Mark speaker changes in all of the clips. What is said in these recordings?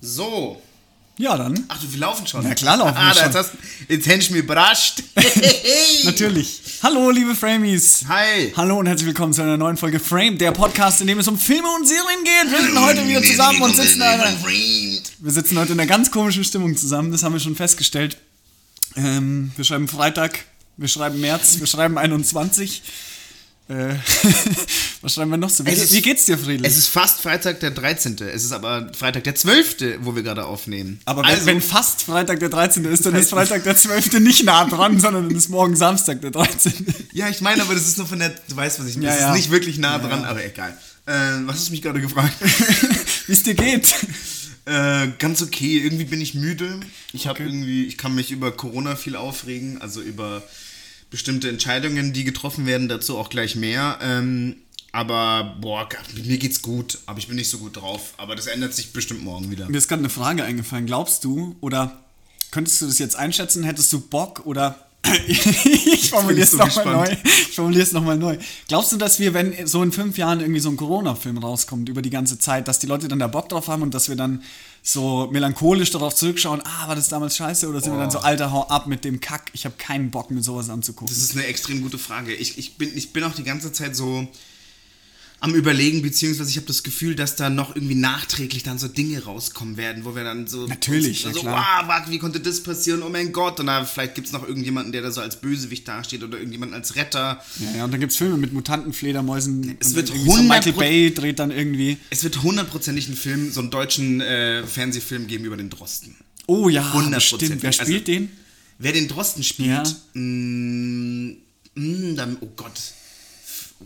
Speaker 1: So.
Speaker 2: Ja, dann.
Speaker 1: Ach, wir laufen schon.
Speaker 2: Na klar laufen
Speaker 1: ah,
Speaker 2: wir schon.
Speaker 1: hast, jetzt hättest du mich überrascht.
Speaker 2: Natürlich. Hallo, liebe Framies.
Speaker 1: Hi.
Speaker 2: Hallo und herzlich willkommen zu einer neuen Folge Frame, der Podcast, in dem es um Filme und Serien geht. Wir sind heute wieder zusammen und sitzen in einer, wir sitzen heute in einer ganz komischen Stimmung zusammen. Das haben wir schon festgestellt. Ähm, wir schreiben Freitag, wir schreiben März, wir schreiben 21. Äh, was schreiben wir noch so? Wie,
Speaker 1: Es ist-
Speaker 2: wie geht's dir, Friedrich?
Speaker 1: Es ist fast Freitag der 13. Es ist aber Freitag der 12., wo wir gerade aufnehmen.
Speaker 2: Aber wenn,
Speaker 1: also,
Speaker 2: wenn fast Freitag der 13. ist, dann ist Freitag der 12. nicht nah dran, sondern dann ist morgen Samstag der 13.
Speaker 1: Ja, ich meine, aber das ist nur von der. Du weißt, was ich meine.
Speaker 2: Ja,
Speaker 1: es
Speaker 2: ja.
Speaker 1: ist nicht wirklich nah
Speaker 2: Ja,
Speaker 1: dran, aber egal. Äh, was hast du mich gerade gefragt?
Speaker 2: Wie es dir geht.
Speaker 1: Äh, ganz okay. Irgendwie bin ich müde. Ich habe
Speaker 2: Okay.
Speaker 1: irgendwie, ich kann mich über Corona viel aufregen, also über bestimmte Entscheidungen, die getroffen werden, dazu auch gleich mehr. Ähm, aber boah, mir geht's gut, aber ich bin nicht so gut drauf. Aber das ändert sich bestimmt morgen wieder.
Speaker 2: Mir ist gerade eine Frage eingefallen. Glaubst du oder könntest du das jetzt einschätzen? Hättest du Bock oder ich formuliere es nochmal neu. Ich formuliere es nochmal neu. Glaubst du, dass wir, wenn so in fünf Jahren irgendwie so ein Corona-Film rauskommt über die ganze Zeit, dass die Leute dann da Bock drauf haben und dass wir dann so melancholisch darauf zurückschauen, ah, war das damals scheiße oder sind wir dann so, alter, hau ab mit dem Kack, ich habe keinen Bock, mir sowas anzugucken.
Speaker 1: Das ist eine extrem gute Frage. Ich, ich, bin, ich bin auch die ganze Zeit so am Überlegen, beziehungsweise ich habe das Gefühl, dass da noch irgendwie nachträglich dann so Dinge rauskommen werden, wo wir dann so.
Speaker 2: Natürlich,
Speaker 1: so,
Speaker 2: ja
Speaker 1: so
Speaker 2: klar.
Speaker 1: wow, warte, wie konnte das passieren? Oh mein Gott. Und da vielleicht gibt es noch irgendjemanden, der da so als Bösewicht dasteht oder irgendjemanden als Retter.
Speaker 2: Ja, ja, und dann gibt es Filme mit Mutanten, Fledermäusen.
Speaker 1: Es wird
Speaker 2: so
Speaker 1: 100%
Speaker 2: Michael Bay dreht dann irgendwie.
Speaker 1: Es wird hundertprozentig einen Film, so einen deutschen äh, Fernsehfilm geben über den Drosten.
Speaker 2: Oh ja,
Speaker 1: 100%.
Speaker 2: stimmt. Wer
Speaker 1: Also-
Speaker 2: spielt den?
Speaker 1: Wer den Drosten spielt,
Speaker 2: Ja.
Speaker 1: mh, mh, dann, oh Gott.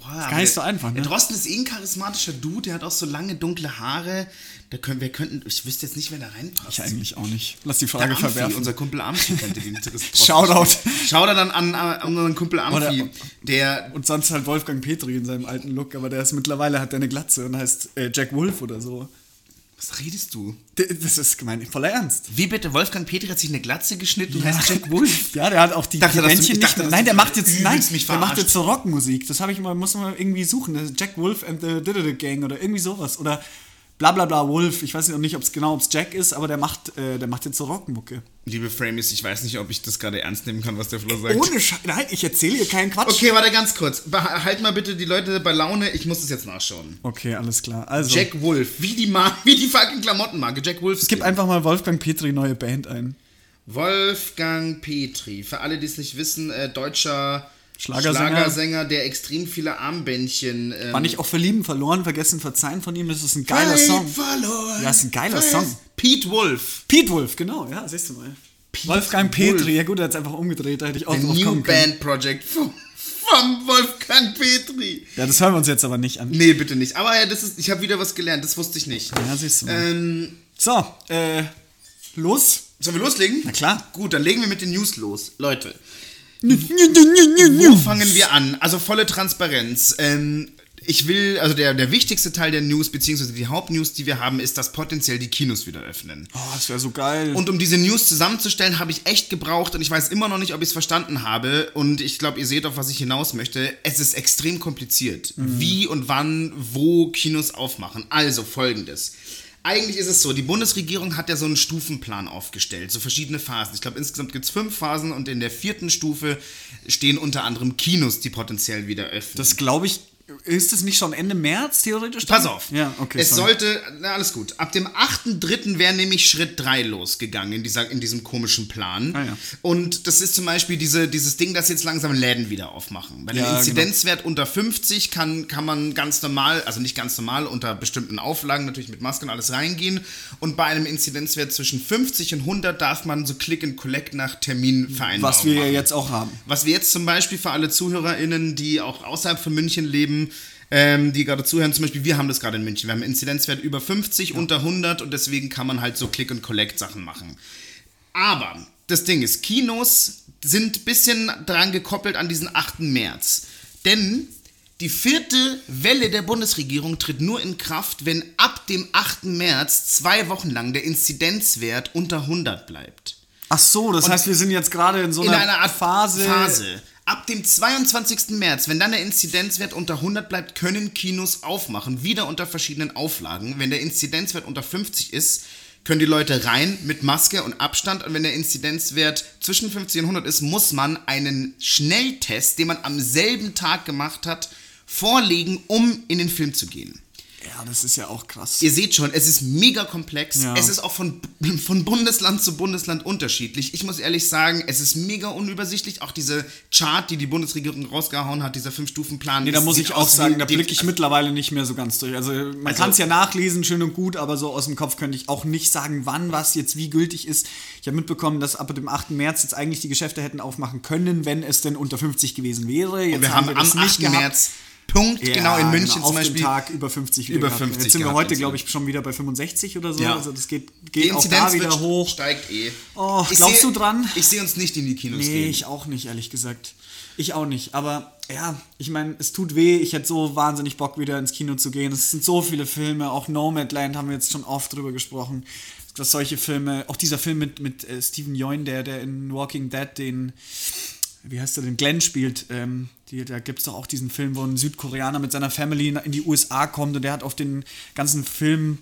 Speaker 1: Aber
Speaker 2: gar nicht
Speaker 1: der-
Speaker 2: so einfach, ne?
Speaker 1: Drosten ist eh ein charismatischer Dude, der hat auch so lange dunkle Haare. Da können, wir könnten, ich wüsste jetzt nicht, wer da reinpasst.
Speaker 2: Ich eigentlich auch nicht. Lass die Frage
Speaker 1: Amphi,
Speaker 2: verwerfen.
Speaker 1: unser Kumpel Amphi könnte den
Speaker 2: Shoutout.
Speaker 1: Shoutout dann an, an unseren Kumpel Amphi,
Speaker 2: Oder-
Speaker 1: der
Speaker 2: Und sonst halt Wolfgang Petri in seinem alten Look, aber der ist mittlerweile hat der eine Glatze und heißt äh, Jack Wolf oder so.
Speaker 1: Was redest du?
Speaker 2: Das ist gemein, voller Ernst.
Speaker 1: Wie bitte? Wolfgang Petri hat sich eine Glatze geschnitten und heißt Jack Wolf.
Speaker 2: Ja, der hat auch die,
Speaker 1: dachte,
Speaker 2: die Bändchen
Speaker 1: ich dachte,
Speaker 2: nicht mehr. Nein, der macht jetzt, nein,
Speaker 1: mich
Speaker 2: der macht jetzt so Rockmusik. Das habe ich mal, muss man irgendwie suchen. Ist Jack Wolf and the Gang oder irgendwie sowas. Oder bla bla bla Wolf. Ich weiß noch nicht, ob es genau, ob es Jack ist, aber der macht, äh, der macht jetzt so Rockmucke.
Speaker 1: Liebe Framies, ich weiß nicht, ob ich das gerade ernst nehmen kann, was der Flo sagt.
Speaker 2: Ohne Scheiß. Nein, ich erzähle hier keinen Quatsch.
Speaker 1: Okay, warte ganz kurz. Halt mal bitte die Leute bei Laune. Ich muss das jetzt nachschauen.
Speaker 2: Okay, alles klar. Also,
Speaker 1: Jack Wolf, wie die, Mar wie die fucking Klamottenmarke. Jack Wolf.
Speaker 2: gib einfach mal Wolfgang Petri neue Band ein.
Speaker 1: Wolfgang Petri. Für alle, die es nicht wissen, äh, deutscher
Speaker 2: Schlagersänger.
Speaker 1: Schlagersänger, der extrem viele Armbändchen. Ähm,
Speaker 2: War nicht auch Verlieben, Verloren, Vergessen, Verzeihen von ihm? Das ist ein geiler
Speaker 1: Weit
Speaker 2: Song.
Speaker 1: Verloren,
Speaker 2: Ja, ist ein geiler
Speaker 1: fest.
Speaker 2: Song.
Speaker 1: Pete Wolf.
Speaker 2: Pete Wolf, genau, ja, siehst du mal. Wolfgang
Speaker 1: Wolf.
Speaker 2: Petri, ja gut, er hat es einfach umgedreht, da hätte ich auch
Speaker 1: The
Speaker 2: drauf
Speaker 1: New. Band Project vom, vom Wolfgang Petri.
Speaker 2: Ja, das hören wir uns jetzt aber nicht an.
Speaker 1: Nee, bitte nicht. Aber ja, das ist, ich habe wieder was gelernt. Das wusste ich nicht.
Speaker 2: Ja, siehst du mal.
Speaker 1: Ähm,
Speaker 2: So, äh, los.
Speaker 1: sollen wir loslegen?
Speaker 2: Na klar.
Speaker 1: Gut, dann legen wir mit den News los. Leute, Wo fangen wir an? Also volle Transparenz. Ähm, ich will, also der, der wichtigste Teil der News, beziehungsweise die Hauptnews, die wir haben, ist, dass potenziell die Kinos wieder öffnen.
Speaker 2: Oh, das wäre so geil.
Speaker 1: Und um diese News zusammenzustellen, habe ich echt gebraucht und ich weiß immer noch nicht, ob ich es verstanden habe. Und ich glaube, ihr seht, auf was ich hinaus möchte. Es ist extrem kompliziert, wie und wann, wo Kinos aufmachen. Also folgendes. Eigentlich ist es so, die Bundesregierung hat ja so einen Stufenplan aufgestellt, so verschiedene Phasen. Ich glaube, insgesamt gibt es fünf Phasen und in der vierten Stufe stehen unter anderem Kinos, die potenziell wieder öffnen.
Speaker 2: das glaube ich, ist es nicht schon Ende März theoretisch?
Speaker 1: Pass auf.
Speaker 2: Ja, okay.
Speaker 1: Es
Speaker 2: sorry.
Speaker 1: sollte, na alles gut. Ab dem 8.3. wäre nämlich Schritt 3 losgegangen in, dieser, in diesem komischen Plan.
Speaker 2: Ah, ja.
Speaker 1: Und das ist zum Beispiel diese, dieses Ding, dass jetzt langsam Läden wieder aufmachen. Bei dem
Speaker 2: Ja, genau.
Speaker 1: Inzidenzwert unter 50 kann, kann man ganz normal, also nicht ganz normal, unter bestimmten Auflagen, natürlich mit Masken alles reingehen. Und bei einem Inzidenzwert zwischen 50 und 100 darf man so Click and Collect nach Terminvereinbarung
Speaker 2: Was wir ja
Speaker 1: machen.
Speaker 2: jetzt auch haben.
Speaker 1: Was wir jetzt zum Beispiel für alle ZuhörerInnen, die auch außerhalb von München leben, ähm, die gerade zuhören, zum Beispiel, wir haben das gerade in München. Wir haben einen Inzidenzwert über 50, unter 100 und deswegen kann man halt so Click-and-Collect-Sachen machen. Aber das Ding ist, Kinos sind ein bisschen dran gekoppelt an diesen 8. März. Denn die vierte Welle der Bundesregierung tritt nur in Kraft, wenn ab dem 8. März zwei Wochen lang der Inzidenzwert unter 100 bleibt.
Speaker 2: Ach so, das heißt, wir sind jetzt gerade in so
Speaker 1: In
Speaker 2: einer,
Speaker 1: einer Art
Speaker 2: Phase.
Speaker 1: Phase. Ab dem 22. März, wenn dann der Inzidenzwert unter 100 bleibt, können Kinos aufmachen. Wieder unter verschiedenen Auflagen. Wenn der Inzidenzwert unter 50 ist, können die Leute rein mit Maske und Abstand. Und wenn der Inzidenzwert zwischen 50 und 100 ist, muss man einen Schnelltest, den man am selben Tag gemacht hat, vorlegen, um in den Film zu gehen.
Speaker 2: Ja, das ist ja auch krass.
Speaker 1: Ihr seht schon, es ist mega komplex.
Speaker 2: Ja.
Speaker 1: Es ist auch von, von Bundesland zu Bundesland unterschiedlich. Ich muss ehrlich sagen, es ist mega unübersichtlich. Auch diese Chart, die die Bundesregierung rausgehauen hat, dieser Fünf-Stufen-Plan.
Speaker 2: Nee, da muss ich auch sagen, da blicke ich mittlerweile nicht mehr so ganz durch. Also man
Speaker 1: Also-
Speaker 2: kann es ja nachlesen, schön und gut, aber so aus dem Kopf könnte ich auch nicht sagen, wann was jetzt wie gültig ist. Ich habe mitbekommen, dass ab dem 8. März jetzt eigentlich die Geschäfte hätten aufmachen können, wenn es denn unter 50 gewesen wäre. Jetzt
Speaker 1: Und wir haben am
Speaker 2: das
Speaker 1: 8. März, Punkt,
Speaker 2: Ja,
Speaker 1: genau in München
Speaker 2: auf
Speaker 1: zum Beispiel.
Speaker 2: den Tag über 50 wieder
Speaker 1: über
Speaker 2: gehabt.
Speaker 1: 50
Speaker 2: Jetzt sind wir heute, glaube ich, schon wieder bei 65 oder so.
Speaker 1: Ja.
Speaker 2: Also das geht,
Speaker 1: Die
Speaker 2: geht auch da
Speaker 1: Inzidenz
Speaker 2: wieder hoch.
Speaker 1: steigt eh.
Speaker 2: Oh,
Speaker 1: Ich
Speaker 2: glaubst
Speaker 1: sehe-
Speaker 2: du dran?
Speaker 1: Ich sehe uns nicht in die Kinos
Speaker 2: Nee,
Speaker 1: gehen.
Speaker 2: ich auch nicht, ehrlich gesagt. Ich auch nicht. Aber ja, ich meine, es tut weh. Ich hätte so wahnsinnig Bock, wieder ins Kino zu gehen. Es sind so viele Filme. Auch Nomadland haben wir jetzt schon oft drüber gesprochen. Dass solche Filme, auch dieser Film mit, mit äh, Steven Yeun, der, der in Walking Dead den, wie heißt er, den Glenn spielt. Ähm, die, da gibt es doch auch diesen Film, wo ein Südkoreaner mit seiner Family in die USA kommt und der hat auf den ganzen Film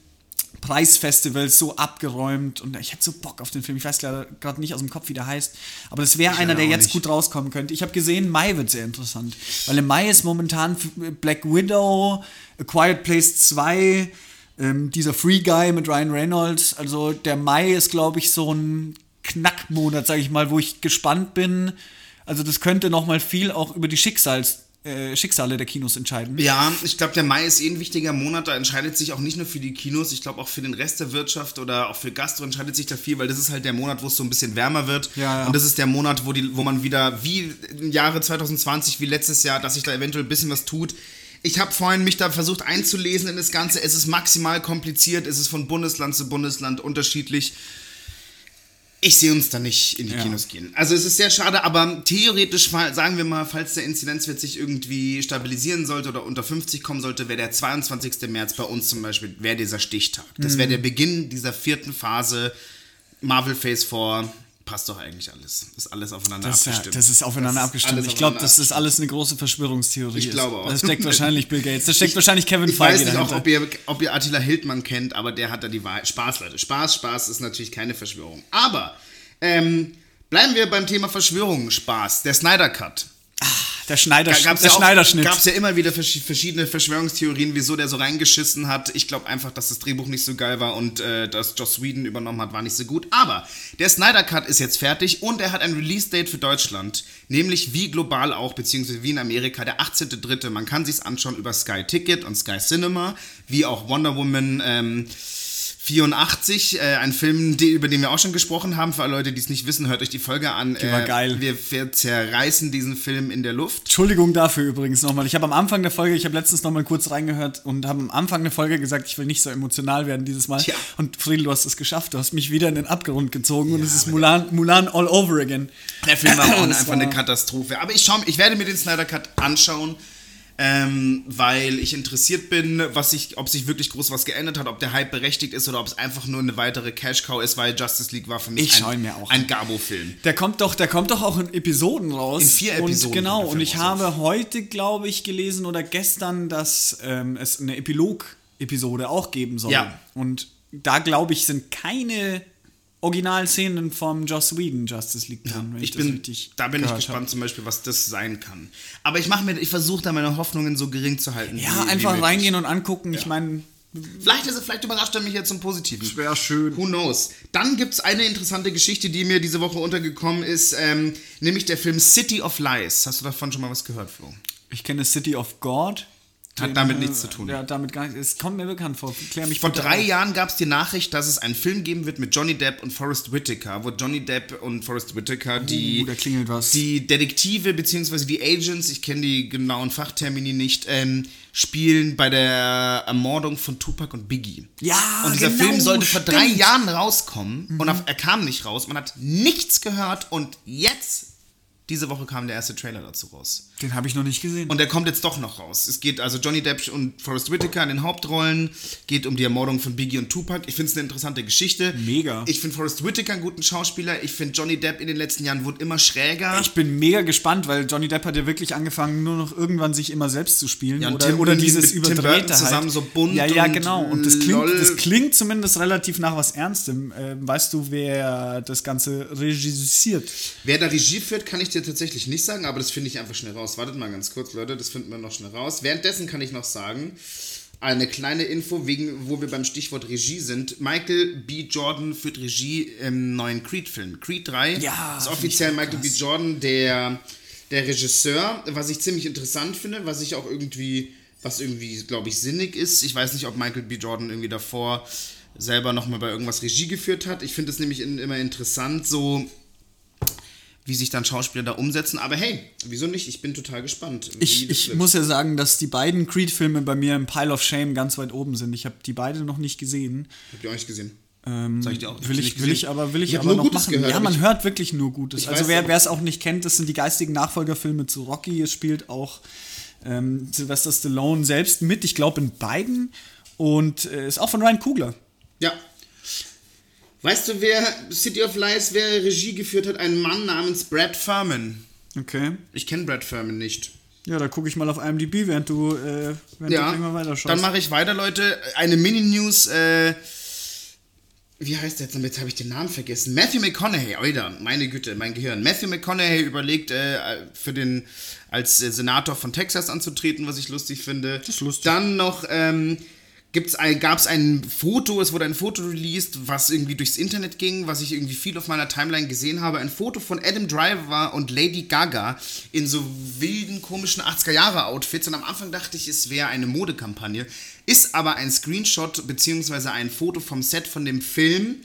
Speaker 2: Preisfestivals so abgeräumt und ich hätte so Bock auf den Film. Ich weiß gerade nicht aus dem Kopf, wie der heißt, aber das wäre einer, der jetzt
Speaker 1: nicht.
Speaker 2: gut rauskommen könnte. Ich habe gesehen, Mai wird sehr interessant, weil im Mai ist momentan Black Widow, A Quiet Place 2, ähm, dieser Free Guy mit Ryan Reynolds. Also der Mai ist, glaube ich, so ein Knackmonat, sage ich mal, wo ich gespannt bin. Also das könnte noch mal viel auch über die Schicksals, äh, Schicksale der Kinos entscheiden.
Speaker 1: Ja, ich glaube, der Mai ist eh ein wichtiger Monat. Da entscheidet sich auch nicht nur für die Kinos, ich glaube auch für den Rest der Wirtschaft oder auch für Gastro entscheidet sich da viel, weil das ist halt der Monat, wo es so ein bisschen wärmer wird.
Speaker 2: Ja, ja.
Speaker 1: Und das ist der Monat, wo, die, wo man wieder, wie im Jahre 2020, wie letztes Jahr, dass sich da eventuell ein bisschen was tut. Ich habe vorhin mich da versucht einzulesen in das Ganze. Es ist maximal kompliziert, es ist von Bundesland zu Bundesland unterschiedlich. Ich sehe uns da nicht in die
Speaker 2: Ja.
Speaker 1: Kinos gehen. Also es ist sehr schade, aber theoretisch, sagen wir mal, falls der Inzidenzwert sich irgendwie stabilisieren sollte oder unter 50 kommen sollte, wäre der 22. März bei uns zum Beispiel, wäre dieser Stichtag. Das
Speaker 2: Mhm.
Speaker 1: wäre der Beginn dieser vierten Phase Marvel Phase 4. Passt doch eigentlich alles. Ist alles aufeinander
Speaker 2: Das, ist ja-
Speaker 1: abgestimmt.
Speaker 2: das ist aufeinander
Speaker 1: Das ist
Speaker 2: abgestimmt.
Speaker 1: alles
Speaker 2: Ich glaube, das alles eine große Verschwörungstheorie
Speaker 1: Ich
Speaker 2: ist.
Speaker 1: glaube auch.
Speaker 2: Da steckt wahrscheinlich Bill Gates. Da steckt wahrscheinlich Kevin
Speaker 1: Ich
Speaker 2: Feige
Speaker 1: weiß nicht auch,
Speaker 2: dahinter.
Speaker 1: ob ihr, ob ihr Attila Hildmann kennt, aber der hat da die Wahrheit. Spaß, Leute. Spaß, Spaß ist natürlich keine Verschwörung. Aber ähm, bleiben wir beim Thema Verschwörung. Spaß. Der Snyder Cut.
Speaker 2: Der Schneider,
Speaker 1: Gab's
Speaker 2: der
Speaker 1: ja
Speaker 2: Schneiderschnitt.
Speaker 1: Gab es ja immer wieder vers- verschiedene Verschwörungstheorien, wieso der so reingeschissen hat. Ich glaube einfach, dass das Drehbuch nicht so geil war und äh, dass Joss Whedon übernommen hat, war nicht so gut. Aber der Snyder Cut ist jetzt fertig und er hat ein Release-Date für Deutschland. Nämlich wie global auch, beziehungsweise wie in Amerika, der 18.3. Man kann sich's anschauen über Sky Ticket und Sky Cinema, wie auch Wonder Woman ähm, 84, äh, ein Film, die, über den wir auch schon gesprochen haben. Für alle Leute, die es nicht wissen, hört euch die Folge an.
Speaker 2: Die war
Speaker 1: äh,
Speaker 2: geil.
Speaker 1: Wir, wir zerreißen diesen Film in der Luft.
Speaker 2: Entschuldigung dafür übrigens nochmal. Ich habe am Anfang der Folge, ich habe letztens nochmal kurz reingehört und habe am Anfang der Folge gesagt, ich will nicht so emotional werden dieses Mal.
Speaker 1: Tja.
Speaker 2: Und Friedel, du hast es geschafft. Du hast mich wieder in den Abgrund gezogen und es ist Mulan, Mulan all over again.
Speaker 1: Der Film war auch einfach
Speaker 2: war-
Speaker 1: eine Katastrophe. Aber ich, schau, ich werde mir den Snyder Cut anschauen, ähm, weil ich interessiert bin, was sich, ob sich wirklich groß was geändert hat, ob der Hype berechtigt ist oder ob es einfach nur eine weitere Cash-Cow ist, weil Justice League war für mich
Speaker 2: Ich
Speaker 1: ein,
Speaker 2: ihn mir auch
Speaker 1: ein. Gabo-Film.
Speaker 2: Der kommt doch, der kommt doch auch in Episoden raus.
Speaker 1: In vier Episoden
Speaker 2: Und genau, und ich
Speaker 1: raus.
Speaker 2: habe heute, glaube ich, gelesen oder gestern, dass ähm, es eine Epilog-Episode auch geben soll.
Speaker 1: Ja.
Speaker 2: Und da, glaube ich, sind keine Originalszenen vom Joss Whedon Justice League drin. wenn
Speaker 1: Ich
Speaker 2: das
Speaker 1: bin,
Speaker 2: richtig
Speaker 1: da bin ich gespannt zum Beispiel, was das sein kann. Aber ich mache mir, ich versuche da meine Hoffnungen so gering zu halten.
Speaker 2: Ja,
Speaker 1: wie, wie
Speaker 2: einfach
Speaker 1: möglich.
Speaker 2: reingehen und angucken. Ich meine,
Speaker 1: Vielleicht, ist, es- vielleicht überrascht er mich jetzt zum Positiven.
Speaker 2: wäre schön.
Speaker 1: Who knows? Dann gibt es eine interessante Geschichte, die mir diese Woche untergekommen ist, ähm, nämlich der Film City of Lies. Hast du davon schon mal was gehört, Flo?
Speaker 2: Ich kenne City of God.
Speaker 1: Hat damit nichts zu tun.
Speaker 2: Ja, damit gar nicht. Es kommt mir bekannt vor. Klär mich
Speaker 1: Vor drei
Speaker 2: auf.
Speaker 1: Jahren gab es die Nachricht, dass es einen Film geben wird mit Johnny Depp und Forrest Whitaker, wo Johnny Depp und Forrest Whitaker die,
Speaker 2: Uh, klingelt was.
Speaker 1: die Detektive bzw. die Agents, ich kenne die genauen Fachtermini nicht, ähm, spielen bei der Ermordung von Tupac und Biggie.
Speaker 2: Ja,
Speaker 1: Und dieser
Speaker 2: genau,
Speaker 1: Film sollte vor drei. Jahren rauskommen und auf, er kam nicht raus. Man hat nichts gehört und jetzt Diese Woche kam der erste Trailer dazu raus.
Speaker 2: Den habe ich noch nicht gesehen.
Speaker 1: Und der kommt jetzt doch noch raus. Es geht also Johnny Depp und Forrest Whitaker in den Hauptrollen. Geht um die Ermordung von Biggie und Tupac. Ich finde es eine interessante Geschichte.
Speaker 2: Mega.
Speaker 1: Ich finde Forrest Whitaker einen guten Schauspieler. Ich finde Johnny Depp in den letzten Jahren wurde immer schräger.
Speaker 2: ich bin mega gespannt, weil Johnny Depp hat ja wirklich angefangen, nur noch irgendwann sich immer selbst zu spielen.
Speaker 1: Ja,
Speaker 2: oder
Speaker 1: Tim
Speaker 2: oder dieses
Speaker 1: mit Tim
Speaker 2: überdrehte
Speaker 1: Burton zusammen
Speaker 2: halt.
Speaker 1: so bunt
Speaker 2: Ja, ja,
Speaker 1: und
Speaker 2: genau. Und das klingt, das klingt zumindest relativ nach was Ernstem. Ähm, weißt du, wer das Ganze regisiert?
Speaker 1: Wer da Regie führt, kann ich dir tatsächlich nicht sagen, aber das finde ich einfach schnell raus. Wartet mal ganz kurz, Leute, das finden wir noch schnell raus. Währenddessen kann ich noch sagen, eine kleine Info, wegen, wo wir beim Stichwort Regie sind. Michael B. Jordan führt Regie im neuen Creed-Film. Creed 3
Speaker 2: Ja,
Speaker 1: ist offiziell Michael B. Jordan, der, der Regisseur, was ich ziemlich interessant finde, was ich auch irgendwie, was irgendwie, glaube ich, sinnig ist. Ich weiß nicht, ob Michael B. Jordan irgendwie davor selber nochmal bei irgendwas Regie geführt hat. Ich finde es nämlich in, immer interessant, so wie sich dann Schauspieler da umsetzen. Aber hey, wieso nicht? Ich bin total gespannt.
Speaker 2: Ich, ich muss ja sagen, dass die beiden Creed-Filme bei mir im Pile of Shame ganz weit oben sind. Ich habe die beide noch nicht gesehen.
Speaker 1: Habt ihr auch nicht gesehen?
Speaker 2: Ähm,
Speaker 1: Sag ich dir auch,
Speaker 2: will, ich,
Speaker 1: nicht
Speaker 2: will ich aber will ich,
Speaker 1: Ich
Speaker 2: aber
Speaker 1: nur
Speaker 2: noch
Speaker 1: Gutes
Speaker 2: machen.
Speaker 1: gehört,
Speaker 2: ja, man hört wirklich nur Gutes.
Speaker 1: Ich
Speaker 2: Also wer es auch nicht kennt, das sind die geistigen Nachfolgerfilme zu Rocky. Es spielt auch ähm, Sylvester Stallone selbst mit. Ich glaube in beiden und äh, ist auch von Ryan Kugler.
Speaker 1: Ja. Weißt du, wer City of Lies, wer Regie geführt hat? Ein Mann namens Brad Furman.
Speaker 2: Okay.
Speaker 1: Ich kenne Brad Furman nicht.
Speaker 2: Ja, da gucke ich mal auf IMDb, während du, äh, während du
Speaker 1: Ja,
Speaker 2: gleich mal weiterschaust.
Speaker 1: dann mache ich weiter, Leute. Eine Mini-News, äh, wie heißt der jetzt? Jetzt habe ich den Namen vergessen. Matthew McConaughey, Alter, meine Güte, mein Gehirn. Matthew McConaughey überlegt, äh, für den, als äh, Senator von Texas anzutreten, was ich lustig finde. Das
Speaker 2: ist lustig.
Speaker 1: Dann noch, ähm, gab es ein Foto, es wurde ein Foto released, was irgendwie durchs Internet ging, was ich irgendwie viel auf meiner Timeline gesehen habe. Ein Foto von Adam Driver und Lady Gaga in so wilden, komischen 80er-Jahre-Outfits. Und am Anfang dachte ich, es wäre eine Modekampagne. Ist aber ein Screenshot beziehungsweise ein Foto vom Set von dem Film,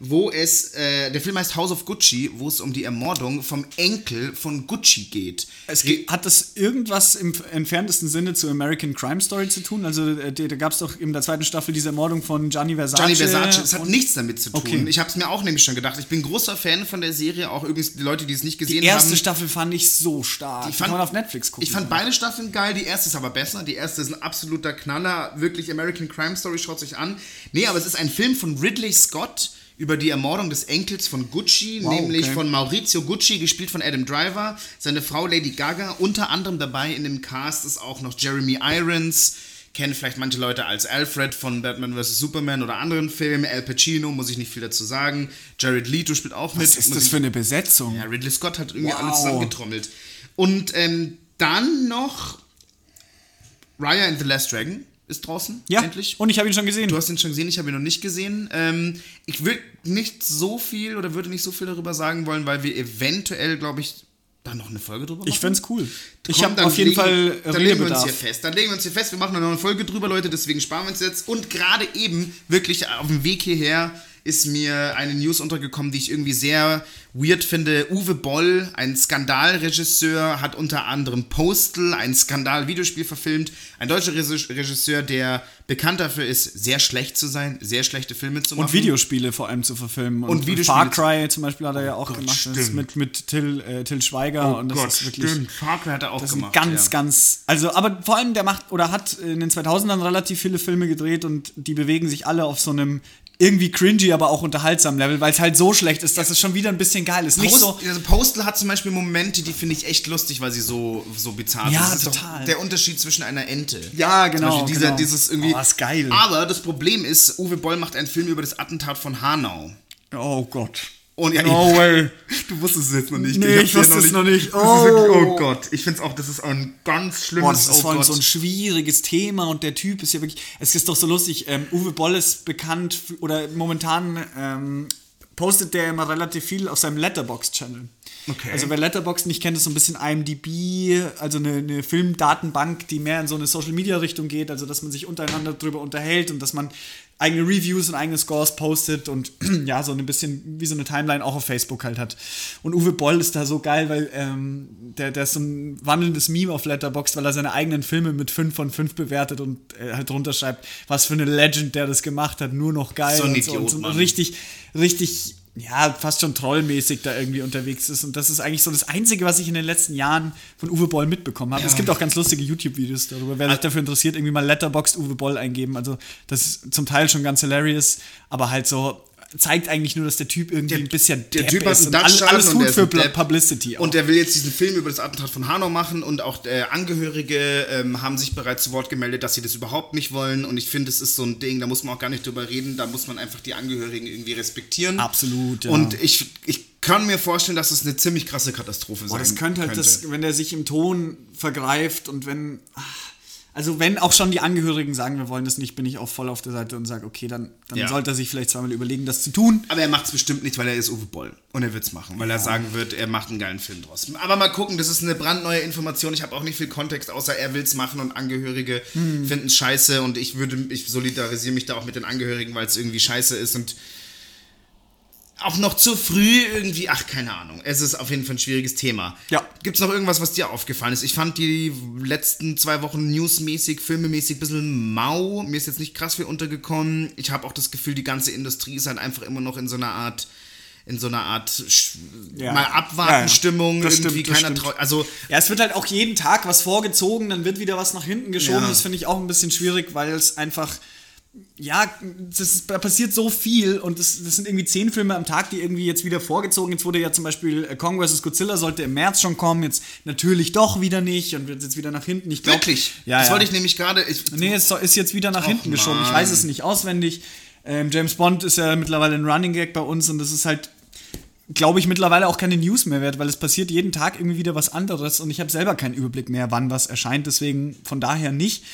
Speaker 1: wo es, äh, der Film heißt House of Gucci, wo es um die Ermordung vom Enkel von Gucci geht.
Speaker 2: Es geht, hat das irgendwas im entferntesten Sinne zu American Crime Story zu tun? Also äh, da gab es doch in der zweiten Staffel diese Ermordung von Gianni Versace.
Speaker 1: Gianni Versace, es hat nichts damit zu tun.
Speaker 2: Okay.
Speaker 1: Ich habe es mir auch nämlich schon gedacht. Ich bin großer Fan von der Serie, auch übrigens die Leute, die es nicht gesehen
Speaker 2: die erste
Speaker 1: haben.
Speaker 2: Staffel fand ich so stark. Die,
Speaker 1: Ich fand-
Speaker 2: kann man auf Netflix gucken.
Speaker 1: Ich fand beide Staffeln geil, die erste ist aber besser. Die erste ist ein absoluter Knaller. Wirklich American Crime Story, schaut sich an. Nee, aber es ist ein Film von Ridley Scott über die Ermordung des Enkels von Gucci,
Speaker 2: Wow,
Speaker 1: nämlich
Speaker 2: okay.
Speaker 1: von Maurizio Gucci, gespielt von Adam Driver, seine Frau Lady Gaga. Unter anderem dabei in dem Cast ist auch noch Jeremy Irons. Kennen vielleicht manche Leute als Alfred von Batman vs. Superman oder anderen Filmen. Al Pacino, muss ich nicht viel dazu sagen. Jared Leto spielt auch mit.
Speaker 2: Was ist das für eine Besetzung?
Speaker 1: ja, Ridley Scott hat irgendwie
Speaker 2: Wow.
Speaker 1: alles zusammengetrommelt. Und ähm, dann noch Raya and the Last Dragon ist draußen,
Speaker 2: Ja,
Speaker 1: endlich.
Speaker 2: und ich habe ihn schon gesehen.
Speaker 1: Du hast ihn schon gesehen, ich habe ihn noch nicht gesehen. Ähm, ich will nicht so viel oder würde nicht so viel darüber sagen wollen, weil wir eventuell, glaube ich, da noch eine Folge drüber machen.
Speaker 2: ich fänd's cool. Ich
Speaker 1: Komm,
Speaker 2: habe
Speaker 1: dann
Speaker 2: auf jeden
Speaker 1: legen-
Speaker 2: Fall
Speaker 1: Dann legen wir uns hier fest. Dann legen wir uns hier fest. Wir machen noch eine Folge drüber, Leute. Deswegen sparen wir uns jetzt. Und gerade eben, wirklich auf dem Weg hierher, ist mir eine News untergekommen, die ich irgendwie sehr weird finde. Uwe Boll, ein Skandalregisseur, hat unter anderem Postal, ein Skandal-Videospiel verfilmt. Ein deutscher Regis- Regisseur, der bekannt dafür ist, sehr schlecht zu sein, sehr schlechte Filme zu machen.
Speaker 2: Und Videospiele vor allem zu verfilmen.
Speaker 1: Und Videospiele
Speaker 2: Far Cry zum Beispiel hat er ja auch
Speaker 1: Gott,
Speaker 2: gemacht. Mit, mit Till, äh, Till Schweiger. und das ist wirklich.
Speaker 1: stimmt. Far Cry hat er auch
Speaker 2: Das
Speaker 1: gemacht.
Speaker 2: ganz,
Speaker 1: ja.
Speaker 2: ganz. Also, aber vor allem, der macht oder hat in den 2000ern relativ viele Filme gedreht und die bewegen sich alle auf so einem irgendwie cringy, aber auch unterhaltsam Level, weil es halt so schlecht ist, dass es schon wieder ein bisschen geil ist.
Speaker 1: Post,
Speaker 2: so.
Speaker 1: also Postal hat zum Beispiel Momente, die finde ich echt lustig, weil sie so, so bizarr
Speaker 2: Ja,
Speaker 1: sind. Ist
Speaker 2: total.
Speaker 1: Der Unterschied zwischen einer Ente.
Speaker 2: Ja, genau,
Speaker 1: dieser,
Speaker 2: genau.
Speaker 1: Dieses irgendwie.
Speaker 2: Oh, ist geil.
Speaker 1: Aber das Problem ist, Uwe Boll macht einen Film über das Attentat von Hanau.
Speaker 2: Oh Gott.
Speaker 1: Und ja,
Speaker 2: No way.
Speaker 1: Du wusstest es jetzt noch nicht.
Speaker 2: Nee, ich
Speaker 1: dir
Speaker 2: wusste es noch nicht.
Speaker 1: Das ist wirklich,
Speaker 2: Oh.
Speaker 1: oh Gott. Ich finde es auch, das ist ein ganz schlimmes
Speaker 2: Boah, das ist
Speaker 1: oh
Speaker 2: vor allem
Speaker 1: Gott.
Speaker 2: so ein schwieriges Thema und der Typ ist ja wirklich, es ist doch so lustig, ähm, Uwe Boll ist bekannt für, oder momentan ähm, postet der immer relativ viel auf seinem Letterbox-Channel.
Speaker 1: Okay.
Speaker 2: Also wer Letterbox nicht kennt, ist so ein bisschen IMDb, also eine, eine Filmdatenbank, die mehr in so eine Social-Media-Richtung geht, also dass man sich untereinander drüber unterhält und dass man eigene Reviews und eigene Scores postet und ja, so ein bisschen wie so eine Timeline auch auf Facebook halt hat. Und Uwe Boll ist da so geil, weil ähm, der, der ist so ein wandelndes Meme auf Letterboxd, weil er seine eigenen Filme mit 5 von 5 bewertet und äh, halt drunter schreibt, was für eine Legend der das gemacht hat, nur noch geil
Speaker 1: So ein
Speaker 2: und,
Speaker 1: Idiot,
Speaker 2: und so richtig, richtig ja, fast schon trollmäßig da irgendwie unterwegs ist. Und das ist eigentlich so das Einzige, was ich in den letzten Jahren von Uwe Boll mitbekommen habe.
Speaker 1: Ja.
Speaker 2: Es gibt auch ganz lustige YouTube-Videos darüber. Wer sich dafür interessiert, irgendwie mal Letterboxd Uwe Boll eingeben. Also, das ist zum Teil schon ganz hilarious, aber halt so zeigt eigentlich nur, dass der Typ irgendwie ein bisschen
Speaker 1: der
Speaker 2: Depp
Speaker 1: Typ hat
Speaker 2: ist und all-
Speaker 1: Dachschaden
Speaker 2: alles
Speaker 1: und
Speaker 2: gut
Speaker 1: der
Speaker 2: für
Speaker 1: Depp.
Speaker 2: Publicity. auch.
Speaker 1: Und er will jetzt diesen Film über das Attentat von Hanau machen und auch äh, Angehörige ähm, haben sich bereits zu Wort gemeldet, dass sie das überhaupt nicht wollen. Und ich finde, es ist so ein Ding, da muss man auch gar nicht drüber reden, da muss man einfach die Angehörigen irgendwie respektieren.
Speaker 2: Absolut, ja.
Speaker 1: Und ich, ich kann mir vorstellen, dass es eine ziemlich krasse Katastrophe
Speaker 2: Boah,
Speaker 1: sein
Speaker 2: das könnte halt, Das, wenn der sich im Ton vergreift und wenn. ah, Also, wenn auch schon die Angehörigen sagen, wir wollen das nicht, bin ich auch voll auf der Seite und sage, okay, dann, dann
Speaker 1: Ja.
Speaker 2: sollte er sich vielleicht zweimal überlegen, das zu tun.
Speaker 1: Aber er macht es bestimmt nicht, weil er ist Uwe Boll. Und er wird es machen, weil er sagen wird, er macht einen geilen Film draus. Aber mal gucken, das ist eine brandneue Information. Ich habe auch nicht viel Kontext, außer er will es machen und Angehörige
Speaker 2: Hm.
Speaker 1: finden es scheiße. Und ich würde, ich solidarisiere mich da auch mit den Angehörigen, weil es irgendwie scheiße ist und auch noch zu früh irgendwie, ach, keine Ahnung. Es ist auf jeden Fall ein schwieriges Thema.
Speaker 2: Ja.
Speaker 1: Gibt es noch irgendwas, was dir aufgefallen ist? Ich fand die letzten zwei Wochen newsmäßig, filmemäßig ein bisschen mau. Mir ist jetzt nicht krass viel untergekommen. Ich habe auch das Gefühl, die ganze Industrie ist halt einfach immer noch in so einer Art, in so einer Art
Speaker 2: Ja.
Speaker 1: mal
Speaker 2: Ja, ja.
Speaker 1: abwarten-Stimmung.
Speaker 2: Das
Speaker 1: irgendwie
Speaker 2: stimmt,
Speaker 1: keiner traut. Also,
Speaker 2: Ja, es wird halt auch jeden Tag was vorgezogen, dann wird wieder was nach hinten geschoben.
Speaker 1: Ja.
Speaker 2: Das finde ich auch ein bisschen schwierig, weil es einfach. Ja, das da passiert so viel und das, das sind irgendwie zehn Filme am Tag, die irgendwie jetzt wieder vorgezogen. Jetzt wurde ja zum Beispiel äh, Kong vs. Godzilla sollte im März schon kommen, jetzt natürlich doch wieder nicht und wird jetzt wieder nach hinten. Ich glaub,
Speaker 1: wirklich.
Speaker 2: Ja,
Speaker 1: das
Speaker 2: ja.
Speaker 1: wollte ich nämlich gerade.
Speaker 2: Nee, es ist jetzt wieder nach
Speaker 1: Och,
Speaker 2: hinten geschoben. Ich weiß es nicht auswendig. Ähm, James Bond ist ja mittlerweile ein Running Gag bei uns und das ist halt, glaube ich, mittlerweile auch keine News mehr wert, weil es passiert jeden Tag irgendwie wieder was anderes und ich habe selber keinen Überblick mehr, wann was erscheint. Deswegen von daher nicht.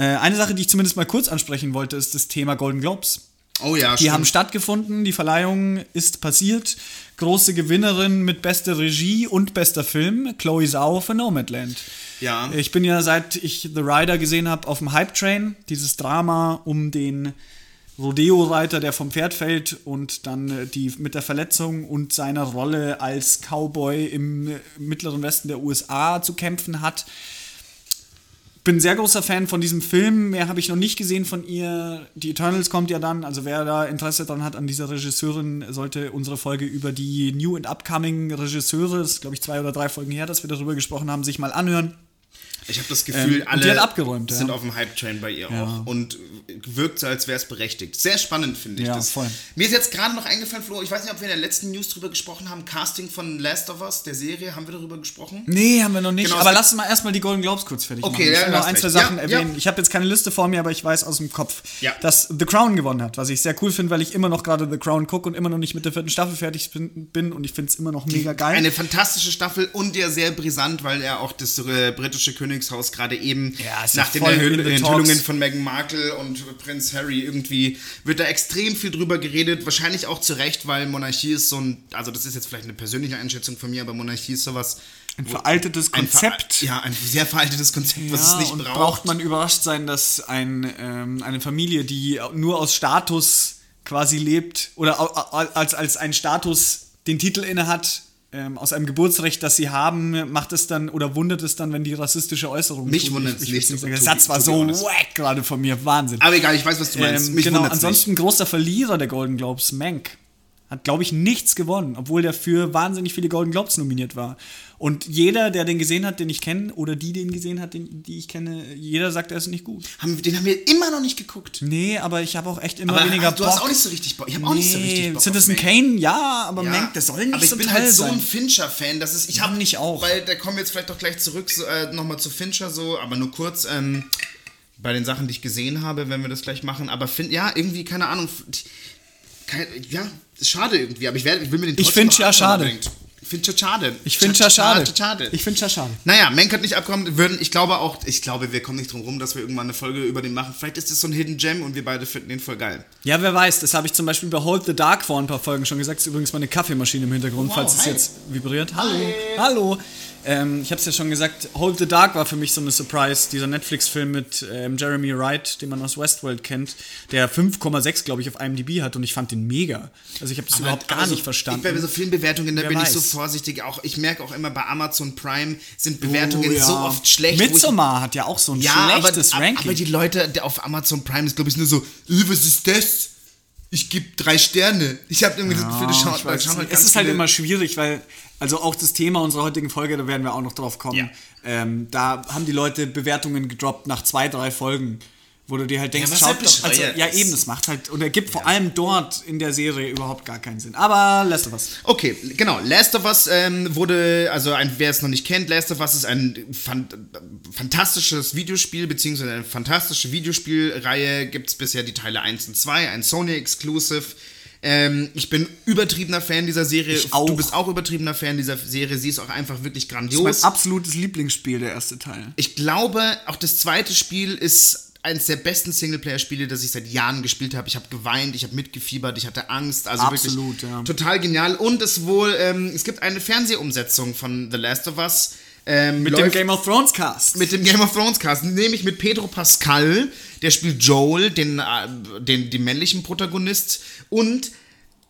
Speaker 2: Äh, eine Sache, die ich zumindest mal kurz ansprechen wollte, ist das Thema Golden Globes.
Speaker 1: Oh ja,
Speaker 2: Die
Speaker 1: stimmt.
Speaker 2: haben stattgefunden, die Verleihung ist passiert. Große Gewinnerin mit bester Regie und bester Film, Chloe Zhao für Nomadland.
Speaker 1: Ja.
Speaker 2: Ich bin ja seit ich The Rider gesehen habe auf dem Hype Train, dieses Drama um den Rodeo-Reiter, der vom Pferd fällt und dann äh, die mit der Verletzung und seiner Rolle als Cowboy im äh, mittleren Westen der USA zu kämpfen hat. Bin sehr großer Fan von diesem Film. Mehr habe ich noch nicht gesehen von ihr. Die Eternals kommt ja dann. Also wer da Interesse dran hat an dieser Regisseurin, sollte unsere Folge über die New and Upcoming Regisseure, das ist glaube ich zwei oder drei Folgen her, dass wir darüber gesprochen haben, sich mal anhören.
Speaker 1: Ich habe das Gefühl,
Speaker 2: Ähm,
Speaker 1: alle
Speaker 2: abgeräumt, ja.
Speaker 1: sind auf dem Hype-Train bei ihr auch und wirkt so, als wäre es berechtigt. Sehr spannend, finde ich
Speaker 2: Ja,
Speaker 1: das.
Speaker 2: voll.
Speaker 1: Mir ist jetzt gerade noch eingefallen, Flo, ich weiß nicht, ob wir in der letzten News drüber gesprochen haben, Casting von Last of Us, der Serie, haben wir darüber gesprochen?
Speaker 2: Nee, haben wir noch nicht.
Speaker 1: Genau,
Speaker 2: aber lass mal erstmal die Golden Globes kurz fertig
Speaker 1: Okay,
Speaker 2: machen.
Speaker 1: ja,
Speaker 2: ich will noch ein, zwei. Sachen
Speaker 1: Ja,
Speaker 2: erwähnen.
Speaker 1: ja.
Speaker 2: Ich habe jetzt keine Liste vor mir, aber ich weiß aus dem Kopf,
Speaker 1: Ja.
Speaker 2: dass The Crown gewonnen hat, was ich sehr cool finde, weil ich immer noch gerade The Crown gucke und immer noch nicht mit der vierten Staffel fertig bin, und ich finde es immer noch mega geil.
Speaker 1: Eine fantastische Staffel und ja sehr brisant, weil ja auch das äh, britische Königshaus gerade eben
Speaker 2: Ja,
Speaker 1: nach den Enthüll Enthüllungen von Meghan Markle und Prinz Harry irgendwie wird da extrem viel drüber geredet. Wahrscheinlich auch zu Recht, weil Monarchie ist so ein, also das ist jetzt vielleicht eine persönliche Einschätzung von mir, aber Monarchie ist sowas.
Speaker 2: ein veraltetes
Speaker 1: ein ver-
Speaker 2: Konzept.
Speaker 1: ja, ein sehr veraltetes Konzept, was
Speaker 2: Ja,
Speaker 1: es nicht
Speaker 2: und
Speaker 1: braucht.
Speaker 2: braucht man überrascht sein, dass ein, ähm, eine Familie, die nur aus Status quasi lebt oder als, als ein Status den Titel inne hat, ähm, aus einem Geburtsrecht, das sie haben, macht es dann oder wundert es dann, wenn die rassistische Äußerungen
Speaker 1: Mich
Speaker 2: Ich- ich
Speaker 1: nicht, to
Speaker 2: Der Satz war so wack gerade von mir, Wahnsinn.
Speaker 1: aber egal, ich weiß, was du meinst.
Speaker 2: Ähm, genau, ansonsten großer Verlierer der Golden Globes, Mank. Hat, glaube ich, nichts gewonnen, obwohl der für wahnsinnig viele Golden Globes nominiert war. Und jeder, der den gesehen hat, den ich kenne, oder die den gesehen hat, den, die ich kenne, jeder sagt, er ist nicht gut.
Speaker 1: Haben, den haben wir immer noch nicht geguckt.
Speaker 2: Nee, aber ich habe auch echt immer
Speaker 1: Aber
Speaker 2: weniger
Speaker 1: du
Speaker 2: Bock.
Speaker 1: hast auch nicht so richtig Bock. Ich habe auch nicht so richtig Bock.
Speaker 2: Citizen. Kane, ja, aber
Speaker 1: Ja,
Speaker 2: Mank, der soll nicht
Speaker 1: aber ich
Speaker 2: so
Speaker 1: bin
Speaker 2: toll
Speaker 1: halt so ein Fincher-Fan, dass es. Ich habe
Speaker 2: nicht auch.
Speaker 1: Weil da kommen wir jetzt vielleicht doch gleich zurück, so, äh, nochmal zu Fincher so, aber nur kurz. Ähm, bei den Sachen, die ich gesehen habe, wenn wir das gleich machen. Aber fin ja, irgendwie, keine Ahnung. Kein, ja, ist schade irgendwie, aber ich, werd, ich will mir den
Speaker 2: Ich
Speaker 1: trotzdem
Speaker 2: find's
Speaker 1: noch
Speaker 2: ja schade.
Speaker 1: Ich finde schade.
Speaker 2: ich finde ja schade.
Speaker 1: schade.
Speaker 2: Ich finde ja schade.
Speaker 1: Naja, Menk hat nicht abgekommen. Würden, ich glaube auch, ich glaube, wir kommen nicht drum rum, dass wir irgendwann eine Folge über den machen. Vielleicht ist das so ein Hidden Gem und wir beide finden den voll geil.
Speaker 2: Ja, wer weiß, das habe ich zum Beispiel bei Hold the Dark vor ein paar Folgen schon gesagt. Das ist übrigens meine Kaffeemaschine im Hintergrund,
Speaker 1: Wow,
Speaker 2: falls es
Speaker 1: hi.
Speaker 2: jetzt vibriert. Hallo. Hallo. Ähm, ich habe es ja schon gesagt, Hold the Dark war für mich so eine Surprise. Dieser Netflix-Film mit ähm, Jeremy Wright, den man aus Westworld kennt, der 5,6, glaube ich, auf IMDb hat und ich fand den mega. Also ich habe das überhaupt gar
Speaker 1: Aber so-
Speaker 2: nicht verstanden.
Speaker 1: Ich, bei so vielen Bewertungen, da
Speaker 2: Wer
Speaker 1: bin ich so
Speaker 2: weiß.
Speaker 1: vorsichtig. Auch, ich merke auch immer bei Amazon Prime sind Bewertungen
Speaker 2: Oh, ja.
Speaker 1: so oft schlecht.
Speaker 2: Midsommar hat ja auch so ein
Speaker 1: ja,
Speaker 2: schlechtes
Speaker 1: aber,
Speaker 2: Ranking.
Speaker 1: aber die Leute auf Amazon Prime ist, glaube ich, nur so, "Äh, was ist das? Ich gebe drei Sterne. Ich habe irgendwie das Gefühl, das schaut,
Speaker 2: weiß
Speaker 1: schauen
Speaker 2: nicht.
Speaker 1: halt
Speaker 2: es ist halt immer schwierig, weil, also auch das Thema unserer heutigen Folge, da werden wir auch noch drauf kommen.
Speaker 1: Ja.
Speaker 2: Ähm, da haben die Leute Bewertungen gedroppt nach zwei, drei Folgen, wo du dir halt denkst,
Speaker 1: was
Speaker 2: schaut
Speaker 1: halt
Speaker 2: doch, also, ja eben, das macht halt, und ergibt vor allem dort in der Serie überhaupt gar keinen Sinn. Aber lässt du was.
Speaker 1: Okay, genau. Last of Us ähm, wurde, also ein, wer es noch nicht kennt, Last of Us ist ein fan fantastisches Videospiel, beziehungsweise eine fantastische Videospielreihe. Gibt es bisher die Teile 1 und 2, ein Sony Exclusive. Ähm, ich bin übertriebener Fan dieser Serie.
Speaker 2: Ich auch.
Speaker 1: Du bist auch übertriebener Fan dieser Serie. Sie ist auch einfach wirklich
Speaker 2: Das ist
Speaker 1: grandios.
Speaker 2: mein absolutes Lieblingsspiel, der erste Teil.
Speaker 1: Ich glaube, auch das zweite Spiel ist eines der besten Singleplayer-Spiele, das ich seit Jahren gespielt habe. Ich habe geweint, ich habe mitgefiebert, ich hatte Angst. Also
Speaker 2: Absolut,
Speaker 1: wirklich
Speaker 2: ja.
Speaker 1: total genial. Und es wohl, ähm, es gibt eine Fernsehumsetzung von The Last of Us. Ähm,
Speaker 2: Mit dem Game of Thrones Cast.
Speaker 1: mit dem Game of Thrones Cast, nämlich mit Pedro Pascal, der spielt Joel, den, äh, den, den männlichen Protagonist, und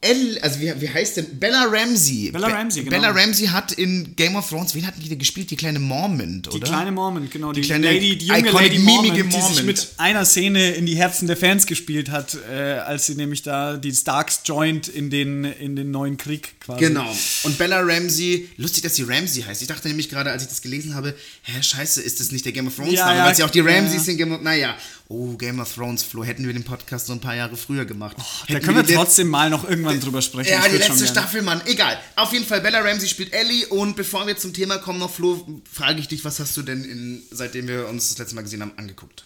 Speaker 1: El, also wie, wie heißt denn? Bella Ramsey.
Speaker 2: Bella Ramsey, genau.
Speaker 1: Bella Ramsey hat in Game of Thrones, wen hatten die da gespielt? Die kleine Mormont, oder?
Speaker 2: Die kleine Mormon, genau. Die,
Speaker 1: kleine,
Speaker 2: Lady, die junge Lady Mormon,
Speaker 1: mimige
Speaker 2: die sich
Speaker 1: Mormont.
Speaker 2: mit einer Szene in die Herzen der Fans gespielt hat, äh, als sie nämlich da die Starks joint in den, in den neuen Krieg quasi.
Speaker 1: Genau. Und Bella Ramsey, lustig, dass sie Ramsey heißt. Ich dachte nämlich gerade, als ich das gelesen habe, hä, scheiße, ist das nicht der Game of Thrones
Speaker 2: Ja,
Speaker 1: Name?
Speaker 2: ja,
Speaker 1: Weil sie auch die Ramseys
Speaker 2: ja.
Speaker 1: Game of, naja. Oh, Game of Thrones, Flo, hätten wir den Podcast so ein paar Jahre früher gemacht.
Speaker 2: Da
Speaker 1: Hätten
Speaker 2: können wir trotzdem mal noch irgendwann drüber sprechen.
Speaker 1: Ja,
Speaker 2: Ich
Speaker 1: die letzte. Staffel, Mann. Egal. Auf jeden Fall, Bella Ramsey spielt Ellie. Und bevor wir zum Thema kommen noch, Flo, frage ich dich, was hast du denn, in, seitdem wir uns das letzte Mal gesehen haben, angeguckt?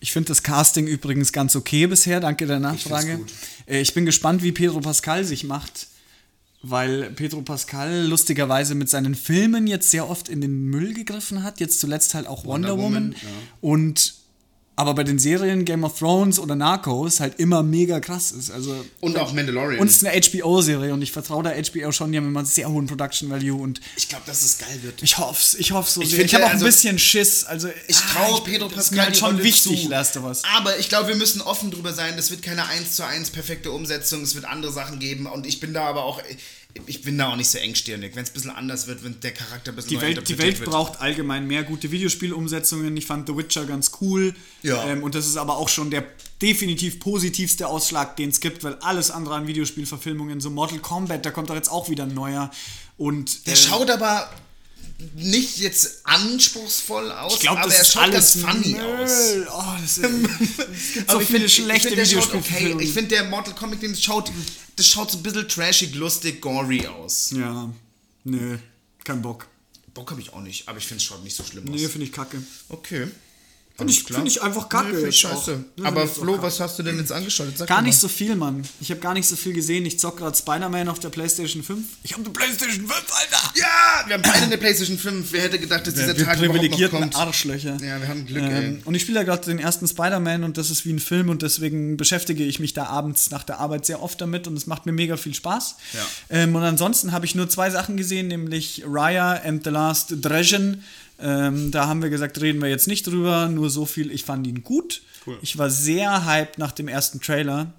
Speaker 2: Ich finde das Casting übrigens ganz okay bisher, danke der Nachfrage.
Speaker 1: gut.
Speaker 2: Äh, Ich bin gespannt, wie Pedro Pascal sich macht, weil Pedro Pascal lustigerweise mit seinen Filmen jetzt sehr oft in den Müll gegriffen hat, jetzt zuletzt halt auch Wonder,
Speaker 1: Wonder
Speaker 2: Woman.
Speaker 1: Woman, ja.
Speaker 2: Und aber bei den Serien Game of Thrones oder Narcos halt immer mega krass ist. Also
Speaker 1: Und auch Mandalorian.
Speaker 2: und es ist eine HBO-Serie und ich vertraue der HBO schon, die haben immer einen sehr hohen Production Value und
Speaker 1: ich glaube, dass es geil wird.
Speaker 2: ich hoffe ich hoffe so
Speaker 1: Ich
Speaker 2: sehr. Ich habe auch ein
Speaker 1: also-
Speaker 2: bisschen Schiss. Also
Speaker 1: Ich
Speaker 2: ah,
Speaker 1: traue
Speaker 2: ich-
Speaker 1: Pedro
Speaker 2: das
Speaker 1: Pascal
Speaker 2: mir halt schon
Speaker 1: Rolle
Speaker 2: wichtig, of Us.
Speaker 1: Aber ich glaube, wir müssen offen drüber sein. Das wird keine 1 zu 1 perfekte Umsetzung. Es wird andere Sachen geben. Und ich bin da aber auch, ich bin da auch nicht so engstirnig. Wenn es ein bisschen anders wird, wenn der Charakter ein bisschen
Speaker 2: Die Welt, die Welt
Speaker 1: wird.
Speaker 2: braucht allgemein mehr gute Videospielumsetzungen. Ich fand The Witcher ganz cool.
Speaker 1: Ja.
Speaker 2: Ähm, und das ist aber auch schon der definitiv positivste Ausschlag, den es gibt, weil alles andere an Videospielverfilmungen, so Mortal Kombat, da kommt doch jetzt auch wieder ein neuer. Und
Speaker 1: Der
Speaker 2: äh,
Speaker 1: schaut aber nicht jetzt anspruchsvoll aus,
Speaker 2: ich glaube,
Speaker 1: aber er schaut ganz funny
Speaker 2: Müll.
Speaker 1: aus.
Speaker 2: Oh, das, ist, es gibt so
Speaker 1: ich
Speaker 2: viele
Speaker 1: find- ich
Speaker 2: schlechte
Speaker 1: find, der schaut okay. Ich finde, der Mortal Kombat, den schaut, das schaut so ein bisschen trashig, lustig, gory aus.
Speaker 2: ja, nö, kein Bock.
Speaker 1: Bock habe ich auch nicht, aber ich finde es schaut nicht so schlimm
Speaker 2: Nee,
Speaker 1: aus.
Speaker 2: finde ich kacke.
Speaker 1: Okay.
Speaker 2: Finde ich, find ich einfach kacke.
Speaker 1: Nee, scheiße. Aber Flo, was hast du denn jetzt angeschaut? Sag
Speaker 2: Gar nicht so viel, Mann. Ich habe gar nicht so viel gesehen. Ich zock gerade Spider-Man auf der PlayStation 5. Ich habe eine PlayStation 5, Alter!
Speaker 1: Ja, wir haben beide eine PlayStation 5. Wer hätte gedacht, dass dieser
Speaker 2: wir
Speaker 1: Tag noch
Speaker 2: privilegierten
Speaker 1: kommt?
Speaker 2: Arschlöcher.
Speaker 1: Ja, wir haben Glück,
Speaker 2: Ähm,
Speaker 1: ey.
Speaker 2: und ich spiele ja gerade den ersten Spider-Man und das ist wie ein Film und deswegen beschäftige ich mich da abends nach der Arbeit sehr oft damit und es macht mir mega viel Spaß.
Speaker 1: Ja.
Speaker 2: Ähm, und ansonsten habe ich nur zwei Sachen gesehen, nämlich Raya and the Last Dragon. Ähm, da haben wir gesagt, reden wir jetzt nicht drüber, nur so viel, ich fand ihn gut.
Speaker 1: Cool.
Speaker 2: Ich war sehr hyped nach dem ersten Trailer.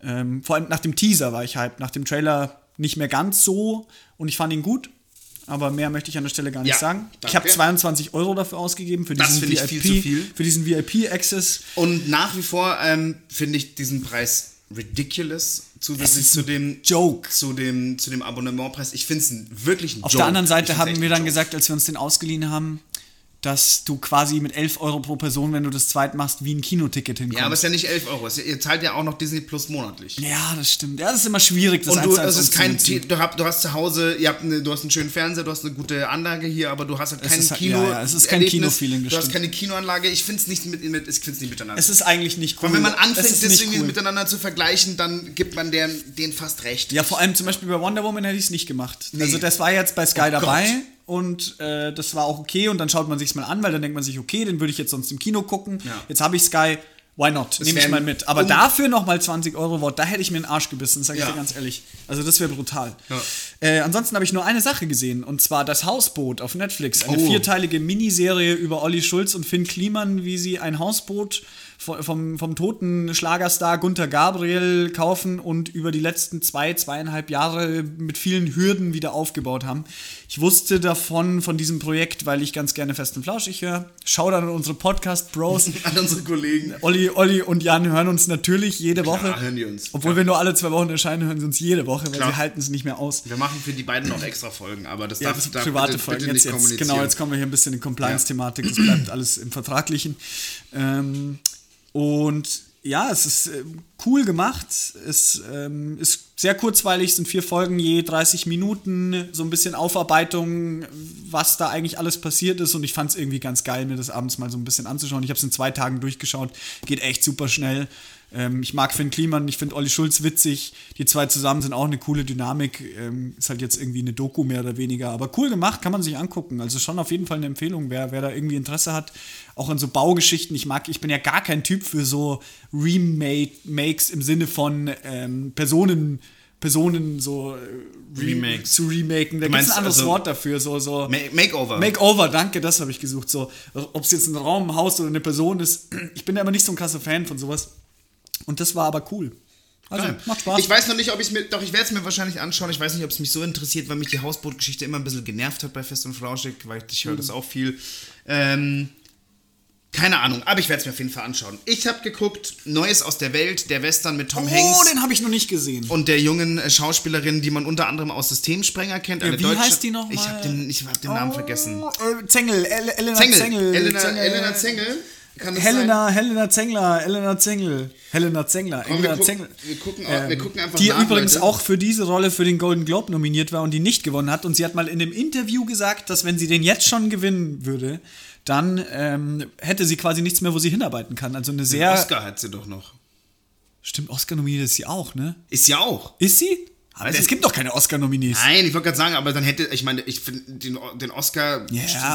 Speaker 2: Ähm, vor allem nach dem Teaser war ich hyped, nach dem Trailer nicht mehr ganz so und ich fand ihn gut. Aber mehr möchte ich an der Stelle gar nicht
Speaker 1: Ja,
Speaker 2: sagen. Ich
Speaker 1: danke.
Speaker 2: habe 22 Euro dafür ausgegeben für diesen
Speaker 1: ich
Speaker 2: VIP, für diesen VIP-Access.
Speaker 1: Und nach wie vor ähm, finde ich diesen Preis ridiculous zusätzlich zu dem
Speaker 2: Joke.
Speaker 1: zu dem zu dem Abonnementpreis. Ich finde es wirklich ein
Speaker 2: Auf
Speaker 1: Joke.
Speaker 2: der anderen Seite haben wir dann
Speaker 1: Joke.
Speaker 2: gesagt, als wir uns den ausgeliehen haben, dass du quasi mit 11 Euro pro Person, wenn du das zweit machst, wie ein Kinoticket hinkommst.
Speaker 1: Ja, aber es ist ja nicht 11 Euro. Ist Ihr zahlt ja auch noch Disney Plus monatlich.
Speaker 2: Ja, das stimmt. Ja, das ist immer schwierig, das
Speaker 1: Und du, das ist kein, du, hab, du hast zu Hause, habt eine, du hast einen schönen Fernseher, du hast eine gute Anlage hier, aber du hast halt kein
Speaker 2: halt-
Speaker 1: Kino.
Speaker 2: ja, ja, es ist kein. Kinofeeling,
Speaker 1: Du hast keine Kinoanlage. Ich finde es nicht mit, mit, ich find's nicht miteinander.
Speaker 2: Es ist eigentlich nicht cool.
Speaker 1: Und wenn man anfängt, das irgendwie
Speaker 2: cool.
Speaker 1: miteinander zu vergleichen, dann gibt man deren, denen fast recht.
Speaker 2: Ja, vor allem zum Beispiel bei Wonder Woman hätte ich es nicht gemacht.
Speaker 1: Nee.
Speaker 2: Also das war jetzt bei Sky
Speaker 1: Oh
Speaker 2: dabei
Speaker 1: Gott.
Speaker 2: Und äh, das war auch okay und dann schaut man sich's mal an, weil dann denkt man sich, okay, den würde ich jetzt sonst im Kino gucken.
Speaker 1: Ja.
Speaker 2: Jetzt habe ich Sky, why not? Nehme ich mal mit. Aber
Speaker 1: um-
Speaker 2: dafür nochmal 20 Euro Wort, da hätte ich mir einen Arsch gebissen, sage ich
Speaker 1: Ja.
Speaker 2: dir ganz ehrlich. Also das wäre brutal.
Speaker 1: Ja.
Speaker 2: Äh, ansonsten habe ich nur eine Sache gesehen, und zwar das Hausboot auf Netflix. Eine
Speaker 1: Oh.
Speaker 2: vierteilige Miniserie über Olli Schulz und Finn Kliman, wie sie ein Hausboot vom, vom, vom toten Schlagerstar Gunther Gabriel kaufen und über die letzten zwei, zweieinhalb Jahre mit vielen Hürden wieder aufgebaut haben. Ich wusste davon, von diesem Projekt, weil ich ganz gerne Fest und Flauschig höre. Schau dann an unsere Podcast-Bros.
Speaker 1: An unsere Kollegen.
Speaker 2: Olli, Olli und Jan hören uns natürlich jede
Speaker 1: Klar,
Speaker 2: Woche.
Speaker 1: hören die uns.
Speaker 2: Obwohl wir nur alle zwei Wochen erscheinen, hören sie uns jede Woche, weil
Speaker 1: Klar.
Speaker 2: sie halten es nicht mehr aus.
Speaker 1: Wir machen für die beiden noch extra Folgen, aber das
Speaker 2: Ja,
Speaker 1: darf, darf
Speaker 2: private
Speaker 1: bitte,
Speaker 2: Folgen.
Speaker 1: bitte
Speaker 2: Jetzt, jetzt, genau, jetzt kommen wir hier ein bisschen in Compliance-Thematik. Das bleibt alles im Vertraglichen. Ähm, und ja, es ist ähm, cool gemacht. Es ähm, ist sehr kurzweilig, es sind vier Folgen je 30 Minuten, so ein bisschen Aufarbeitung, was da eigentlich alles passiert ist. Und ich fand es irgendwie ganz geil, mir das abends mal so ein bisschen anzuschauen. Ich habe es in zwei Tagen durchgeschaut, geht echt super schnell. Ähm, ich mag Finn Kliman, ich finde Olli Schulz witzig. Die zwei zusammen sind auch eine coole Dynamik. Ähm, ist halt jetzt irgendwie eine Doku mehr oder weniger. Aber cool gemacht, kann man sich angucken. Also schon auf jeden Fall eine Empfehlung, wer, wer da irgendwie Interesse hat. Auch an so Baugeschichten. Ich mag, ich bin ja gar kein Typ für so Remakes im Sinne von ähm, Personen. Personen so äh, re
Speaker 1: Remakes.
Speaker 2: zu remaken. Da gibt es ein anderes
Speaker 1: also-
Speaker 2: Wort dafür. So, so
Speaker 1: Ma Makeover.
Speaker 2: Makeover, danke, das habe ich gesucht. So, ob es jetzt ein Raum, ein Haus oder eine Person ist. Ich bin da immer nicht so ein krasser Fan von sowas. Und das war aber cool. Also,
Speaker 1: Geil.
Speaker 2: macht Spaß.
Speaker 1: Ich weiß noch nicht, ob ich es mir. Doch, ich werde es mir wahrscheinlich anschauen. Ich weiß nicht, ob es mich so interessiert, weil mich die Hausbootgeschichte immer ein bisschen genervt hat bei Fest und Flauschig, weil ich höre
Speaker 2: Mhm.
Speaker 1: das auch viel. Ähm, keine Ahnung, aber ich werde es mir auf jeden Fall anschauen. Ich habe geguckt, Neues aus der Welt, der Western mit Tom
Speaker 2: oh,
Speaker 1: Hanks
Speaker 2: den habe ich noch nicht gesehen.
Speaker 1: und der jungen äh, Schauspielerin, die man unter anderem aus Systemsprenger kennt.
Speaker 2: Ja,
Speaker 1: Eine
Speaker 2: wie
Speaker 1: deutsche,
Speaker 2: heißt die noch
Speaker 1: Ich habe den, ich hab den Namen vergessen.
Speaker 2: Oh, äh, Zengel, El Elena
Speaker 1: Zengel.
Speaker 2: Zengel.
Speaker 1: Elena,
Speaker 2: Zengel.
Speaker 1: Elena Zengel. Das sein?
Speaker 2: Helena, Helena Zengler, Helena Zengel, Helena Zengler,
Speaker 1: Komm, wir
Speaker 2: Helena
Speaker 1: gucken-
Speaker 2: Zengler.
Speaker 1: wir gucken auch- wir gucken einfach
Speaker 2: Die
Speaker 1: nach,
Speaker 2: übrigens
Speaker 1: Leute.
Speaker 2: auch für diese Rolle für den Golden Globe nominiert war und die nicht gewonnen hat. Und sie hat mal in einem Interview gesagt, dass wenn sie den jetzt schon gewinnen würde, dann ähm, hätte sie quasi nichts mehr, wo sie hinarbeiten kann. Also eine sehr.
Speaker 1: Oscar hat sie doch noch.
Speaker 2: Stimmt, Oscar nominiert ist sie auch, ne?
Speaker 1: Ist ja auch.
Speaker 2: Ist sie? Aber es gibt doch keine Oscar-Nominees.
Speaker 1: Nein, ich wollte gerade sagen, aber dann hätte, ich meine, ich finde, den, den Oscar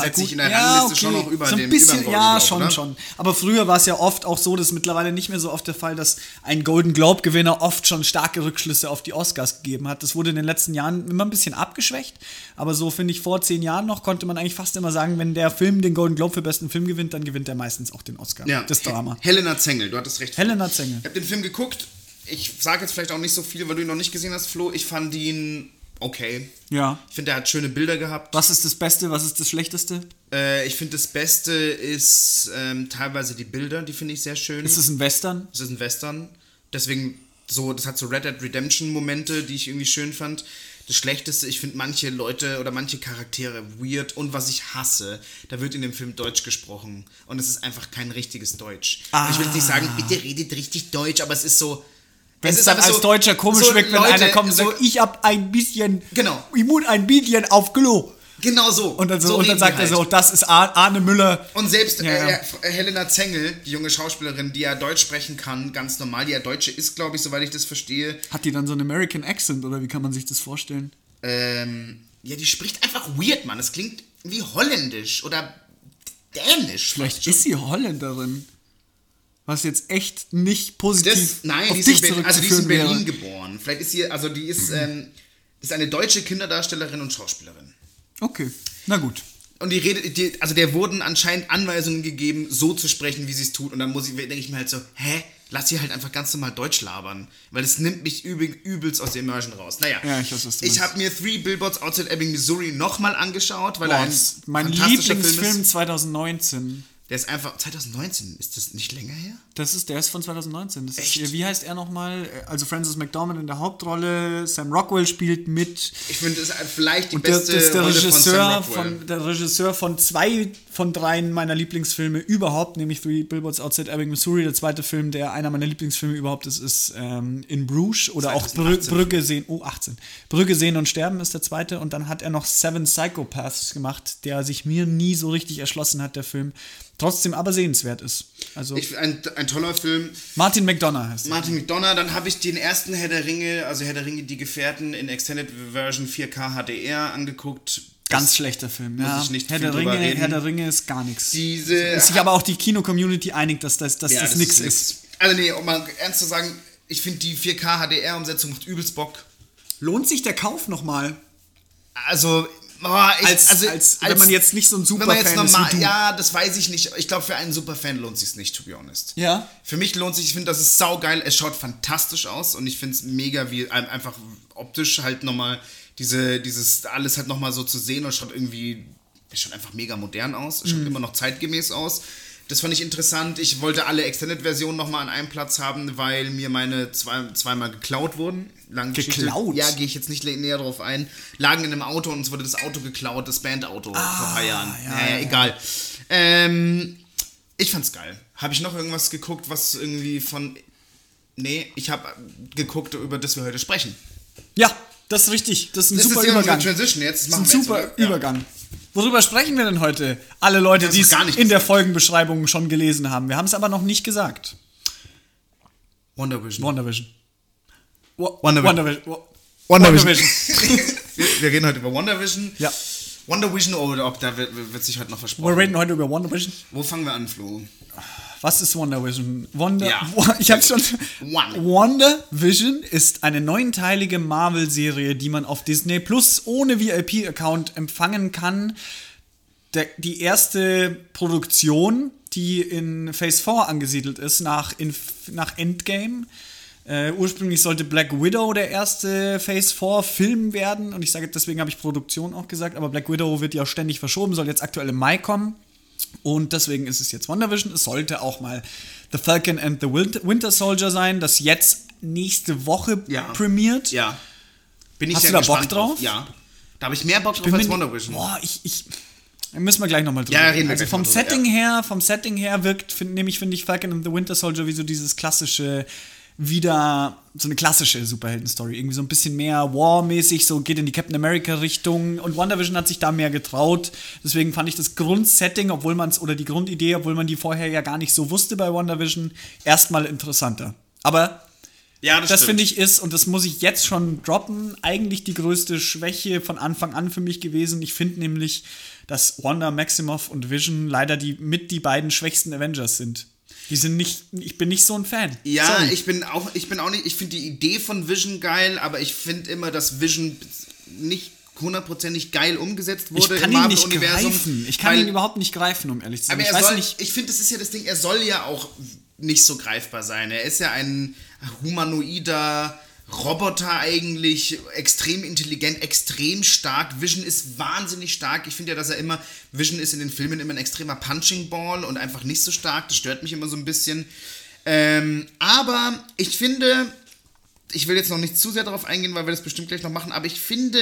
Speaker 1: setze ich in der
Speaker 2: Ja,
Speaker 1: Rangliste schon
Speaker 2: okay.
Speaker 1: noch über
Speaker 2: so ein
Speaker 1: dem
Speaker 2: bisschen,
Speaker 1: dem
Speaker 2: ja,
Speaker 1: Golden Globe,
Speaker 2: schon,
Speaker 1: oder?
Speaker 2: schon. Aber früher war es ja oft auch so, das ist mittlerweile nicht mehr so oft der Fall, dass ein Golden Globe-Gewinner oft schon starke Rückschlüsse auf die Oscars gegeben hat. Das wurde in den letzten Jahren immer ein bisschen abgeschwächt. Aber so finde ich, vor zehn Jahren noch konnte man eigentlich fast immer sagen, wenn der Film den Golden Globe für besten Film gewinnt, dann gewinnt er meistens auch den Oscar.
Speaker 1: Ja,
Speaker 2: Das Drama.
Speaker 1: He- Helena Zengel, du hattest recht.
Speaker 2: Helena Zengel.
Speaker 1: Ich habe den Film geguckt. Ich sage jetzt vielleicht auch nicht so viel, weil du ihn noch nicht gesehen hast, Flo. Ich fand ihn okay.
Speaker 2: Ja.
Speaker 1: Ich finde, er hat schöne Bilder gehabt.
Speaker 2: Was ist das Beste, was ist das Schlechteste?
Speaker 1: Äh, ich finde, das Beste ist ähm, teilweise die Bilder, die finde ich sehr schön.
Speaker 2: Ist es ein Western?
Speaker 1: Es ist ein Western. Deswegen, so, das hat so Red Dead Redemption-Momente, die ich irgendwie schön fand. Das Schlechteste, ich finde manche Leute oder manche Charaktere weird und was ich hasse, da wird in dem Film Deutsch gesprochen und es ist einfach kein richtiges Deutsch. Und Ich will jetzt nicht sagen, bitte redet richtig Deutsch, aber es ist so.
Speaker 2: Wenn es
Speaker 1: ist
Speaker 2: dann als
Speaker 1: so-
Speaker 2: Deutscher komisch
Speaker 1: so
Speaker 2: wirkt, wenn
Speaker 1: Leute-
Speaker 2: einer kommt und
Speaker 1: so-
Speaker 2: sagt, ich hab ein bisschen,
Speaker 1: Genau.
Speaker 2: muss ein bisschen auf Klo.
Speaker 1: Genau so.
Speaker 2: Und dann, so,
Speaker 1: so
Speaker 2: und dann sagt
Speaker 1: die
Speaker 2: er
Speaker 1: halt.
Speaker 2: so, das ist Ar- Arne Müller.
Speaker 1: Und selbst
Speaker 2: Ja, ja.
Speaker 1: Äh, äh, Helena Zengel, die junge Schauspielerin, die ja Deutsch sprechen kann, ganz normal, die ja Deutsche ist, glaube ich, soweit ich das verstehe,
Speaker 2: Hat die dann so einen American Accent oder wie kann man sich das vorstellen?
Speaker 1: ähm, ja, die spricht einfach weird, Mann. Es klingt wie holländisch oder dänisch.
Speaker 2: Vielleicht ist sie Holländerin. Was jetzt echt nicht positiv
Speaker 1: das, nein,
Speaker 2: auf
Speaker 1: die ist, in
Speaker 2: dich
Speaker 1: Berlin, also die ist in Berlin
Speaker 2: wäre.
Speaker 1: geboren. Vielleicht ist sie, also die ist, ähm, ist eine deutsche Kinderdarstellerin und Schauspielerin.
Speaker 2: Okay, na gut.
Speaker 1: Und die redet, die, also der wurden anscheinend Anweisungen gegeben, so zu sprechen, wie sie es tut. Und dann muss ich, denke ich mir halt so, hä? Lass sie halt einfach ganz normal Deutsch labern. Weil es nimmt mich übel, übelst aus der Immersion raus. Naja.
Speaker 2: Ja, ich weiß, was du
Speaker 1: Ich habe mir Three Billboards Outside Ebbing, Missouri nochmal angeschaut, weil
Speaker 2: Boah,
Speaker 1: er ein
Speaker 2: mein Lieblingsfilm
Speaker 1: Film ist.
Speaker 2: 2019.
Speaker 1: Der ist einfach, 2019, ist das nicht länger her?
Speaker 2: Das ist, der ist von 2019. Das
Speaker 1: Echt?
Speaker 2: Ist, wie heißt er nochmal? Also Francis McDormand in der Hauptrolle, Sam Rockwell spielt mit.
Speaker 1: Ich finde, das ist vielleicht die
Speaker 2: Und der,
Speaker 1: beste
Speaker 2: das der
Speaker 1: Rolle von Sam
Speaker 2: Regisseur
Speaker 1: Rockwell.
Speaker 2: von, der Regisseur von zwei von dreien meiner Lieblingsfilme überhaupt, nämlich Three Billboards Outside Ebbing, Missouri. Der zweite Film, der einer meiner Lieblingsfilme überhaupt ist, ist ähm, In Bruges oder auch Brü
Speaker 1: 2018.
Speaker 2: Brücke sehen. Oh, 18. Brücke sehen und sterben ist der zweite. Und dann hat er noch Seven Psychopaths gemacht, der sich mir nie so richtig erschlossen hat, der Film. Trotzdem aber sehenswert ist. Also
Speaker 1: Ich, ein, ein toller Film.
Speaker 2: Martin McDonough heißt.
Speaker 1: Martin McDonough, dann habe ich den ersten Herr der Ringe, also Herr der Ringe, die Gefährten in Extended Version 4K HDR angeguckt.
Speaker 2: Ganz
Speaker 1: Das-
Speaker 2: schlechter Film.
Speaker 1: muss
Speaker 2: Ja.
Speaker 1: ich nicht
Speaker 2: Herr,
Speaker 1: viel
Speaker 2: der
Speaker 1: drüber
Speaker 2: Ringe,
Speaker 1: reden.
Speaker 2: Herr der Ringe ist gar nichts.
Speaker 1: Diese.
Speaker 2: Ist sich aber auch die Kino-Community einig, dass das, dass
Speaker 1: Ja,
Speaker 2: das, nix ist.
Speaker 1: nix. Also nee, um mal ernst zu sagen, ich finde die 4K HDR-Umsetzung macht übelst Bock.
Speaker 2: Lohnt sich der Kauf nochmal?
Speaker 1: Also, boah, ich,
Speaker 2: Als,
Speaker 1: also,
Speaker 2: als, wenn man jetzt nicht so ein
Speaker 1: wenn man jetzt
Speaker 2: Superfan ist
Speaker 1: ja, das weiß ich nicht. Ich glaube, für einen Superfan lohnt sich nicht, to be honest.
Speaker 2: Ja?
Speaker 1: Für mich lohnt sich, ich finde, das ist saugeil. Es schaut fantastisch aus und ich finde es mega, wie ein- einfach optisch halt nochmal diese, dieses alles halt nochmal so zu sehen und schaut irgendwie, es schaut einfach mega modern aus. Es schaut
Speaker 2: Mhm.
Speaker 1: immer noch zeitgemäß aus. Das fand ich interessant. Ich wollte alle Extended-Versionen nochmal an einem Platz haben, weil mir meine zwei, zweimal geklaut wurden. Lange Geschichte.
Speaker 2: Geklaut?
Speaker 1: Ja, gehe ich jetzt nicht näher drauf ein. Lagen in einem Auto und uns wurde das Auto geklaut, das Bandauto vor ein paar Jahren.
Speaker 2: ja,
Speaker 1: naja,
Speaker 2: ja,
Speaker 1: egal. Ähm, ich fand's geil. Habe ich noch irgendwas geguckt, was irgendwie von. Nee, ich habe geguckt, über das wir heute sprechen.
Speaker 2: Ja, das ist richtig. Das ist ein
Speaker 1: Das
Speaker 2: super
Speaker 1: ist
Speaker 2: Übergang.
Speaker 1: Transition jetzt. Das
Speaker 2: Das ist ein super
Speaker 1: jetzt, oder? Ja.
Speaker 2: Worüber sprechen wir denn heute? Alle Leute,
Speaker 1: Wir
Speaker 2: die es
Speaker 1: gar nicht
Speaker 2: in der. Folgenbeschreibung schon gelesen haben. Wir haben es aber noch nicht gesagt.
Speaker 1: Wonder Vision.
Speaker 2: WandaVision. WandaVision. Wa-
Speaker 1: WandaVision.
Speaker 2: WandaVision.
Speaker 1: wir, wir reden heute über Wonder Vision.
Speaker 2: Ja.
Speaker 1: Wonder Vision oder ob da wird, wird sich heute noch
Speaker 2: Wir
Speaker 1: versprochen.
Speaker 2: reden heute über WandaVision.
Speaker 1: Wo fangen wir an, Flo?
Speaker 2: Was ist WandaVision? Wonder,
Speaker 1: Ja.
Speaker 2: Ich hab's schon.
Speaker 1: One.
Speaker 2: WandaVision ist eine neunteilige Marvel-Serie, die man auf Disney Plus ohne VIP-Account empfangen kann. Der, die erste Produktion, die in Phase 4 angesiedelt ist, nach, Inf nach Endgame. Äh, ursprünglich sollte Black Widow der erste Phase 4 Film werden und ich sage deswegen habe ich Produktion auch gesagt, aber Black Widow wird ja ständig verschoben, soll jetzt aktuell im Mai kommen. Und deswegen ist es jetzt WandaVision. Es sollte auch mal The Falcon and the Win- Winter Soldier sein, das jetzt nächste Woche
Speaker 1: Ja.
Speaker 2: premiert.
Speaker 1: Ja. Bin ich
Speaker 2: Hast
Speaker 1: sehr
Speaker 2: du da Bock
Speaker 1: gespannt
Speaker 2: drauf?
Speaker 1: Ja. Da habe ich mehr Bock drauf als
Speaker 2: mir
Speaker 1: Wonder
Speaker 2: nicht-
Speaker 1: Vision.
Speaker 2: Boah, ich, ich. Da müssen wir gleich nochmal drüber
Speaker 1: Ja, reden wir
Speaker 2: Also vom
Speaker 1: mal drüber,
Speaker 2: Setting her, vom Setting her wirkt, find, nämlich finde ich Falcon and the Winter Soldier wie so dieses klassische, wieder so eine klassische Superhelden-Story. Irgendwie so ein bisschen mehr War-mäßig, so geht in die Captain America-Richtung. Und WandaVision hat sich da mehr getraut. Deswegen fand ich das Grundsetting, obwohl man es, oder die Grundidee, obwohl man die vorher ja gar nicht so wusste bei WandaVision, erstmal interessanter. Aber
Speaker 1: Ja,
Speaker 2: das
Speaker 1: stimmt.
Speaker 2: finde ich ist, und das muss ich jetzt schon droppen, eigentlich die größte Schwäche von Anfang an für mich gewesen. Ich finde nämlich, dass Wanda, Maximoff und Vision leider die mit die beiden schwächsten Avengers sind. Die sind nicht, ich bin nicht so ein Fan.
Speaker 1: Ja,
Speaker 2: Sorry.
Speaker 1: ich bin auch, ich bin auch nicht, ich finde die Idee von Vision geil, aber ich finde immer, dass Vision nicht hundertprozentig geil umgesetzt
Speaker 2: ich
Speaker 1: wurde
Speaker 2: kann
Speaker 1: im
Speaker 2: ihn nicht greifen. Ich kann
Speaker 1: weil-
Speaker 2: ihn überhaupt nicht greifen, um ehrlich zu sein.
Speaker 1: Aber
Speaker 2: ich
Speaker 1: er
Speaker 2: weiß
Speaker 1: soll,
Speaker 2: nicht.
Speaker 1: ich finde, das ist ja das Ding, er soll ja auch nicht so greifbar sein. Er ist ja ein humanoider Roboter eigentlich, extrem intelligent, extrem stark. Vision ist wahnsinnig stark. Ich finde ja, dass er immer, Vision ist in den Filmen immer ein extremer Punching Ball und einfach nicht so stark. Das stört mich immer so ein bisschen. Ähm, aber ich finde, ich will jetzt noch nicht zu sehr darauf eingehen, weil wir das bestimmt gleich noch machen, aber ich finde,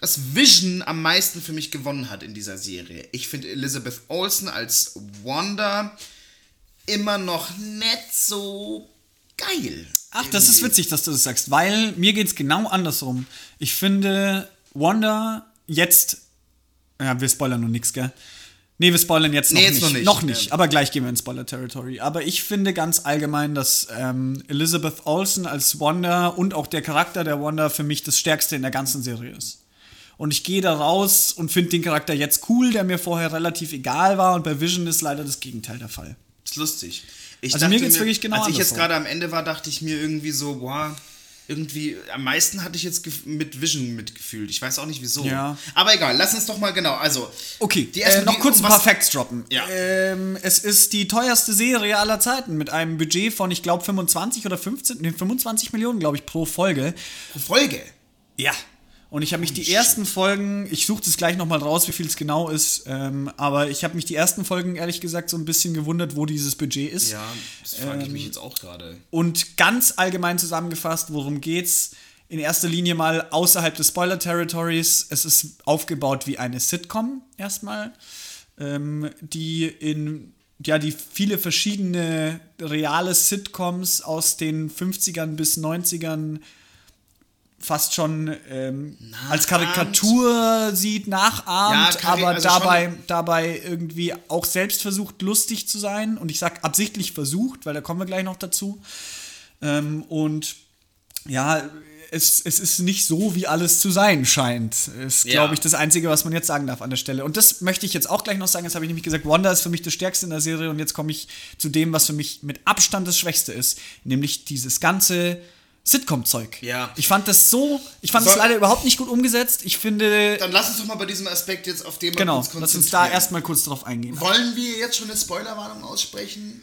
Speaker 1: dass Vision am meisten für mich gewonnen hat in dieser Serie. Ich finde Elizabeth Olsen als Wanda immer noch nicht so geil.
Speaker 2: Ach, das ist witzig, dass du das sagst, weil mir geht's genau andersrum. Ich finde Wanda jetzt, ja, wir spoilern noch nichts, gell? Nee, wir spoilern jetzt noch
Speaker 1: Nee, jetzt
Speaker 2: nicht.
Speaker 1: noch nicht.
Speaker 2: Noch nicht, aber gleich gehen wir in Spoiler-Territory. Aber ich finde ganz allgemein, dass ähm, Elizabeth Olsen als Wanda und auch der Charakter der Wanda für mich das Stärkste in der ganzen Serie ist. Und ich gehe da raus und finde den Charakter jetzt cool, der mir vorher relativ egal war. Und bei Vision ist leider das Gegenteil der Fall.
Speaker 1: ist lustig. Ich
Speaker 2: Also mir geht's wirklich genau
Speaker 1: Als ich jetzt gerade am Ende war, dachte ich mir irgendwie so, boah, irgendwie, am meisten hatte ich jetzt mit Vision mitgefühlt. Ich weiß auch nicht wieso.
Speaker 2: Ja.
Speaker 1: Aber egal, lass uns doch mal genau, also.
Speaker 2: Okay,
Speaker 1: Die erste-
Speaker 2: äh, noch
Speaker 1: die-
Speaker 2: kurz ein paar Facts droppen.
Speaker 1: Ja.
Speaker 2: Ähm, es ist die teuerste Serie aller Zeiten mit einem Budget von, ich glaube, 25 oder 15, nee, 25 Millionen, glaube ich, pro Folge.
Speaker 1: Folge.
Speaker 2: Ja. Und ich habe mich die ersten Folgen, ich suche das gleich nochmal raus, wie viel es genau ist, ähm, aber ich habe mich die ersten Folgen ehrlich gesagt so ein bisschen gewundert, wo dieses Budget ist.
Speaker 1: Ja, das frage ich mich
Speaker 2: Ähm,
Speaker 1: jetzt auch gerade.
Speaker 2: Und ganz allgemein zusammengefasst, worum geht's? In erster Linie mal außerhalb des Spoiler-Territories. Es ist aufgebaut wie eine Sitcom erstmal, ähm, die in ja, die viele verschiedene reale Sitcoms aus den 50ern bis 90ern fast schon ähm, als Karikatur sieht, nachahmt,
Speaker 1: Ja,
Speaker 2: aber
Speaker 1: also
Speaker 2: dabei, dabei irgendwie auch selbst versucht, lustig zu sein. Und ich sag absichtlich versucht, weil da kommen wir gleich noch dazu. Ähm, und ja, es, es ist nicht so, wie alles zu sein scheint. Ist,
Speaker 1: Ja.
Speaker 2: glaube ich, das Einzige, was man jetzt sagen darf an der Stelle. Und das möchte ich jetzt auch gleich noch sagen. Jetzt habe ich nämlich gesagt, Wanda ist für mich das Stärkste in der Serie. Und jetzt komme ich zu dem, was für mich mit Abstand das Schwächste ist. Nämlich dieses ganze Sitcom-Zeug.
Speaker 1: Ja.
Speaker 2: Ich fand das so, ich fand es leider überhaupt nicht gut umgesetzt. Ich finde,
Speaker 1: Dann lass uns doch mal bei diesem Aspekt jetzt auf den mal
Speaker 2: genau,
Speaker 1: kurz
Speaker 2: lass uns
Speaker 1: konzentrieren.
Speaker 2: da erstmal kurz drauf eingehen.
Speaker 1: Wollen wir jetzt schon eine Spoilerwarnung aussprechen?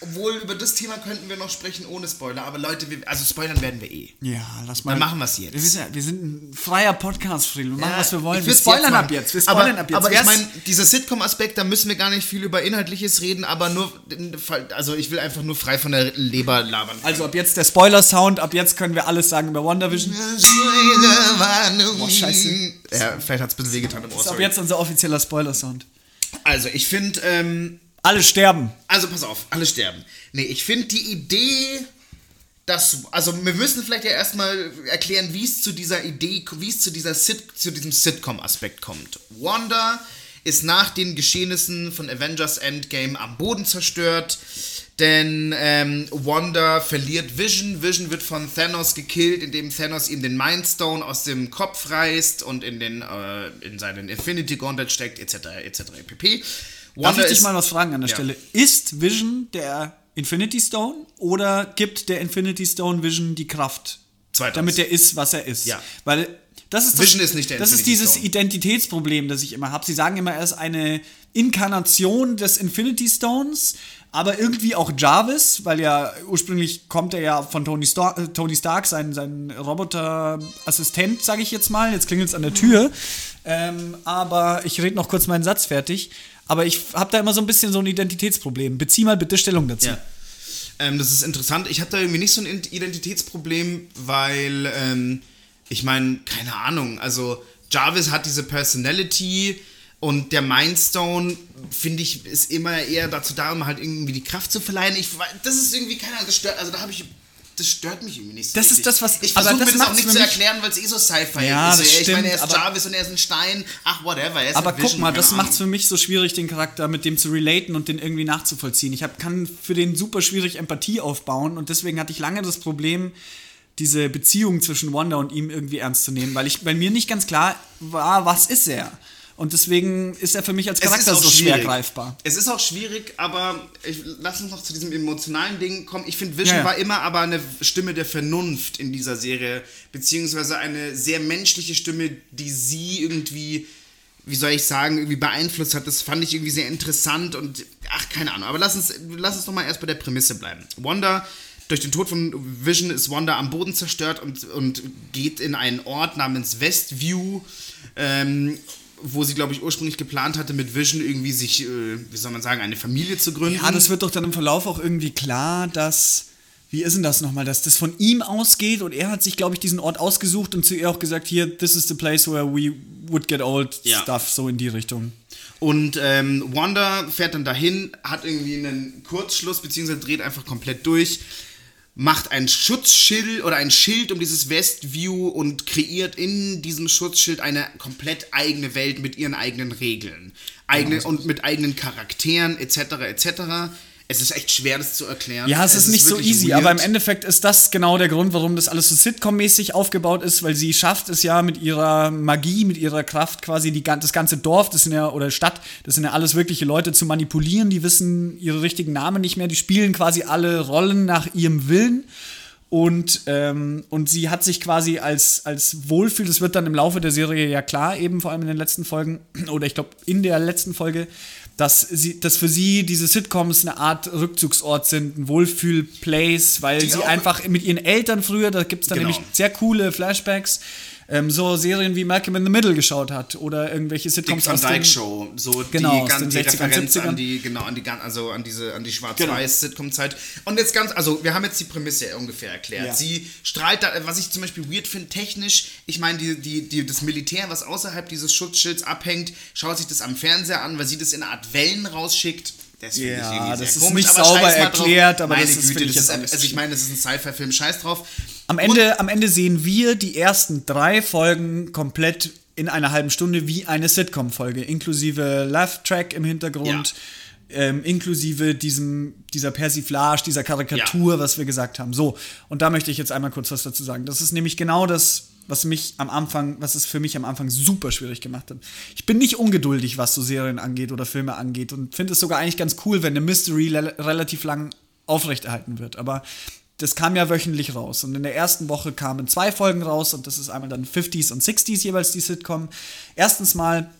Speaker 1: Obwohl, über das Thema könnten wir noch sprechen ohne Spoiler. Aber Leute, wir, also spoilern werden wir eh.
Speaker 2: Ja, lass mal.
Speaker 1: Dann machen wir's jetzt.
Speaker 2: Wir, wissen ja, wir sind ein freier Podcast, Friedel. Wir machen, was wir wollen. Wir spoilern ab jetzt. Wir spoilern
Speaker 1: aber,
Speaker 2: ab jetzt.
Speaker 1: Aber ich meine, dieser Sitcom-Aspekt, da müssen wir gar nicht viel über Inhaltliches reden, aber nur, also ich will einfach nur frei von der Leber labern.
Speaker 2: also ab jetzt der Spoiler-Sound. Ab jetzt können wir alles sagen über WandaVision.
Speaker 1: Boah,
Speaker 2: scheiße.
Speaker 1: Ja, vielleicht hat es ein bisschen wehgetan im Ohr,
Speaker 2: Das ist ab jetzt unser offizieller Spoiler-Sound.
Speaker 1: Also, ich finde, ähm,
Speaker 2: Alle sterben.
Speaker 1: Also pass auf, alle sterben. Nee, ich finde die Idee, dass. Also wir müssen vielleicht ja erstmal erklären, wie es zu dieser Idee, wie es zu, dieser Sit, zu diesem Sitcom-Aspekt kommt. Wanda ist nach den Geschehnissen von Avengers Endgame am Boden zerstört. Denn ähm, Wanda verliert Vision. Vision wird von Thanos gekillt, indem Thanos ihm den Mindstone aus dem Kopf reißt und in, den, äh, in seinen Infinity Gauntlet steckt, etc. etc. pp.
Speaker 2: Darf
Speaker 1: Wanda
Speaker 2: ich dich mal was fragen an der
Speaker 1: Ja.
Speaker 2: Stelle? Ist Vision der Infinity Stone oder gibt der Infinity Stone Vision die Kraft,
Speaker 1: Zweiteres.
Speaker 2: damit er ist, was er ist?
Speaker 1: Ja.
Speaker 2: Weil das ist das,
Speaker 1: Vision ist nicht der
Speaker 2: Das ist dieses
Speaker 1: Stone.
Speaker 2: Identitätsproblem, das ich immer habe. Sie sagen immer, er ist eine Inkarnation des Infinity Stones, aber irgendwie auch Jarvis, weil ja ursprünglich kommt er ja von Tony, Star äh, Tony Stark, sein, sein Roboter-Assistent, sage ich jetzt mal. Jetzt klingelt es an der Tür. Ähm, aber ich rede noch kurz meinen Satz fertig. Aber ich habe da immer so ein bisschen so ein Identitätsproblem. Bezieh mal bitte Stellung dazu.
Speaker 1: Ja. Ähm, das ist interessant. Ich habe da irgendwie nicht so ein Identitätsproblem, weil ähm, ich meine, keine Ahnung, also Jarvis hat diese Personality und der Mindstone, finde ich, ist immer eher dazu da, um halt irgendwie die Kraft zu verleihen. Ich, das ist irgendwie, keine Ahnung, das stört, also da habe ich, das stört mich irgendwie nicht so
Speaker 2: Das ist
Speaker 1: richtig.
Speaker 2: das, was-
Speaker 1: Ich
Speaker 2: aber
Speaker 1: versuche
Speaker 2: das
Speaker 1: mir das auch
Speaker 2: macht's
Speaker 1: nicht zu erklären, weil es eh so Sci-Fi
Speaker 2: Ja,
Speaker 1: ist.
Speaker 2: das
Speaker 1: ich meine,
Speaker 2: stimmt,
Speaker 1: er ist
Speaker 2: aber-
Speaker 1: Jarvis und er ist ein Stein, ach, whatever, er ist
Speaker 2: Aber
Speaker 1: ein
Speaker 2: guck
Speaker 1: Vision,
Speaker 2: mal, das macht es für mich so schwierig, den Charakter mit dem zu relaten und den irgendwie nachzuvollziehen. Ich hab, kann für den super schwierig Empathie aufbauen und deswegen hatte ich lange das Problem, diese Beziehung zwischen Wanda und ihm irgendwie ernst zu nehmen, weil, ich, weil mir nicht ganz klar war, was ist er? Und deswegen ist er für mich als Charakter so schwer greifbar.
Speaker 1: Es ist auch schwierig, aber ich, lass uns noch zu diesem emotionalen Ding kommen. Ich finde, Vision
Speaker 2: Ja, ja.
Speaker 1: war immer aber eine Stimme der Vernunft in dieser Serie, beziehungsweise eine sehr menschliche Stimme, die sie irgendwie, wie soll ich sagen, irgendwie beeinflusst hat. Das fand ich irgendwie sehr interessant und ach, keine Ahnung. Aber lass uns, lass uns noch mal erst bei der Prämisse bleiben. Wanda durch den Tod von Vision ist Wanda am Boden zerstört und, und geht in einen Ort namens Westview, ähm, wo sie, glaube ich, ursprünglich geplant hatte, mit Vision irgendwie sich, äh, wie soll man sagen, eine Familie zu gründen.
Speaker 2: Ja, das wird doch dann im Verlauf auch irgendwie klar, dass. Wie ist denn das nochmal, dass das von ihm ausgeht und er hat sich, glaube ich, diesen Ort ausgesucht und zu ihr auch gesagt, hier, this is the place where we would get old
Speaker 1: Ja.
Speaker 2: stuff, so in die Richtung.
Speaker 1: Und ähm, Wanda fährt dann dahin, hat irgendwie einen Kurzschluss, beziehungsweise dreht einfach komplett durch, macht ein Schutzschild oder ein Schild um dieses Westview und kreiert in diesem Schutzschild eine komplett eigene Welt mit ihren eigenen Regeln. Eigene, und mit eigenen Charakteren, etc., etc. Es ist echt schwer, das zu erklären.
Speaker 2: Ja, es, ist nicht so easy,
Speaker 1: weird.
Speaker 2: aber im Endeffekt ist das genau der Grund, warum das alles so Sitcom-mäßig aufgebaut ist, weil sie schafft es ja mit ihrer Magie, mit ihrer Kraft quasi die, das ganze Dorf, das sind ja, oder Stadt, das sind ja alles wirkliche Leute zu manipulieren, die wissen ihre richtigen Namen nicht mehr, die spielen quasi alle Rollen nach ihrem Willen. Und, ähm, und sie hat sich quasi als, als Wohlfühl, das wird dann im Laufe der Serie ja klar, eben vor allem in den letzten Folgen, oder ich glaube in der letzten Folge, dass, sie, dass für sie diese Sitcoms eine Art Rückzugsort sind, ein Wohlfühl-Place, weil
Speaker 1: Die
Speaker 2: sie einfach mit ihren Eltern früher, da gibt es dann
Speaker 1: Genau.
Speaker 2: nämlich sehr coole Flashbacks, ähm, so Serien wie Malcolm in the Middle geschaut hat oder irgendwelche
Speaker 1: Dick
Speaker 2: Sitcoms
Speaker 1: Van
Speaker 2: aus den-
Speaker 1: Dyke Show, so
Speaker 2: Genau,
Speaker 1: die,
Speaker 2: aus
Speaker 1: gan-
Speaker 2: den
Speaker 1: die
Speaker 2: 60ern,
Speaker 1: Referenz
Speaker 2: 70ern.
Speaker 1: an die, genau, an die, also an diese, an die
Speaker 2: Genau.
Speaker 1: schwarz-weiß Sitcom-Zeit. Und jetzt ganz, also wir haben jetzt die Prämisse ungefähr erklärt.
Speaker 2: Ja.
Speaker 1: Sie strahlt da, was ich zum Beispiel weird finde, technisch, ich meine, die, die, die, das Militär, was außerhalb dieses Schutzschilds abhängt, schaut sich das am Fernseher an, weil sie das in einer Art Wellen rausschickt. Das
Speaker 2: Ja, das ist
Speaker 1: komisch,
Speaker 2: nicht sauber erklärt, aber
Speaker 1: Meine
Speaker 2: das ist,
Speaker 1: Güte, das ist, also ich meine, das ist ein Sci-Fi-Film, scheiß drauf.
Speaker 2: Am Ende, am Ende sehen wir die ersten drei Folgen komplett in einer halben Stunde wie eine Sitcom-Folge, inklusive Laugh-Track im Hintergrund, ähm, inklusive diesem, dieser Persiflage, dieser Karikatur, was wir gesagt haben. So, und da möchte ich jetzt einmal kurz was dazu sagen. Das ist nämlich genau das, was mich am Anfang, was es für mich am Anfang super schwierig gemacht hat. Ich bin nicht ungeduldig, was so Serien angeht oder Filme angeht und finde es sogar eigentlich ganz cool, wenn eine Mystery relativ lang aufrechterhalten wird. Aber das kam ja wöchentlich raus. Und in der ersten Woche kamen zwei Folgen raus und das ist einmal dann 50s und 60s jeweils die Sitcom. Erstens mal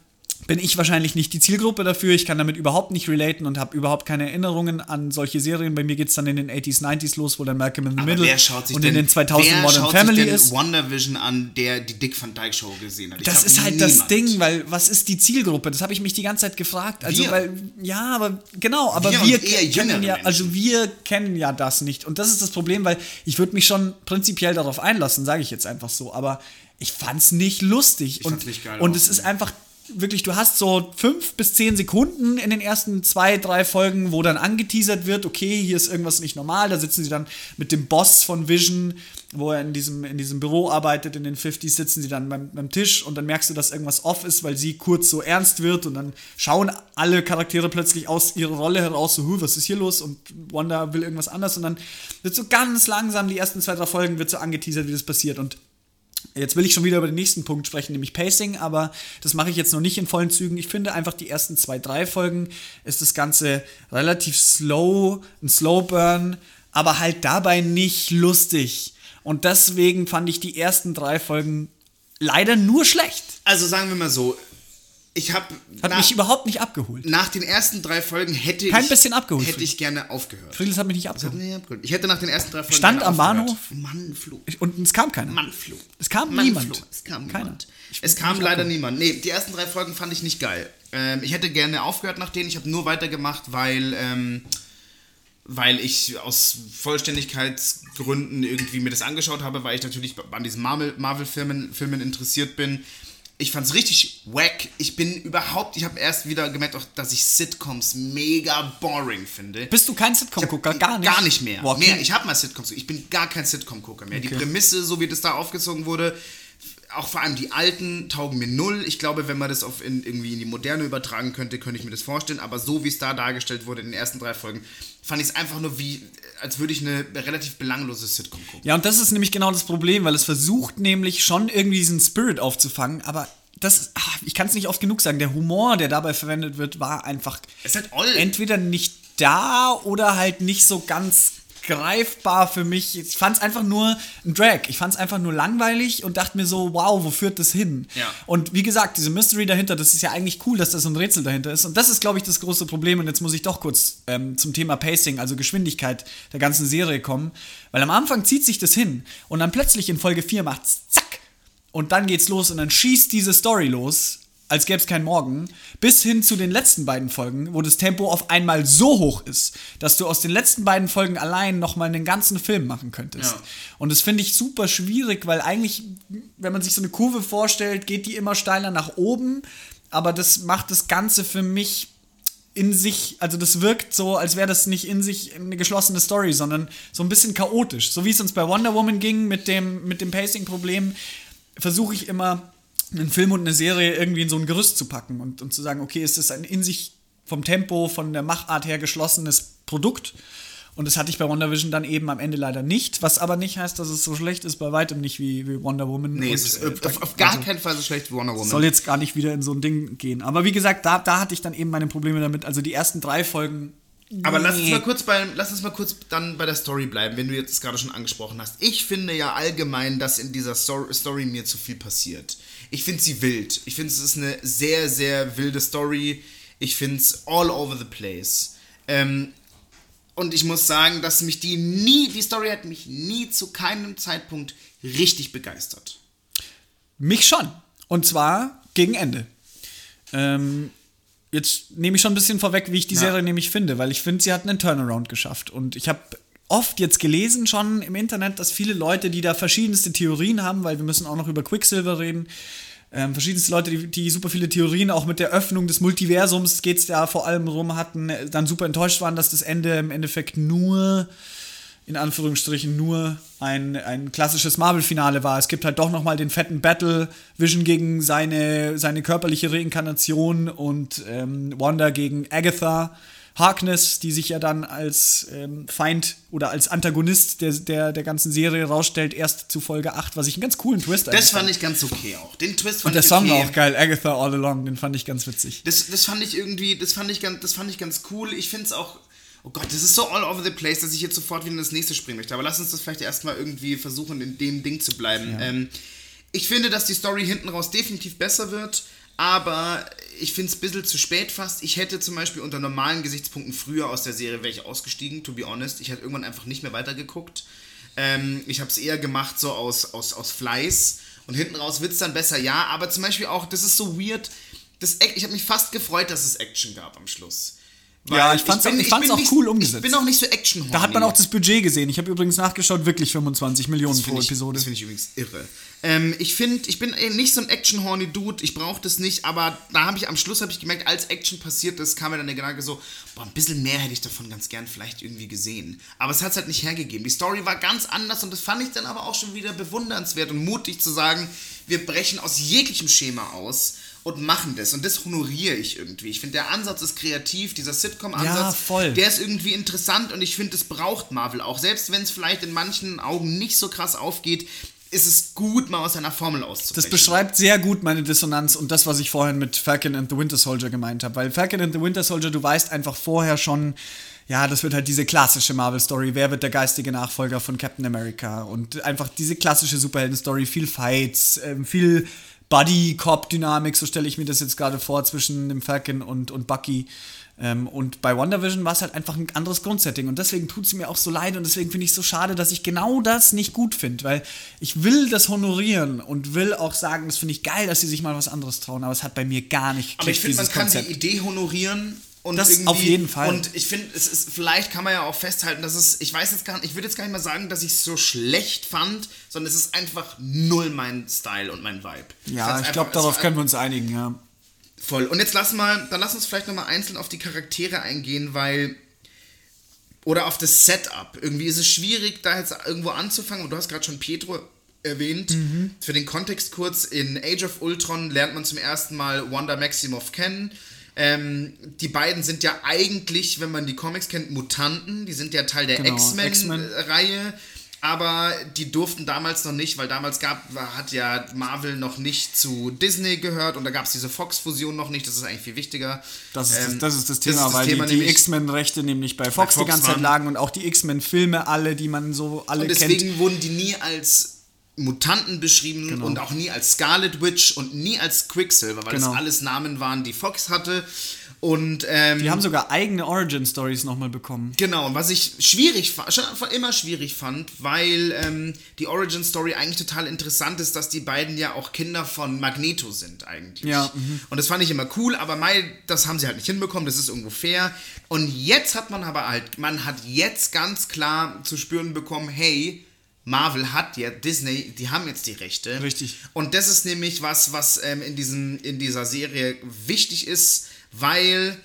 Speaker 2: bin ich wahrscheinlich nicht die Zielgruppe dafür. Ich kann damit überhaupt nicht relaten und habe überhaupt keine Erinnerungen an solche Serien. Bei mir geht es dann in den 80s, 90s los, wo dann Malcolm in the
Speaker 1: Aber
Speaker 2: Middle und
Speaker 1: denn,
Speaker 2: in den 2000
Speaker 1: wer
Speaker 2: Modern
Speaker 1: schaut
Speaker 2: Family
Speaker 1: sich denn
Speaker 2: ist.
Speaker 1: WandaVision an, der die Dick Van Dyke Show gesehen hat. Ich
Speaker 2: Das ist halt das
Speaker 1: niemand.
Speaker 2: Ding, weil was ist die Zielgruppe? Das habe ich mich die ganze Zeit gefragt. Also
Speaker 1: Wir.
Speaker 2: weil ja, aber genau, aber
Speaker 1: Wir
Speaker 2: wir,
Speaker 1: und eher
Speaker 2: kennen ja,
Speaker 1: Menschen.
Speaker 2: also wir kennen ja das nicht und das ist das Problem, weil ich würde mich schon prinzipiell darauf einlassen, sage ich jetzt einfach so, aber ich fand's nicht lustig und
Speaker 1: fand's nicht geil
Speaker 2: und es ist einfach wirklich, du hast so fünf bis zehn Sekunden in den ersten zwei, drei Folgen, wo dann angeteasert wird, okay, hier ist irgendwas nicht normal. Da sitzen sie dann mit dem Boss von Vision, wo er in diesem, in diesem Büro arbeitet, in den 50s, sitzen sie dann beim, beim Tisch und dann merkst du, dass irgendwas off ist, weil sie kurz so ernst wird und dann schauen alle Charaktere plötzlich aus ihrer Rolle heraus, so, "Huh, was ist hier los? Und Wanda will irgendwas anders und dann wird so ganz langsam, die ersten zwei, drei Folgen wird so angeteasert, wie das passiert und Jetzt will ich schon wieder über den nächsten Punkt sprechen, nämlich Pacing, aber das mache ich jetzt noch nicht in vollen Zügen. Ich finde einfach die ersten zwei, drei Folgen ist das Ganze relativ slow, ein Slow Burn, aber halt dabei nicht lustig. Und deswegen fand ich die ersten drei Folgen leider nur schlecht.
Speaker 1: Also sagen wir mal so, ich habe
Speaker 2: Hat mich überhaupt nicht abgeholt.
Speaker 1: nach den ersten drei Folgen hätte
Speaker 2: Kein
Speaker 1: ich
Speaker 2: bisschen abgeholt,
Speaker 1: hätte
Speaker 2: Friedrich.
Speaker 1: ich gerne aufgehört.
Speaker 2: Friedels hat mich nicht abgeholt.
Speaker 1: Nee, abgeholt. Ich hätte nach den ersten drei Folgen
Speaker 2: Stand am
Speaker 1: aufgehört.
Speaker 2: Bahnhof?
Speaker 1: Mann, Flug.
Speaker 2: Und es kam keiner.
Speaker 1: Mann, Flug.
Speaker 2: Es kam
Speaker 1: Mann,
Speaker 2: niemand.
Speaker 1: Flug. Es kam
Speaker 2: Keiner.
Speaker 1: niemand. Es kam leider
Speaker 2: abgeholt.
Speaker 1: niemand. Nee, die ersten drei Folgen fand ich nicht geil. Ähm, ich hätte gerne aufgehört nach denen. Ich habe nur weitergemacht, weil, ähm, weil ich aus Vollständigkeitsgründen irgendwie mir das angeschaut habe, weil ich natürlich an diesen Marvel- Marvel-Filmen Filmen interessiert bin. Ich fand's richtig wack. Ich bin überhaupt, ich habe erst wieder gemerkt, auch, dass ich Sitcoms mega boring finde.
Speaker 2: Bist du kein Sitcom-Gucker? Gar nicht?
Speaker 1: Gar nicht mehr. Mehr.
Speaker 2: okay.
Speaker 1: Ich habe mal Sitcoms. Ich bin gar kein Sitcom-Gucker mehr. Die Prämisse, so wie das da aufgezogen wurde, auch vor allem die alten taugen mir null. Ich glaube, wenn man das auf in, irgendwie in die Moderne übertragen könnte, könnte ich mir das vorstellen. Aber so wie es da dargestellt wurde in den ersten drei Folgen, fand ich es einfach nur wie, als würde ich eine relativ belanglose Sitcom gucken.
Speaker 2: Ja, und das ist nämlich genau das Problem, weil es versucht nämlich schon irgendwie diesen Spirit aufzufangen, aber das ach, ich kann es nicht oft genug sagen, der Humor, der dabei verwendet wird, war einfach
Speaker 1: halt
Speaker 2: entweder nicht da oder halt nicht so ganz greifbar für mich. Ich fand es einfach nur ein Drag. Ich fand es einfach nur langweilig und dachte mir so, wow, wo führt das hin?
Speaker 1: Ja.
Speaker 2: Und wie gesagt, diese Mystery dahinter, das ist ja eigentlich cool, dass da so ein Rätsel dahinter ist. Und das ist, glaube ich, das große Problem. Und jetzt muss ich doch kurz ähm, zum Thema Pacing, also Geschwindigkeit der ganzen Serie kommen. Weil am Anfang zieht sich das hin und dann plötzlich in Folge 4 macht's zack. Und dann geht's los und dann schießt diese Story los, als gäbe es keinen Morgen, bis hin zu den letzten beiden Folgen, wo das Tempo auf einmal so hoch ist, dass du aus den letzten beiden Folgen allein nochmal einen ganzen Film machen könntest.
Speaker 1: Ja.
Speaker 2: Und das finde ich super schwierig, weil eigentlich, wenn man sich so eine Kurve vorstellt, geht die immer steiler nach oben, aber das macht das Ganze für mich in sich, also das wirkt so, als wäre das nicht in sich eine geschlossene Story, sondern so ein bisschen chaotisch. So wie es uns bei Wonder Woman ging mit dem, mit dem Pacing-Problem, versuche ich immer, einen Film und eine Serie irgendwie in so ein Gerüst zu packen und, und zu sagen, okay, ist das ein in sich vom Tempo, von der Machart her geschlossenes Produkt? Und das hatte ich bei Wonder Vision dann eben am Ende leider nicht, was aber nicht heißt, dass es so schlecht ist, bei weitem nicht wie, wie Wonder Woman.
Speaker 1: Nee,
Speaker 2: Und,
Speaker 1: es ist
Speaker 2: äh,
Speaker 1: auf, auf gar
Speaker 2: also-
Speaker 1: keinen Fall so schlecht wie Wonder Woman.
Speaker 2: soll jetzt gar nicht wieder in so ein Ding gehen. Aber wie gesagt, da, da hatte ich dann eben meine Probleme damit. Also die ersten drei Folgen.
Speaker 1: Aber lass uns
Speaker 2: nee.
Speaker 1: mal kurz bei, lass uns mal kurz dann bei der Story bleiben, wenn du jetzt gerade schon angesprochen hast. Ich finde ja allgemein, dass in dieser Stor- Story mir zu viel passiert. Ich finde sie wild. Ich finde es ist eine sehr, sehr wilde Story. Ich finde es all over the place. Ähm, und ich muss sagen, dass mich die nie, die Story hat mich nie zu keinem Zeitpunkt richtig begeistert.
Speaker 2: Mich schon. Und zwar gegen Ende. Ähm, jetzt nehme ich schon ein bisschen vorweg, wie ich die
Speaker 1: Ja.
Speaker 2: Serie nämlich finde, weil ich finde, sie hat einen Turnaround geschafft. Und ich habe oft jetzt gelesen schon im Internet, dass viele Leute, die da verschiedenste Theorien haben, weil wir müssen auch noch über Quicksilver reden, ähm, verschiedenste Leute, die, die super viele Theorien, auch mit der Öffnung des Multiversums geht es da vor allem rum, hatten, äh, dann super enttäuscht waren, dass das Ende im Endeffekt nur in Anführungsstrichen nur ein, ein klassisches Marvel-Finale war. Es gibt halt doch nochmal den fetten Battle, Vision gegen seine, seine körperliche Reinkarnation und ähm, Wanda gegen Agatha Harkness, die sich ja dann als ähm, Feind oder als Antagonist der, der, der ganzen Serie rausstellt, erst zu Folge 8, was ich einen ganz coolen Twist
Speaker 1: Das fand ich ganz okay auch. Den Twist fand
Speaker 2: Und der
Speaker 1: ich
Speaker 2: Song
Speaker 1: okay.
Speaker 2: war auch geil, Agatha All Along, den fand ich ganz witzig.
Speaker 1: Das, das fand ich irgendwie, das fand ich ganz, das fand ich ganz cool. Ich finde es auch Oh Gott, das ist so all over the place, dass ich jetzt sofort wieder in das nächste springen möchte. Aber lass uns das vielleicht erstmal irgendwie versuchen, in dem Ding zu bleiben. Ja. Ähm, ich finde, dass die Story hinten raus definitiv besser wird, aber ich finde es ein bisschen zu spät fast. Ich hätte zum Beispiel unter normalen Gesichtspunkten früher aus der Serie wäre ich ausgestiegen, to be honest. Ich hätte irgendwann einfach nicht mehr weitergeguckt. Ähm, ich habe es eher gemacht so aus, aus, aus Fleiß. Und hinten raus wird es dann besser, ja. Aber zum Beispiel auch, das ist so weird. Das, ich habe mich fast gefreut, dass es Action gab am Schluss.
Speaker 2: Weil ja, ich fand's, ich bin, ich fand's auch
Speaker 1: nicht,
Speaker 2: cool umgesetzt.
Speaker 1: Ich bin auch nicht so action
Speaker 2: Da hat man auch das Budget gesehen. Ich habe übrigens nachgeschaut, wirklich 25 Millionen pro
Speaker 1: ich,
Speaker 2: Episode.
Speaker 1: Das finde ich übrigens irre. Ähm, ich finde, ich bin nicht so ein action-horny Dude, ich brauche das nicht, aber da habe ich am Schluss habe ich gemerkt, als Action passiert ist, kam mir dann der Gedanke so, boah, ein bisschen mehr hätte ich davon ganz gern vielleicht irgendwie gesehen. Aber es hat es halt nicht hergegeben. Die Story war ganz anders und das fand ich dann aber auch schon wieder bewundernswert und mutig zu sagen, wir brechen aus jeglichem Schema aus und machen das. Und das honoriere ich irgendwie. Ich finde, der Ansatz ist kreativ, dieser Sitcom-Ansatz,
Speaker 2: ja,
Speaker 1: der ist irgendwie interessant und ich finde, das braucht Marvel auch. Selbst wenn es vielleicht in manchen Augen nicht so krass aufgeht, ist es gut, mal aus einer Formel auszubrechen.
Speaker 2: Das beschreibt sehr gut meine Dissonanz und das, was ich vorhin mit Falcon and the Winter Soldier gemeint habe. Weil Falcon and the Winter Soldier, du weißt einfach vorher schon, ja, das wird halt diese klassische Marvel-Story. Wer wird der geistige Nachfolger von Captain America? Und einfach diese klassische Superhelden-Story, viel Fights, ähm, viel Buddy-Cop-Dynamik, so stelle ich mir das jetzt gerade vor, zwischen dem Falcon und, und Bucky. Ähm, und bei WandaVision war es halt einfach ein anderes Grundsetting. Und deswegen tut es mir auch so leid und deswegen finde ich es so schade, dass ich genau das nicht gut finde. Weil ich will das honorieren und will auch sagen, das finde ich geil, dass sie sich mal was anderes trauen. Aber es hat bei mir gar nicht
Speaker 1: Aber ich finde, man kann Konzept. die Idee honorieren und
Speaker 2: das auf jeden Fall.
Speaker 1: Und ich finde, es ist, vielleicht kann man ja auch festhalten, dass es, ich weiß jetzt gar nicht, ich würde jetzt gar nicht mal sagen, dass ich es so schlecht fand, sondern es ist einfach null mein Style und mein Vibe.
Speaker 2: Ja, ich glaube, darauf können wir uns einigen, ja.
Speaker 1: Voll. Und jetzt lass mal, dann lass uns vielleicht nochmal einzeln auf die Charaktere eingehen, weil. Oder auf das Setup. Irgendwie ist es schwierig, da jetzt irgendwo anzufangen. Und du hast gerade schon Pietro erwähnt. Mhm. Für den Kontext kurz: In Age of Ultron lernt man zum ersten Mal Wanda Maximoff kennen. Ähm, die beiden sind ja eigentlich, wenn man die Comics kennt, Mutanten. Die sind ja Teil der genau, X-Men-Reihe. Aber die durften damals noch nicht, weil damals gab, hat ja Marvel noch nicht zu Disney gehört und da gab es diese Fox-Fusion noch nicht. Das ist eigentlich viel wichtiger.
Speaker 2: Das ist, ähm, das, das, ist das, Thema, das ist das weil Thema, die, die X-Men-Rechte nämlich bei Fox, bei Fox, die ganze Zeit lagen und auch die X-Men-Filme, alle, die man so alle
Speaker 1: und deswegen kennt. wurden die nie als Mutanten beschrieben genau. und auch nie als Scarlet Witch und nie als Quicksilver, weil genau. das alles Namen waren, die Fox hatte. Und, ähm,
Speaker 2: die haben sogar eigene Origin-Stories nochmal bekommen.
Speaker 1: Genau, was ich schwierig schon immer schwierig fand, weil ähm, die Origin-Story eigentlich total interessant ist, dass die beiden ja auch Kinder von Magneto sind eigentlich.
Speaker 2: Ja.
Speaker 1: Mhm. Und das fand ich immer cool, aber Mai, das haben sie halt nicht hinbekommen, das ist irgendwo fair. Und jetzt hat man aber halt, man hat jetzt ganz klar zu spüren bekommen, hey, Marvel hat ja, Disney, die haben jetzt die Rechte.
Speaker 2: Richtig.
Speaker 1: Und das ist nämlich was, was ähm, in, diesem, in dieser Serie wichtig ist, weil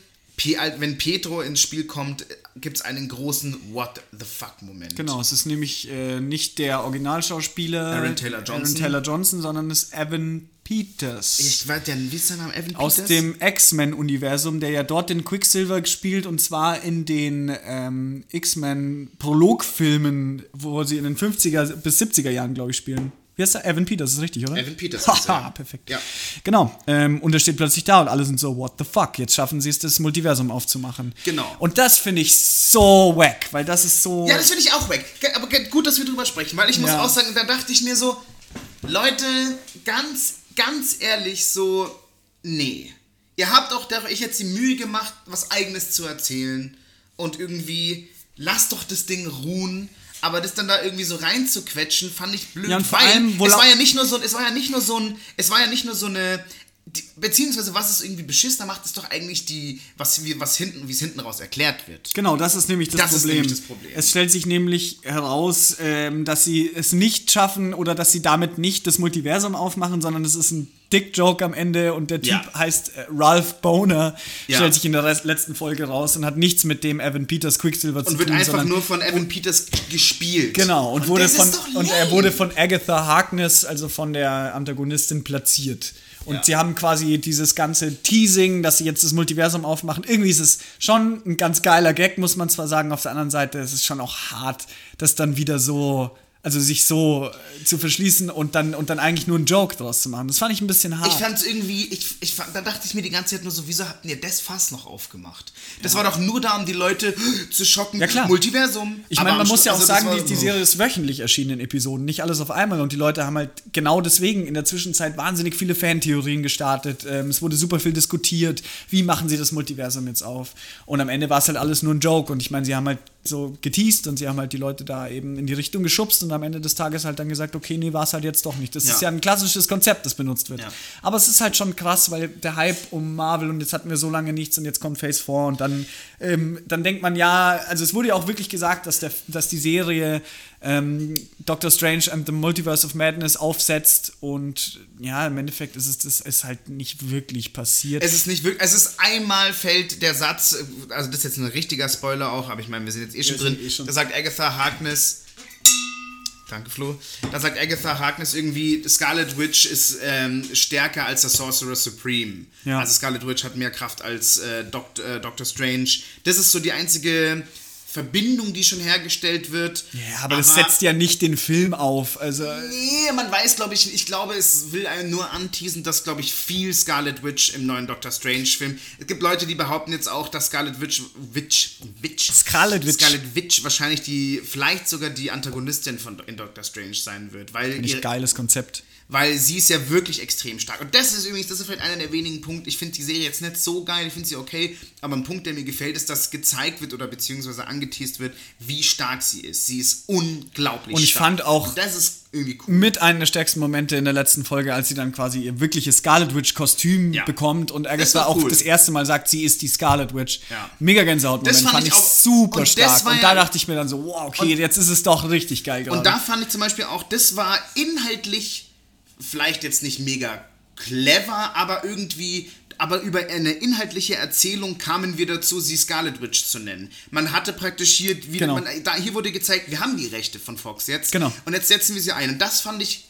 Speaker 1: wenn Pietro ins Spiel kommt, gibt es einen großen What the fuck Moment.
Speaker 2: Genau, es ist nämlich äh, nicht der Originalschauspieler
Speaker 1: Aaron Taylor Johnson,
Speaker 2: Aaron Taylor Johnson sondern es ist Evan Peters.
Speaker 1: Ich weiß ja, wie ist sein Name? Evan Peters?
Speaker 2: Aus dem X-Men-Universum, der ja dort den Quicksilver gespielt und zwar in den ähm, X-Men-Prolog-Filmen, wo sie in den 50er bis 70er Jahren, glaube ich, spielen. Wie heißt er? Evan Peters, ist richtig, oder?
Speaker 1: Evan Peters.
Speaker 2: Haha, perfekt. Ja. Genau. Ähm, und er steht plötzlich da und alle sind so, what the fuck? Jetzt schaffen sie es, das Multiversum aufzumachen.
Speaker 1: Genau.
Speaker 2: Und das finde ich so wack, weil das ist so.
Speaker 1: Ja, das finde ich auch wack. Aber gut, dass wir drüber sprechen, weil ich muss ja. auch sagen, da dachte ich mir so, Leute, ganz, ganz ehrlich, so, nee. Ihr habt auch euch jetzt die Mühe gemacht, was Eigenes zu erzählen. Und irgendwie, lasst doch das Ding ruhen aber das dann da irgendwie so reinzuquetschen, fand ich blöd.
Speaker 2: Ja, und vor weil allem,
Speaker 1: es war ja nicht nur so, es war ja nicht nur so ein, es war ja nicht nur so eine, die, beziehungsweise was es irgendwie beschissener macht, ist doch eigentlich die, was wir, was hinten, wie es hinten raus erklärt wird.
Speaker 2: Genau, das ist nämlich das, das Problem. Ist nämlich das Problem. Es stellt sich nämlich heraus, ähm, dass sie es nicht schaffen oder dass sie damit nicht das Multiversum aufmachen, sondern es ist ein Dick-Joke am Ende und der Typ ja. heißt äh, Ralph Boner, ja. stellt sich in der letzten Folge raus und hat nichts mit dem Evan Peters Quicksilver
Speaker 1: und
Speaker 2: zu tun.
Speaker 1: Und wird einfach nur von Evan Peters gespielt.
Speaker 2: Genau, und, und wurde von und er wurde von Agatha Harkness, also von der Antagonistin, platziert. Und ja. sie haben quasi dieses ganze Teasing, dass sie jetzt das Multiversum aufmachen. Irgendwie ist es schon ein ganz geiler Gag, muss man zwar sagen. Auf der anderen Seite ist es schon auch hart, das dann wieder so Also sich so äh, zu verschließen und dann, und dann eigentlich nur einen Joke draus zu machen. Das fand ich ein bisschen hart.
Speaker 1: Ich fand es irgendwie, ich, ich, fand- da dachte ich mir die ganze Zeit nur so, wieso habt ihr das Fass noch aufgemacht? Das war doch nur da, um die Leute zu schocken.
Speaker 2: Ja, klar.
Speaker 1: Multiversum.
Speaker 2: Ich meine, man muss ja auch
Speaker 1: also
Speaker 2: sagen, die, die Serie ist wöchentlich erschienen in Episoden, nicht alles auf einmal. Und die Leute haben halt genau deswegen in der Zwischenzeit wahnsinnig viele Fantheorien gestartet. Ähm, es wurde super viel diskutiert, wie machen sie das Multiversum jetzt auf. Und am Ende war es halt alles nur ein Joke. Und ich meine, sie haben halt so geteased und sie haben halt die Leute da eben in die Richtung geschubst und am Ende des Tages halt dann gesagt, okay, nee, war es halt jetzt doch nicht. Das
Speaker 1: Ja.
Speaker 2: ist ja ein klassisches Konzept, das benutzt wird.
Speaker 1: Ja.
Speaker 2: Aber es ist halt schon krass, weil der Hype um Marvel und jetzt hatten wir so lange nichts und jetzt kommt Phase 4 und dann, ähm, dann denkt man ja, also es wurde ja auch wirklich gesagt, dass, der, dass die Serie ähm, Doctor Strange and the Multiverse of Madness aufsetzt und ja, im Endeffekt ist es das ist halt nicht wirklich passiert.
Speaker 1: Es ist nicht wirklich, es ist einmal fällt der Satz, also das ist jetzt ein richtiger Spoiler auch, aber ich meine, wir sind jetzt eh schon
Speaker 2: sind
Speaker 1: drin.
Speaker 2: eh schon.
Speaker 1: Da sagt Agatha Harkness, danke Flo, da sagt Agatha Harkness irgendwie, Scarlet Witch ist ähm, stärker als der Sorcerer Supreme.
Speaker 2: Ja.
Speaker 1: Also Scarlet Witch hat mehr Kraft als äh, Dokt, äh, Doctor Strange. Das ist so die einzige Verbindung, die schon hergestellt wird.
Speaker 2: ja, aber, das setzt ja nicht den Film auf. Also
Speaker 1: Nee, man weiß, glaube ich, ich glaube, es will einen nur anteasen, dass, glaube ich, viel Scarlet Witch im neuen Doctor Strange-Film. Es gibt Leute, die behaupten jetzt auch, dass Scarlet Witch, Witch, Witch,
Speaker 2: Scarlet Witch.
Speaker 1: Scarlet Witch wahrscheinlich die, vielleicht sogar die Antagonistin von in Doctor Strange sein wird, weil,
Speaker 2: nicht
Speaker 1: ihr,
Speaker 2: geiles Konzept.
Speaker 1: Weil sie ist ja wirklich extrem stark. Und das ist übrigens, das ist vielleicht einer der wenigen Punkte. Ich finde die Serie jetzt nicht so geil, ich finde sie okay, aber ein Punkt, der mir gefällt, ist, dass gezeigt wird oder beziehungsweise angeteased wird, wie stark sie ist. Sie ist unglaublich
Speaker 2: Und ich
Speaker 1: stark.
Speaker 2: fand auch-
Speaker 1: Und das ist irgendwie cool.
Speaker 2: mit einem der stärksten Momente in der letzten Folge, als sie dann quasi ihr wirkliches Scarlet Witch Kostüm
Speaker 1: Ja.
Speaker 2: bekommt und Agatha auch
Speaker 1: cool.
Speaker 2: das erste Mal sagt, sie ist die Scarlet Witch.
Speaker 1: Ja.
Speaker 2: Mega Gänsehaut-Moment,
Speaker 1: Das fand
Speaker 2: fand,
Speaker 1: ich auch-
Speaker 2: super
Speaker 1: und
Speaker 2: stark. Und
Speaker 1: ja-
Speaker 2: da dachte ich mir dann so, wow, okay, jetzt ist es doch richtig geil gerade.
Speaker 1: Und da fand ich zum Beispiel auch, das war inhaltlich vielleicht jetzt nicht mega clever, aber irgendwie, aber über eine inhaltliche Erzählung kamen wir dazu, sie Scarlet Witch zu nennen. Man hatte praktisch hier, wieder,
Speaker 2: Genau.
Speaker 1: man, da, hier wurde gezeigt, wir haben die Rechte von Fox jetzt.
Speaker 2: Genau.
Speaker 1: Und jetzt setzen wir sie ein. Und das fand ich,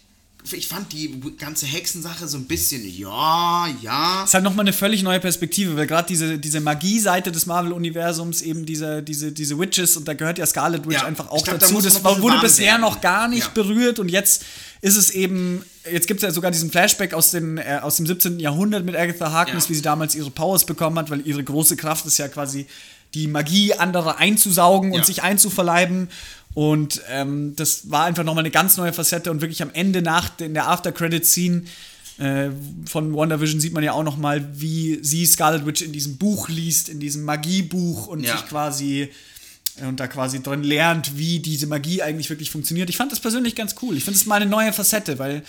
Speaker 1: ich fand die ganze Hexensache so ein bisschen, ja, ja.
Speaker 2: ist halt nochmal eine völlig neue Perspektive, weil gerade diese, diese Magie-Seite des Marvel-Universums, eben diese, diese, diese Witches, und da gehört ja Scarlet Witch
Speaker 1: Ja,
Speaker 2: einfach auch
Speaker 1: glaub, da
Speaker 2: dazu.
Speaker 1: man
Speaker 2: Das wurde bisher
Speaker 1: werden.
Speaker 2: noch gar nicht
Speaker 1: Ja.
Speaker 2: berührt und jetzt ist es eben, jetzt gibt es ja sogar diesen Flashback aus, den, äh, aus dem 17. Jahrhundert mit Agatha Harkness,
Speaker 1: Ja.
Speaker 2: wie sie damals ihre Powers bekommen hat, weil ihre große Kraft ist ja quasi die Magie anderer einzusaugen und
Speaker 1: Ja.
Speaker 2: sich einzuverleiben. Und ähm, das war einfach nochmal eine ganz neue Facette und wirklich am Ende nach in der After-Credit-Scene äh, von WandaVision sieht man ja auch nochmal, wie sie Scarlet Witch in diesem Buch liest, in diesem Magiebuch und
Speaker 1: Ja.
Speaker 2: sich quasi und da quasi drin lernt, wie diese Magie eigentlich wirklich funktioniert. Ich fand das persönlich ganz cool. Ich finde es mal eine neue Facette, weil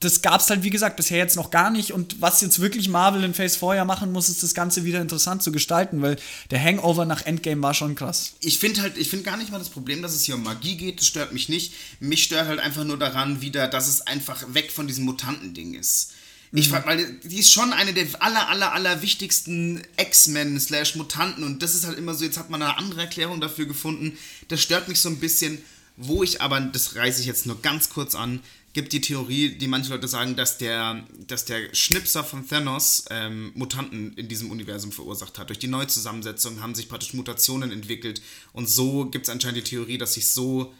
Speaker 2: das gab es halt, wie gesagt, bisher jetzt noch gar nicht. Und was jetzt wirklich Marvel in Phase 4 ja machen muss, ist das Ganze wieder interessant zu gestalten, weil der Hangover nach Endgame war schon krass.
Speaker 1: ich finde halt, ich finde gar nicht mal das Problem, dass es hier um Magie geht, das stört mich nicht. Mich stört halt einfach nur daran wieder, dass es einfach weg von diesem Mutantending ist. Ich frag, weil die ist schon eine der aller, aller, aller wichtigsten X-Men slash Mutanten und das ist halt immer so, jetzt hat man eine andere Erklärung dafür gefunden. Das stört mich so ein bisschen, wo ich aber, das reiße ich jetzt nur ganz kurz an, gibt die Theorie, die manche Leute sagen, dass der, dass der Schnipser von Thanos ähm, Mutanten in diesem Universum verursacht hat. Durch die Neuzusammensetzung haben sich praktisch Mutationen entwickelt und so gibt es anscheinend die Theorie, dass sich so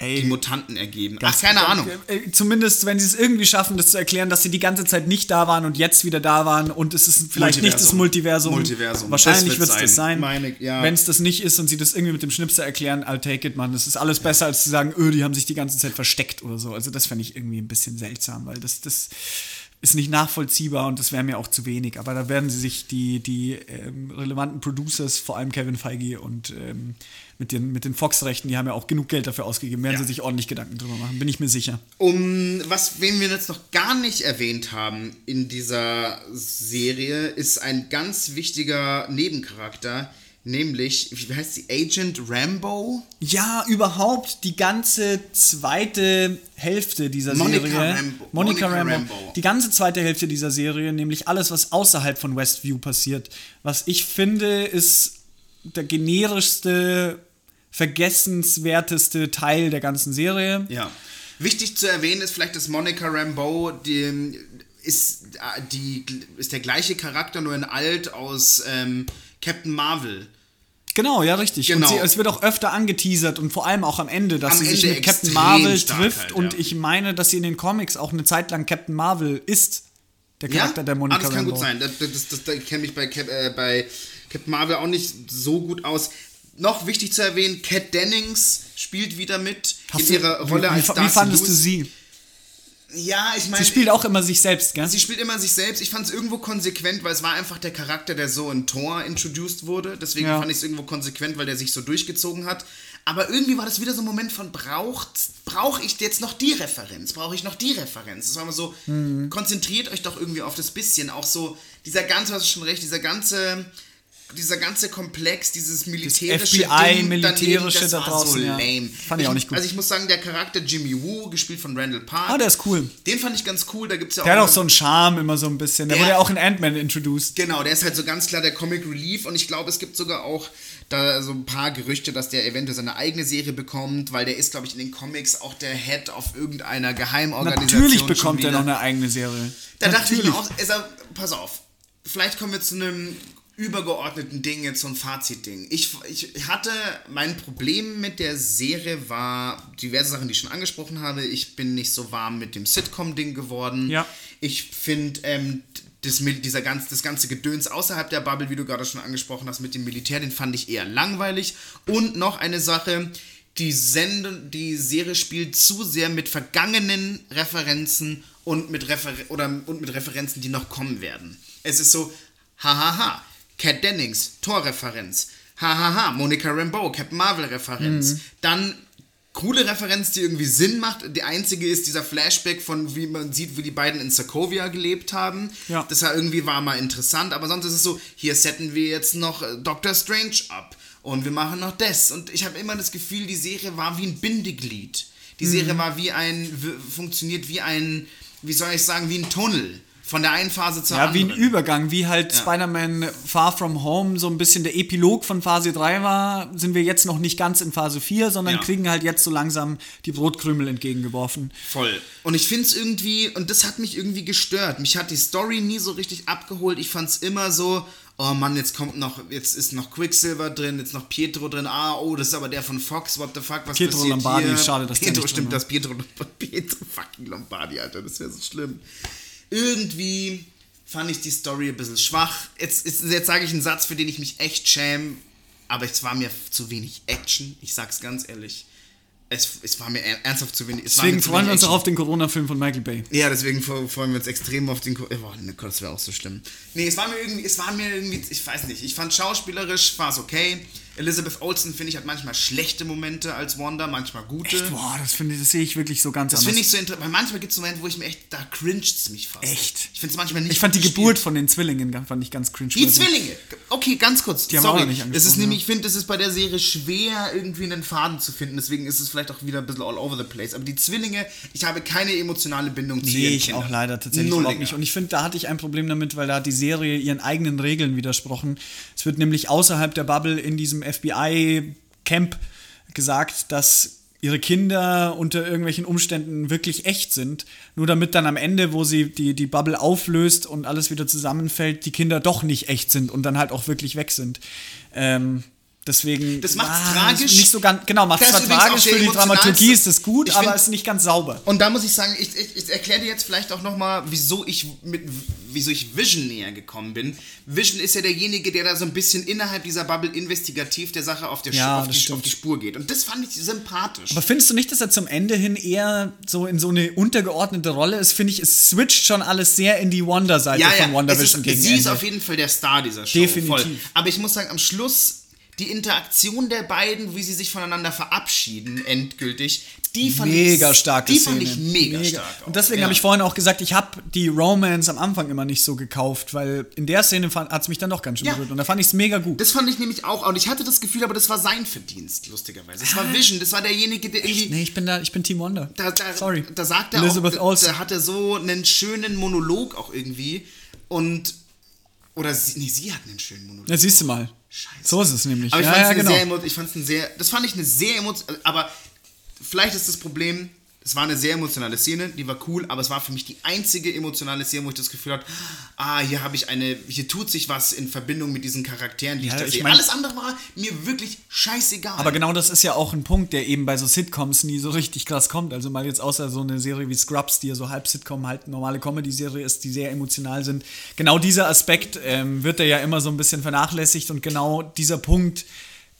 Speaker 2: Ey,
Speaker 1: die Mutanten ergeben. Ach, keine Ahnung.
Speaker 2: Äh, Zumindest, wenn sie es irgendwie schaffen, das zu erklären, dass sie die ganze Zeit nicht da waren und jetzt wieder da waren und es ist vielleicht nicht das Multiversum.
Speaker 1: Multiversum.
Speaker 2: Wahrscheinlich wird es das sein.
Speaker 1: ja.
Speaker 2: Wenn es das nicht ist und sie das irgendwie mit dem Schnipser erklären, I'll take it, man. Das ist alles besser, als zu sagen, öh, die haben sich die ganze Zeit versteckt oder so. Also das fände ich irgendwie ein bisschen seltsam, weil das, das ist nicht nachvollziehbar und das wäre mir auch zu wenig. Aber da werden sie sich die, die ähm, relevanten Producers, vor allem Kevin Feige und ähm, mit den, mit den Fox-Rechten, die haben ja auch genug Geld dafür ausgegeben, werden
Speaker 1: Ja.
Speaker 2: sie sich ordentlich Gedanken drüber machen, bin ich mir sicher.
Speaker 1: Um was, wen wir jetzt noch gar nicht erwähnt haben in dieser Serie, ist ein ganz wichtiger Nebencharakter, nämlich, wie heißt sie, Agent Rambo?
Speaker 2: Ja, überhaupt die ganze zweite Hälfte dieser
Speaker 1: Monica
Speaker 2: Serie.
Speaker 1: Rambo.
Speaker 2: Monica,
Speaker 1: Monica
Speaker 2: Rambo.
Speaker 1: Rambo.
Speaker 2: Die ganze zweite Hälfte dieser Serie, nämlich alles, was außerhalb von Westview passiert. Was ich finde, ist der generischste, vergessenswerteste Teil der ganzen Serie.
Speaker 1: Ja. Wichtig zu erwähnen ist vielleicht, dass Monica Rambeau die, ist, äh, die, ist der gleiche Charakter, nur in alt aus ähm, Captain Marvel.
Speaker 2: Genau, ja, richtig.
Speaker 1: Genau.
Speaker 2: Und sie, es wird auch öfter angeteasert und vor allem auch am Ende, dass
Speaker 1: Am
Speaker 2: sie sich
Speaker 1: Ende
Speaker 2: mit Captain Marvel trifft.
Speaker 1: halt,
Speaker 2: und
Speaker 1: ja.
Speaker 2: ich meine, dass sie in den Comics auch eine Zeit lang Captain Marvel ist. Der Charakter der Monica
Speaker 1: ah, das kann
Speaker 2: Rambeau.
Speaker 1: gut sein. Das, das, das, das, ich kenne mich bei, Cap, äh, bei Captain Marvel auch nicht so gut aus. Noch wichtig zu erwähnen, Kat Dennings spielt wieder mit
Speaker 2: Hast
Speaker 1: in
Speaker 2: du-
Speaker 1: ihrer Rolle
Speaker 2: wie,
Speaker 1: als
Speaker 2: wie, wie
Speaker 1: Darcy
Speaker 2: fandest du
Speaker 1: Lewis.
Speaker 2: sie?
Speaker 1: Ja, ich meine,
Speaker 2: Sie spielt auch immer sich selbst, gell?
Speaker 1: sie spielt immer sich selbst. Ich fand es irgendwo konsequent, weil es war einfach der Charakter, der so in Thor introduced wurde. Deswegen
Speaker 2: Ja.
Speaker 1: fand ich es irgendwo konsequent, weil der sich so durchgezogen hat. Aber irgendwie war das wieder so ein Moment von braucht, brauche ich jetzt noch die Referenz? Brauche ich noch die Referenz? Das war immer so,
Speaker 2: Mhm.
Speaker 1: konzentriert euch doch irgendwie auf das bisschen. Auch so, dieser ganze, hast du schon recht, dieser ganze, dieser ganze Komplex, dieses militärische
Speaker 2: FBI,
Speaker 1: Ding
Speaker 2: militärische
Speaker 1: das
Speaker 2: da draußen,
Speaker 1: so
Speaker 2: ja.
Speaker 1: lame.
Speaker 2: Fand ich auch nicht gut.
Speaker 1: Also ich muss sagen, der Charakter Jimmy Woo, gespielt von Randall Park,
Speaker 2: Ah, der ist cool.
Speaker 1: den fand ich ganz cool. Da gibt's ja
Speaker 2: Der hat
Speaker 1: auch
Speaker 2: so einen Charme immer so ein bisschen. Der
Speaker 1: Der-
Speaker 2: wurde ja auch in Ant-Man introduced.
Speaker 1: Genau, der ist halt so ganz klar der Comic Relief und ich glaube, es gibt sogar auch da so ein paar Gerüchte, dass der eventuell seine eigene Serie bekommt, weil der ist, glaube ich, in den Comics auch der Head auf irgendeiner Geheimorganisation.
Speaker 2: Natürlich bekommt er noch eine eigene Serie.
Speaker 1: Da dachte ich
Speaker 2: Natürlich.
Speaker 1: mir auch, also, pass auf, vielleicht kommen wir zu einem übergeordneten Ding, jetzt so ein Fazitding. Ich, ich hatte, mein Problem mit der Serie war diverse Sachen, die ich schon angesprochen habe. Ich bin nicht so warm mit dem Sitcom-Ding geworden.
Speaker 2: Ja.
Speaker 1: Ich finde, ähm, das, dieser ganz, das ganze Gedöns außerhalb der Bubble, wie du gerade schon angesprochen hast, mit dem Militär, den fand ich eher langweilig. Und noch eine Sache, die, Sende, die Serie spielt zu sehr mit vergangenen Referenzen und mit, Refer oder, und mit Referenzen, die noch kommen werden. Es ist so, hahaha, Cat Dennings, Torreferenz, hahaha, Monica Rambeau, Captain Marvel-Referenz.
Speaker 2: Mhm.
Speaker 1: Dann coole Referenz, die irgendwie Sinn macht. Die einzige ist dieser Flashback von, wie man sieht, wie die beiden in Sokovia gelebt haben.
Speaker 2: Ja.
Speaker 1: Das war irgendwie war mal interessant, aber sonst ist es so, hier setten wir jetzt noch äh, Doctor Strange ab und wir machen noch das. Und ich habe immer das Gefühl, die Serie war wie ein Bindeglied. Die Serie
Speaker 2: Mhm.
Speaker 1: war wie ein, funktioniert wie ein, wie soll ich sagen, wie ein Tunnel. Von der einen Phase zur
Speaker 2: Ja, wie
Speaker 1: anderen.
Speaker 2: ein Übergang, wie halt Spider-Man Far From Home so ein bisschen der Epilog von Phase 3 war, sind wir jetzt noch nicht ganz in Phase 4, sondern
Speaker 1: Ja.
Speaker 2: kriegen halt jetzt so langsam die Brotkrümel entgegengeworfen.
Speaker 1: Voll. Und ich finde es irgendwie, und das hat mich irgendwie gestört. Mich hat die Story nie so richtig abgeholt. Ich fand es immer so, oh Mann, jetzt kommt noch, jetzt ist noch Quicksilver drin, jetzt noch Pietro drin. Ah, oh, das ist aber der von Fox. What the fuck, was
Speaker 2: Pietro
Speaker 1: passiert
Speaker 2: Lombardi,
Speaker 1: hier?
Speaker 2: schade, dass der
Speaker 1: Pietro,
Speaker 2: nicht drin
Speaker 1: stimmt,
Speaker 2: war.
Speaker 1: das Pietro, Pietro fucking Lombardi, Alter, das wäre so schlimm. Irgendwie fand ich die Story ein bisschen schwach. Jetzt, jetzt, jetzt sage ich einen Satz, für den ich mich echt schäme, aber es war mir zu wenig Action. Ich sag's ganz ehrlich. Es, es war mir er- ernsthaft zu wenig.
Speaker 2: Deswegen
Speaker 1: zu
Speaker 2: freuen wir uns auch auf den Corona-Film von Michael Bay.
Speaker 1: Ja, deswegen fre- freuen wir uns extrem auf den. Ko oh, Gott, das wäre auch so schlimm. Nee, es war mir irgendwie, es war mir irgendwie, ich weiß nicht. Ich fand schauspielerisch war es okay. Elizabeth Olsen finde ich hat manchmal schlechte Momente als Wanda, manchmal gute.
Speaker 2: Echt, boah, das, finde ich- das sehe ich wirklich so ganz
Speaker 1: Das
Speaker 2: anders.
Speaker 1: finde ich so interessant, weil manchmal gibt es Momente, wo ich mir echt, da cringet es mich fast.
Speaker 2: Echt?
Speaker 1: Ich finde es manchmal nicht
Speaker 2: ich fand die
Speaker 1: gut
Speaker 2: Geburt
Speaker 1: gespielt.
Speaker 2: von den Zwillingen ganz- fand ich ganz cringe.
Speaker 1: Die Zwillinge. Okay, ganz kurz.
Speaker 2: Die haben
Speaker 1: Sorry.
Speaker 2: wir auch noch nicht
Speaker 1: das ist nämlich, ich finde, es ist bei der Serie schwer, irgendwie einen Faden zu finden. Deswegen ist es vielleicht auch wieder ein bisschen all over the place. Aber die Zwillinge, ich habe keine emotionale Bindung zu
Speaker 2: Nee, ich
Speaker 1: Kindern.
Speaker 2: auch leider tatsächlich
Speaker 1: Nulliger.
Speaker 2: überhaupt nicht. Und ich finde, da hatte ich ein Problem damit, weil da hat die Serie ihren eigenen Regeln widersprochen. Es wird nämlich außerhalb der Bubble in diesem FBI-Camp gesagt, dass ihre Kinder unter irgendwelchen Umständen wirklich echt sind. Nur damit dann am Ende, wo sie die, die Bubble auflöst und alles wieder zusammenfällt, die Kinder doch nicht echt sind und dann halt auch wirklich weg sind. Ähm, deswegen.
Speaker 1: Das macht's
Speaker 2: ah,
Speaker 1: tragisch.
Speaker 2: Nicht so ganz, genau, macht es zwar tragisch, für die Dramaturgie ist es gut, aber es ist nicht ganz sauber.
Speaker 1: Und da muss ich sagen, ich, ich, ich erkläre dir jetzt vielleicht auch nochmal, wieso ich mit wieso ich Vision näher gekommen bin. Vision ist ja derjenige, der da so ein bisschen innerhalb dieser Bubble investigativ der Sache auf, der
Speaker 2: Ja,
Speaker 1: auf, die, auf die Spur geht. Und das fand ich sympathisch.
Speaker 2: Aber findest du nicht, dass er zum Ende hin eher so in so eine untergeordnete Rolle ist? Finde ich, es switcht schon alles sehr in die Wonder-Seite
Speaker 1: ja, ja,
Speaker 2: von WandaVision
Speaker 1: es
Speaker 2: gegen
Speaker 1: sie ist auf jeden Fall der Star dieser Show.
Speaker 2: Definitiv.
Speaker 1: Voll. Aber ich muss sagen, am Schluss die Interaktion der beiden, wie sie sich voneinander verabschieden, endgültig, die fand
Speaker 2: mega
Speaker 1: ich,
Speaker 2: starke
Speaker 1: Die
Speaker 2: Szene.
Speaker 1: fand ich mega, stark. auch.
Speaker 2: Und deswegen
Speaker 1: Ja.
Speaker 2: habe ich vorhin auch gesagt, ich habe die Romance am Anfang immer nicht so gekauft, weil in der Szene hat es mich dann doch ganz schön
Speaker 1: Ja.
Speaker 2: berührt. Und da fand ich es mega gut.
Speaker 1: Das fand ich nämlich auch. Und ich hatte das Gefühl, aber das war sein Verdienst, lustigerweise. Das war Vision, das war derjenige, der irgendwie.
Speaker 2: nee, ich bin da, ich bin Team Wonder.
Speaker 1: Da, da,
Speaker 2: Sorry.
Speaker 1: Da sagt er
Speaker 2: Elizabeth
Speaker 1: auch,
Speaker 2: Olsen.
Speaker 1: da hat er so einen schönen Monolog auch irgendwie. Und. Oder sie, nee, sie hat einen schönen Monolog.
Speaker 2: Ja, siehst du mal.
Speaker 1: Scheiße.
Speaker 2: So ist es nämlich.
Speaker 1: Aber ich
Speaker 2: ja,
Speaker 1: fand es
Speaker 2: ja, genau.
Speaker 1: sehr emo- ich fand's ein sehr, das fand ich eine sehr emotion, aber vielleicht ist das Problem, Es war eine sehr emotionale Szene, die war cool, aber es war für mich die einzige emotionale Szene, wo ich das Gefühl hatte, ah, hier habe ich eine, hier tut sich was in Verbindung mit diesen Charakteren, die
Speaker 2: Ja,
Speaker 1: ich da
Speaker 2: ich
Speaker 1: sehe.
Speaker 2: mein-
Speaker 1: Alles andere war mir wirklich scheißegal.
Speaker 2: Aber genau das ist ja auch ein Punkt, der eben bei so Sitcoms nie so richtig krass kommt. Also mal jetzt außer so eine Serie wie Scrubs, die ja so halb Sitcom, halt normale Comedy-Serie ist, die sehr emotional sind. Genau dieser Aspekt ähm, wird da ja immer so ein bisschen vernachlässigt und genau dieser Punkt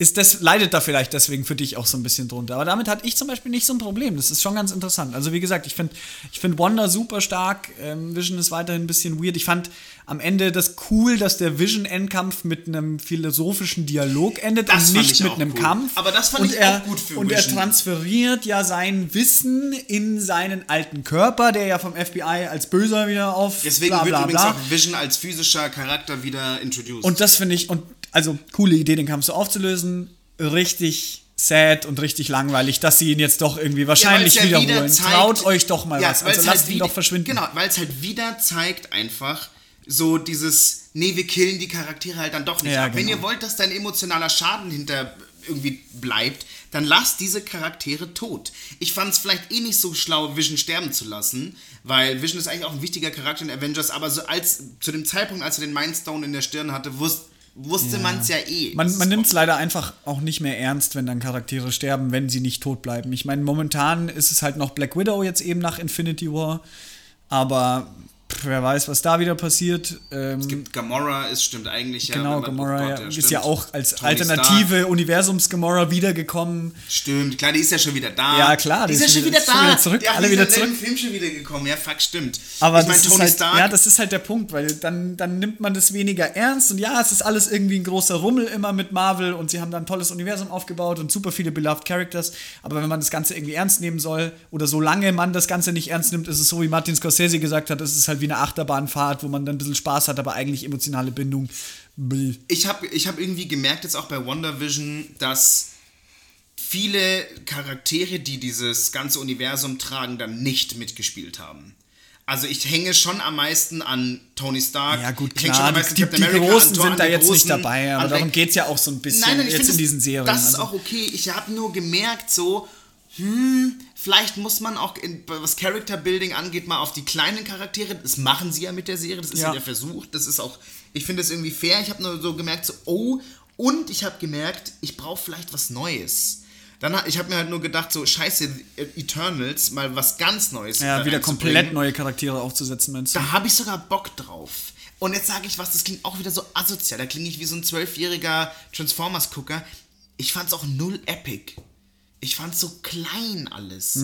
Speaker 2: ist das, leidet da vielleicht deswegen für dich auch so ein bisschen drunter. Aber damit hatte ich zum Beispiel nicht so ein Problem. Das ist schon ganz interessant. Also wie gesagt, ich finde ich find Wanda super stark. Ähm, Vision ist weiterhin ein bisschen weird. Ich fand am Ende das cool, dass der Vision-Endkampf mit einem philosophischen Dialog endet
Speaker 1: Das
Speaker 2: und nicht
Speaker 1: ich
Speaker 2: mit einem
Speaker 1: cool.
Speaker 2: Kampf.
Speaker 1: Aber das fand
Speaker 2: und
Speaker 1: ich
Speaker 2: er,
Speaker 1: auch gut für
Speaker 2: Und er
Speaker 1: Vision.
Speaker 2: transferiert ja sein Wissen in seinen alten Körper, der ja vom FBI als Böser wieder auf
Speaker 1: Deswegen
Speaker 2: bla
Speaker 1: wird
Speaker 2: bla
Speaker 1: übrigens
Speaker 2: bla.
Speaker 1: auch Vision als physischer Charakter wieder introduced.
Speaker 2: Und das finde ich, und also coole Idee, den Kampf so aufzulösen. Richtig sad und richtig langweilig, dass sie ihn jetzt doch irgendwie wahrscheinlich
Speaker 1: Ja,
Speaker 2: wiederholen.
Speaker 1: wieder zeigt-
Speaker 2: Traut euch doch mal
Speaker 1: Ja,
Speaker 2: was. Also
Speaker 1: halt
Speaker 2: lasst ihn
Speaker 1: wieder-
Speaker 2: doch verschwinden.
Speaker 1: Genau, weil es halt wieder zeigt einfach so dieses, nee, wir killen die Charaktere halt dann doch nicht
Speaker 2: Ja,
Speaker 1: ab. Wenn
Speaker 2: genau.
Speaker 1: ihr wollt, dass da ein emotionaler Schaden hinter irgendwie bleibt, dann lasst diese Charaktere tot. Ich fand es vielleicht eh nicht so schlau, Vision sterben zu lassen, weil Vision ist eigentlich auch ein wichtiger Charakter in Avengers, aber so als zu dem Zeitpunkt, als er den Mindstone in der Stirn hatte, wusste, wusste man es ja eh.
Speaker 2: Man, man nimmt es leider einfach auch nicht mehr ernst, wenn dann Charaktere sterben, wenn sie nicht tot bleiben. Ich meine, momentan ist es halt noch Black Widow jetzt eben nach Infinity War, aber wer weiß, was da wieder passiert. Ähm,
Speaker 1: gibt Gamora ist stimmt eigentlich ja.
Speaker 2: genau, Gamora
Speaker 1: oh Gott,
Speaker 2: ja, ist
Speaker 1: stimmt.
Speaker 2: ja auch als
Speaker 1: Tony
Speaker 2: alternative Universums-Gamora wiedergekommen.
Speaker 1: Stimmt, klar, die ist ja schon wieder da.
Speaker 2: Ja, klar,
Speaker 1: die ist ja schon wieder,
Speaker 2: schon
Speaker 1: da.
Speaker 2: wieder zurück,
Speaker 1: Ja,
Speaker 2: alle
Speaker 1: die
Speaker 2: wieder
Speaker 1: ist ja
Speaker 2: zurück.
Speaker 1: im Film schon wieder gekommen. Ja, fuck, stimmt.
Speaker 2: Aber
Speaker 1: ich
Speaker 2: das ist
Speaker 1: Tony
Speaker 2: halt,
Speaker 1: Stark.
Speaker 2: ja, das ist halt der Punkt, weil dann, dann nimmt man das weniger ernst und ja, es ist alles irgendwie ein großer Rummel immer mit Marvel und sie haben da ein tolles Universum aufgebaut und super viele beloved Characters, aber wenn man das Ganze irgendwie ernst nehmen soll oder solange man das Ganze nicht ernst nimmt, ist es so, wie Martin Scorsese gesagt hat, es ist halt wie eine Achterbahnfahrt, wo man dann ein bisschen Spaß hat, aber eigentlich emotionale Bindung. bäh.
Speaker 1: ich habe ich hab irgendwie gemerkt, jetzt auch bei WandaVision, dass viele Charaktere, die dieses ganze Universum tragen, dann nicht mitgespielt haben. Also ich hänge schon am meisten an Tony Stark.
Speaker 2: Ja gut, klar,
Speaker 1: am
Speaker 2: die,
Speaker 1: meisten
Speaker 2: die, die
Speaker 1: America,
Speaker 2: Großen
Speaker 1: Thor,
Speaker 2: sind da jetzt nicht dabei, aber darum geht es ja auch so ein bisschen
Speaker 1: Nein, nein,
Speaker 2: jetzt in diesen Serien.
Speaker 1: Das ist
Speaker 2: Also-
Speaker 1: auch okay. Ich habe nur gemerkt, so, hm, vielleicht muss man auch, in, was Character Building angeht, mal auf die kleinen Charaktere, das machen sie ja mit der Serie, das ist ja,
Speaker 2: Ja.
Speaker 1: der Versuch, das ist auch, ich finde das irgendwie fair. Ich habe nur so gemerkt, so, oh, und ich habe gemerkt, ich brauche vielleicht was Neues. Dann, ich habe mir halt nur gedacht, so, scheiße, Eternals, mal was ganz Neues.
Speaker 2: ja,
Speaker 1: da
Speaker 2: wieder komplett neue Charaktere aufzusetzen, meinst du?
Speaker 1: Da habe ich sogar Bock drauf. Und jetzt sage ich was, das klingt auch wieder so asozial. Da klinge ich wie so ein zwölfjähriger Transformers-Gucker. Ich fand's auch null epic. Ich fand's so klein alles.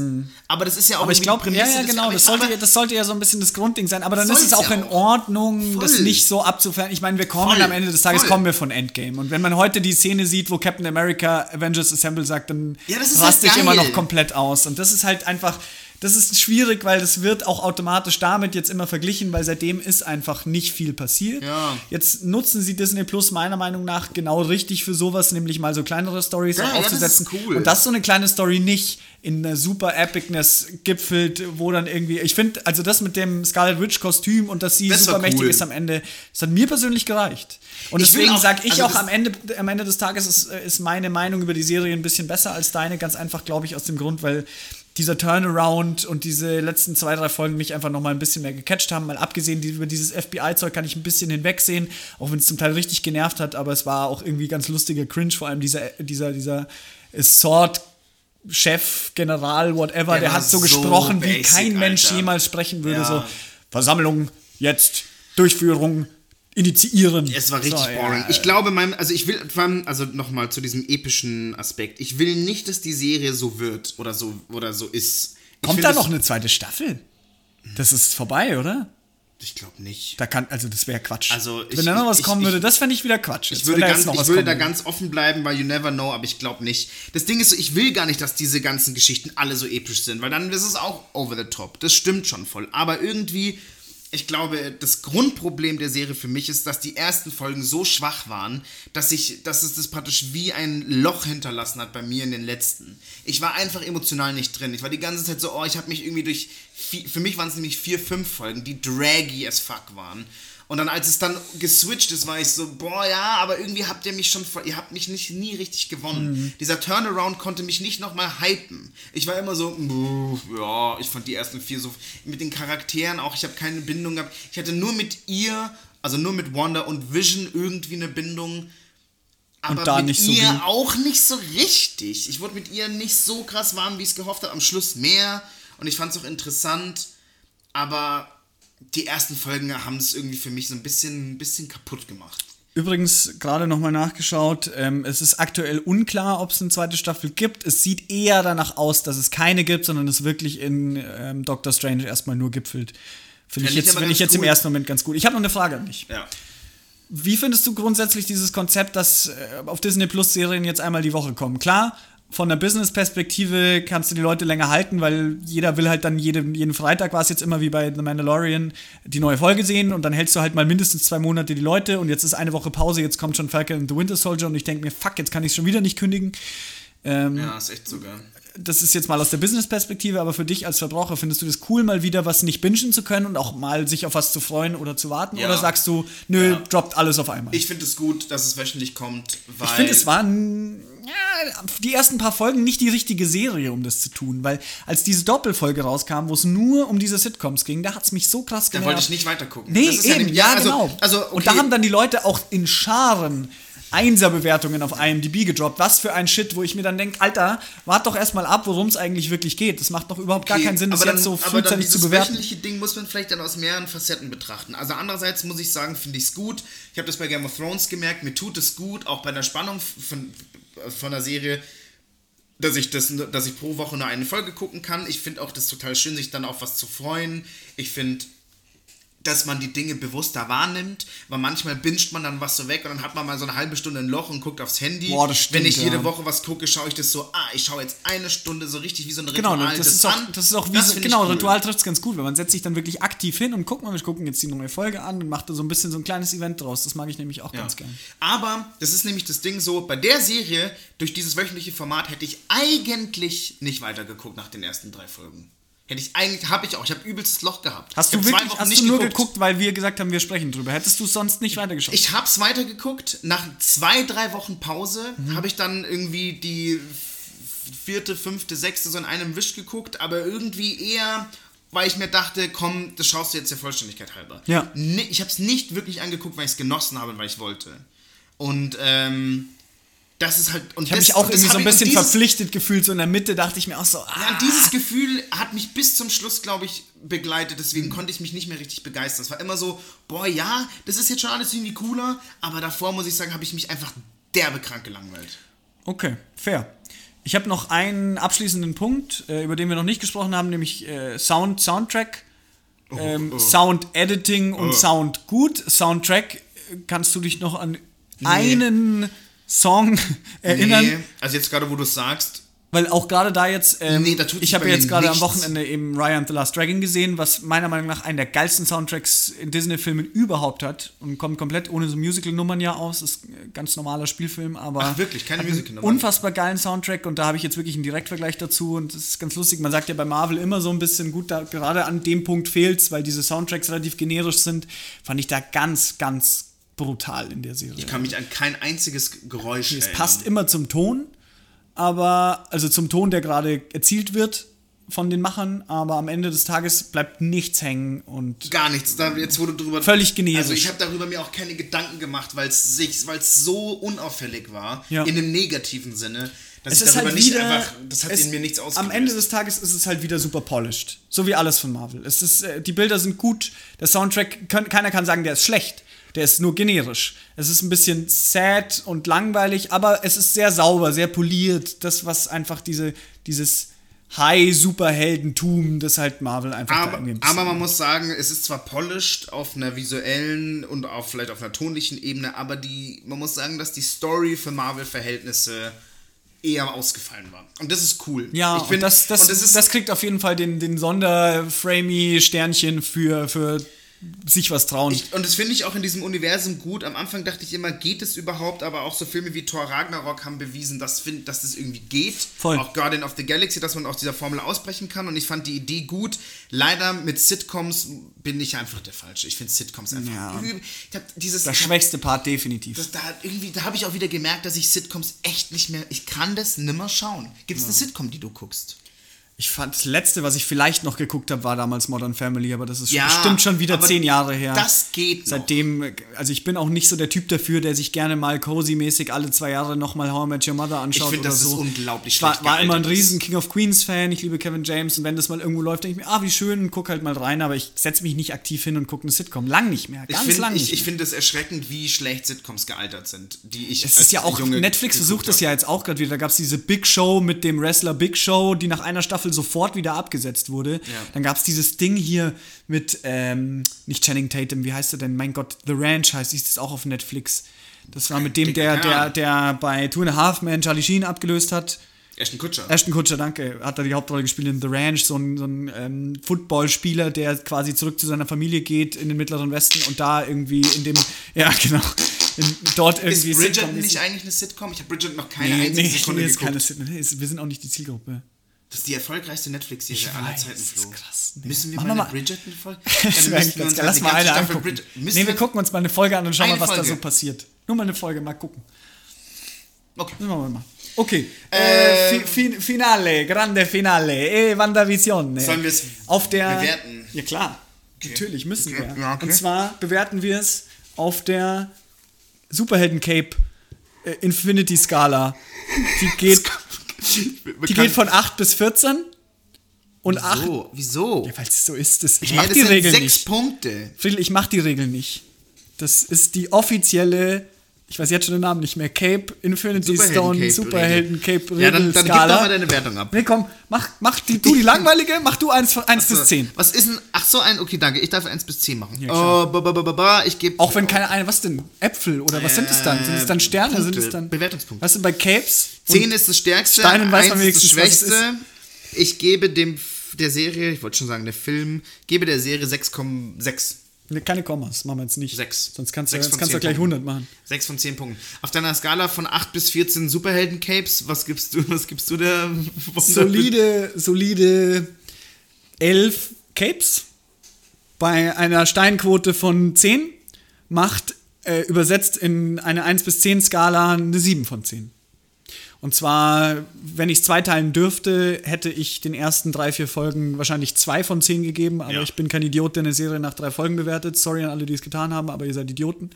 Speaker 1: Aber das ist ja auch
Speaker 2: Mhm. Aber ich glaube, ja, ja, genau, das sollte, ja- das sollte ja so ein bisschen das Grundding sein. Aber dann ist es auch
Speaker 1: ja
Speaker 2: in. Ordnung, das
Speaker 1: Voll.
Speaker 2: nicht so abzufern. Ich meine, wir kommen
Speaker 1: Voll.
Speaker 2: am Ende des Tages
Speaker 1: Voll.
Speaker 2: kommen wir von Endgame. Und wenn man heute die Szene sieht, wo Captain America Avengers Assemble sagt, dann
Speaker 1: Ja, das
Speaker 2: raste
Speaker 1: halt
Speaker 2: ich immer noch komplett aus. Und das ist halt einfach. Das ist schwierig, weil das wird auch automatisch damit jetzt immer verglichen, weil seitdem ist einfach nicht viel passiert.
Speaker 1: Ja.
Speaker 2: Jetzt nutzen sie Disney Plus meiner Meinung nach genau richtig für sowas, nämlich mal so kleinere Stories
Speaker 1: Ja,
Speaker 2: auch
Speaker 1: ja, das
Speaker 2: aufzusetzen.
Speaker 1: ist cool.
Speaker 2: Und dass so eine kleine Story nicht in einer super Epicness gipfelt, wo dann irgendwie, ich finde, also das mit dem Scarlet Witch Kostüm und dass sie
Speaker 1: Das
Speaker 2: super mächtig
Speaker 1: cool.
Speaker 2: ist am Ende, das hat mir persönlich gereicht. Und
Speaker 1: Ich
Speaker 2: deswegen sage ich
Speaker 1: also
Speaker 2: auch am Ende, am Ende des Tages ist, ist meine Meinung über die Serie ein bisschen besser als deine, ganz einfach, glaube ich, aus dem Grund, weil dieser Turnaround und diese letzten zwei, drei Folgen mich einfach noch mal ein bisschen mehr gecatcht haben. Mal abgesehen die, über dieses FBI-Zeug kann ich ein bisschen hinwegsehen, auch wenn es zum Teil richtig genervt hat, aber es war auch irgendwie ganz lustiger Cringe, vor allem dieser, dieser, dieser Sword Chef, General, whatever, der,
Speaker 1: Der
Speaker 2: hat so
Speaker 1: so
Speaker 2: gesprochen, wie
Speaker 1: basic,
Speaker 2: kein Mensch
Speaker 1: Alter.
Speaker 2: jemals sprechen würde.
Speaker 1: Ja.
Speaker 2: So, Versammlung, jetzt, Durchführung, initiieren.
Speaker 1: Es war richtig
Speaker 2: so, ja,
Speaker 1: boring. Ich glaube, mein, also ich will, also nochmal zu diesem epischen Aspekt. Ich will nicht, dass die Serie so wird oder so oder so ist. Ich
Speaker 2: Kommt
Speaker 1: find
Speaker 2: da noch eine zweite Staffel? Das ist vorbei, oder?
Speaker 1: Ich glaube nicht.
Speaker 2: Da kann, also das wäre Quatsch.
Speaker 1: Also ich-
Speaker 2: Wenn da noch was
Speaker 1: ich-
Speaker 2: kommen
Speaker 1: ich-
Speaker 2: würde, das fände ich wieder Quatsch.
Speaker 1: Ich würde, ganz, ich würde da ganz offen bleiben, weil you never know, aber ich glaube nicht. Das Ding ist so, ich will gar nicht, dass diese ganzen Geschichten alle so episch sind, weil dann ist es auch over the top. Das stimmt schon voll. Aber irgendwie, ich glaube, das Grundproblem der Serie für mich ist, dass die ersten Folgen so schwach waren, dass ich, dass es das praktisch wie ein Loch hinterlassen hat bei mir in den letzten. Ich war einfach emotional nicht drin. Ich war die ganze Zeit so, oh, ich habe mich irgendwie durch, für mich waren es nämlich vier, fünf Folgen, die draggy as fuck waren. Und dann, als es dann geswitcht ist, war ich so, boah, ja, aber irgendwie habt ihr mich schon, ihr habt mich nicht nie richtig gewonnen. Mhm. Dieser Turnaround konnte mich nicht nochmal hypen. Ich war immer so, ja, ich fand die ersten vier so, mit den Charakteren auch, ich habe keine Bindung gehabt. Ich hatte nur mit ihr, also nur mit Wanda und Vision irgendwie eine Bindung. Aber und da mit nicht ihr so auch nicht so richtig. Ich wurde mit ihr nicht so krass warm, wie ich es gehofft habe. Am Schluss mehr. Und ich fand es auch interessant. Aber die ersten Folgen haben es irgendwie für mich so ein bisschen, ein bisschen kaputt gemacht.
Speaker 2: Übrigens, gerade nochmal nachgeschaut, ähm, es ist aktuell unklar, ob es eine zweite Staffel gibt. Es sieht eher danach aus, dass es keine gibt, sondern es wirklich in ähm, Doctor Strange erstmal nur gipfelt. Finde ich, jetzt, find ich jetzt im ersten Moment ganz gut. Ich habe noch eine Frage an dich.
Speaker 1: Ja.
Speaker 2: Wie findest du grundsätzlich dieses Konzept, dass äh, auf Disney Plus Serien jetzt einmal die Woche kommen? Klar, von der Business-Perspektive kannst du die Leute länger halten, weil jeder will halt dann jede, jeden Freitag, war es jetzt immer wie bei The Mandalorian, die neue Folge sehen und dann hältst du halt mal mindestens zwei Monate die Leute und jetzt ist eine Woche Pause, jetzt kommt schon Falcon and the Winter Soldier und ich denke mir, fuck, jetzt kann ich schon wieder nicht kündigen.
Speaker 1: Ähm, ja, ist echt sogar
Speaker 2: das ist jetzt mal aus der Business-Perspektive, aber für dich als Verbraucher, findest du das cool, mal wieder was nicht bingen zu können und auch mal sich auf was zu freuen oder zu warten? Ja. Oder sagst du, nö, ja. droppt alles auf einmal?
Speaker 1: Ich finde es gut, dass es wöchentlich kommt, weil.
Speaker 2: Ich finde, es waren ja, die ersten paar Folgen nicht die richtige Serie, um das zu tun, weil als diese Doppelfolge rauskam, wo es nur um diese Sitcoms ging, da hat es mich so krass
Speaker 1: genervt. Da wollte ich nicht weitergucken.
Speaker 2: Nee, eben, ja, ja, also, genau. Also, okay. Und da haben dann die Leute auch in Scharen Einser-Bewertungen auf IMDb gedroppt. Was für ein Shit, wo ich mir dann denke, Alter, wart doch erstmal ab, worum es eigentlich wirklich geht. Das macht doch überhaupt okay, gar keinen Sinn, das dann, jetzt so frühzeitig zu bewerten.
Speaker 1: Das wöchentliche Ding muss man vielleicht dann aus mehreren Facetten betrachten. Also andererseits muss ich sagen, finde ich es gut. Ich habe das bei Game of Thrones gemerkt, mir tut es gut, auch bei der Spannung von, von der Serie, dass ich, das, dass ich pro Woche nur eine Folge gucken kann. Ich finde auch das total schön, sich dann auf was zu freuen. Ich finde dass man die Dinge bewusster wahrnimmt, weil manchmal binscht man dann was so weg und dann hat man mal so eine halbe Stunde ein Loch und guckt aufs Handy. Boah, das stimmt, Wenn ich jede ja. Woche was gucke, schaue ich das so, ah, ich schaue jetzt eine Stunde so richtig wie so ein
Speaker 2: Ritual. Genau, das, ist, auch, das ist auch wie so, genau, cool. Ritual trifft es ganz gut, weil man setzt sich dann wirklich aktiv hin und guckt mal, wir gucken jetzt die neue Folge an und macht da so ein bisschen so ein kleines Event draus. Das mag ich nämlich auch ja. ganz gern.
Speaker 1: Aber das ist nämlich das Ding so, bei der Serie, durch dieses wöchentliche Format hätte ich eigentlich nicht weitergeguckt nach den ersten drei Folgen. Hätte ich eigentlich, habe ich auch. Ich habe übelstes Loch gehabt.
Speaker 2: Hast du wirklich, hast du nur geguckt. geguckt, weil wir gesagt haben, wir sprechen drüber. Hättest du sonst nicht weitergeschaut?
Speaker 1: Ich habe es weitergeguckt. Nach zwei, drei Wochen Pause mhm. habe ich dann irgendwie die vierte, fünfte, sechste so in einem Wisch geguckt, aber irgendwie eher, weil ich mir dachte, komm, das schaust du jetzt der Vollständigkeit halber.
Speaker 2: Ja.
Speaker 1: Ich habe es nicht wirklich angeguckt, weil ich es genossen habe, weil ich wollte. Und ähm, das ist halt.
Speaker 2: Und ich habe mich auch irgendwie so ein bisschen dieses, verpflichtet gefühlt. So in der Mitte dachte ich mir auch so. Ah.
Speaker 1: Ja, dieses Gefühl hat mich bis zum Schluss, glaube ich, begleitet. Deswegen mhm. konnte ich mich nicht mehr richtig begeistern. Es war immer so, boah, ja, das ist jetzt schon alles irgendwie cooler. Aber davor, muss ich sagen, habe ich mich einfach derbe krank gelangweilt.
Speaker 2: Okay, fair. Ich habe noch einen abschließenden Punkt, äh, über den wir noch nicht gesprochen haben, nämlich äh, Sound, Soundtrack. Oh, ähm, oh. Sound Editing und oh. Sound gut. Soundtrack, äh, kannst du dich noch an nee. einen Song erinnern. Nee,
Speaker 1: also jetzt gerade, wo du es sagst.
Speaker 2: Weil auch gerade da jetzt, ähm, nee, da ich habe jetzt gerade am Wochenende eben Ryan the Last Dragon gesehen, was meiner Meinung nach einen der geilsten Soundtracks in Disney-Filmen überhaupt hat und kommt komplett ohne so Musical-Nummern ja aus. Ist ein ganz normaler Spielfilm, aber
Speaker 1: Ach, wirklich, keine Musical-Nummern.
Speaker 2: Unfassbar geilen Soundtrack und da habe ich jetzt wirklich einen Direktvergleich dazu und das ist ganz lustig. Man sagt ja bei Marvel immer so ein bisschen gut, da gerade an dem Punkt fehlt's, weil diese Soundtracks relativ generisch sind. Fand ich da ganz, ganz brutal in der Serie.
Speaker 1: Ich kann mich an kein einziges Geräusch
Speaker 2: Es passt immer zum Ton, aber, also zum Ton, der gerade erzielt wird von den Machern, aber am Ende des Tages bleibt nichts hängen und.
Speaker 1: Gar nichts. Da, jetzt wurde drüber.
Speaker 2: Völlig generisch.
Speaker 1: Also ich habe darüber mir auch keine Gedanken gemacht, weil es sich, weil es so unauffällig war, ja. in einem negativen Sinne.
Speaker 2: Dass es ist halt wieder, einfach, das hat es, in mir nichts ausgelöst. Am Ende des Tages ist es halt wieder super polished. So wie alles von Marvel. Es ist, äh, die Bilder sind gut, der Soundtrack, keiner kann sagen, der ist schlecht der ist nur generisch. Es ist ein bisschen sad und langweilig, aber es ist sehr sauber, sehr poliert. Das, was einfach diese, dieses High-Superheldentum, das halt Marvel einfach
Speaker 1: aber, da aber man muss sagen, es ist zwar polished auf einer visuellen und auch vielleicht auf einer tonlichen Ebene, aber die, man muss sagen, dass die Story für Marvel-Verhältnisse eher ausgefallen war. Und das ist cool.
Speaker 2: Ja, ich find, das, das, das, ist, das kriegt auf jeden Fall den, den Sonderframey-Sternchen für, für sich was trauen.
Speaker 1: Ich, und das finde ich auch in diesem Universum gut. Am Anfang dachte ich immer, geht es überhaupt? Aber auch so Filme wie Thor Ragnarok haben bewiesen, dass, dass das irgendwie geht.
Speaker 2: Voll.
Speaker 1: Auch Guardian of the Galaxy, dass man aus dieser Formel ausbrechen kann. Und ich fand die Idee gut. Leider mit Sitcoms bin ich einfach der Falsche. Ich finde Sitcoms einfach.
Speaker 2: Ja.
Speaker 1: Ich hab dieses,
Speaker 2: der schwächste Part definitiv.
Speaker 1: das, da irgendwie, da habe ich auch wieder gemerkt, dass ich Sitcoms echt nicht mehr. Ich kann das nimmer schauen. Gibt es eine Sitcom, die du guckst?
Speaker 2: Ich fand das letzte, was ich vielleicht noch geguckt habe, war damals Modern Family, aber das ist
Speaker 1: Ja,
Speaker 2: bestimmt schon wieder zehn Jahre her.
Speaker 1: das geht noch.
Speaker 2: Seitdem, also ich bin auch nicht so der Typ dafür, der sich gerne mal cozy-mäßig alle zwei Jahre nochmal How I Met Your Mother anschaut
Speaker 1: Ich finde, das
Speaker 2: so.
Speaker 1: ist unglaublich
Speaker 2: Ich war, war immer ein riesen King of Queens Fan. Ich liebe Kevin James und wenn das mal irgendwo läuft, denke ich mir, ah, wie schön, und guck halt mal rein. Aber ich setze mich nicht aktiv hin und gucke eine Sitcom. Lang nicht mehr, ganz
Speaker 1: finde
Speaker 2: lang nicht.
Speaker 1: ich, ich
Speaker 2: mehr.
Speaker 1: find es erschreckend, wie schlecht Sitcoms gealtert sind, die ich
Speaker 2: Es ist ja auch, Netflix versucht das ja jetzt auch gerade wieder. Da gab es diese Big Show mit dem Wrestler Big Show, die nach einer Staffel sofort wieder abgesetzt wurde. Dann gab es dieses Ding hier mit, ähm, nicht Channing Tatum, wie heißt er denn? Mein Gott, The Ranch heißt, ist das auch auf Netflix. Das war mit dem, der, der, der bei Two and a Half Men Charlie Sheen abgelöst hat.
Speaker 1: Ashton Kutscher.
Speaker 2: Ashton Kutscher, danke, hat da die Hauptrolle gespielt in The Ranch, so ein, so ein ähm, Footballspieler, der quasi zurück zu seiner Familie geht in den Mittleren Westen und da irgendwie in dem, ja genau, in, dort
Speaker 1: ist
Speaker 2: irgendwie
Speaker 1: Bridgerton
Speaker 2: Sitcom-
Speaker 1: nicht eigentlich eine Sitcom? Ich habe Bridgerton noch keine
Speaker 2: Nee,
Speaker 1: einzige
Speaker 2: nee,
Speaker 1: Sekunde
Speaker 2: nee, ist
Speaker 1: geguckt.
Speaker 2: keine Sitcom. Ist- wir sind auch nicht die Zielgruppe.
Speaker 1: Das ist die erfolgreichste Netflix-Serie aller Zeiten,
Speaker 2: das ist krass. Nee.
Speaker 1: Müssen wir
Speaker 2: Machen
Speaker 1: mal
Speaker 2: wir
Speaker 1: eine Bridgerton-Folge?
Speaker 2: Wäre eigentlich ganz geil. Lass mal eine angucken.
Speaker 1: Bridgerton.
Speaker 2: Nee, wir gucken uns mal eine Folge an und schauen mal, was da
Speaker 1: Folge.
Speaker 2: so passiert. Nur mal eine Folge, mal gucken.
Speaker 1: Okay.
Speaker 2: Müssen wir mal. Okay. Äh, fi fi Finale, grande Finale, e WandaVision.
Speaker 1: Sollen wir es
Speaker 2: auf der
Speaker 1: bewerten?
Speaker 2: Ja klar, natürlich müssen
Speaker 1: Okay.
Speaker 2: wir.
Speaker 1: Ja, okay.
Speaker 2: Und zwar bewerten wir es auf der Superhelden Cape äh, Infinity Skala. Die geht, die geht von 8 bis 14 und 8
Speaker 1: Wieso? Wieso?
Speaker 2: weil es so ist. Das, ich
Speaker 1: Hä,
Speaker 2: mach
Speaker 1: das
Speaker 2: die Regeln
Speaker 1: sechs
Speaker 2: nicht.
Speaker 1: Punkte.
Speaker 2: Friedel, ich mach die Regeln nicht. Das ist die offizielle, ich weiß jetzt schon den Namen nicht mehr, Cape Infinity Stone Superhelden Cape
Speaker 1: Ja, dann, dann gib doch
Speaker 2: Skala.
Speaker 1: mal deine Wertung ab.
Speaker 2: Nee, komm, mach, mach die, du die langweilige, mach du 1, von 1 bis 10.
Speaker 1: Was ist denn. Ach so, ein. Okay, danke. Ich darf 1 bis 10 machen.
Speaker 2: Ja,
Speaker 1: oh, ba, ba, ba, ba, ba, ich gebe.
Speaker 2: Auch wenn keine eine, was denn? Äpfel oder was sind es dann? Sind es dann Sterne?
Speaker 1: Punkte,
Speaker 2: sind es dann
Speaker 1: Bewertungspunkte.
Speaker 2: Weißt du, bei Capes?
Speaker 1: 10 ist das Stärkste,
Speaker 2: Steinen weiß
Speaker 1: 1
Speaker 2: man
Speaker 1: ist das
Speaker 2: was
Speaker 1: Schwächste. Ich gebe dem der Serie, ich wollte schon sagen, der Film, gebe der Serie 6,6.
Speaker 2: Nee, keine Kommas, machen wir jetzt nicht.
Speaker 1: Sechs.
Speaker 2: Sonst kannst du,
Speaker 1: Sechs
Speaker 2: sonst
Speaker 1: von
Speaker 2: kannst du
Speaker 1: zehn
Speaker 2: gleich 100 machen.
Speaker 1: 6 von 10 Punkten. Auf deiner Skala von 8 bis 14 Superhelden-Capes, was gibst du, was gibst du der
Speaker 2: Solide, solide 11 Capes bei einer Steinquote von 10 macht äh, übersetzt in eine 1 bis 10 Skala eine 7 von 10. Und zwar, wenn ich es zweiteilen dürfte, hätte ich den ersten drei, vier Folgen wahrscheinlich zwei von zehn gegeben, aber
Speaker 1: Ja.
Speaker 2: ich bin kein Idiot, der eine Serie nach drei Folgen bewertet. Sorry an alle, die es getan haben, aber ihr seid Idioten.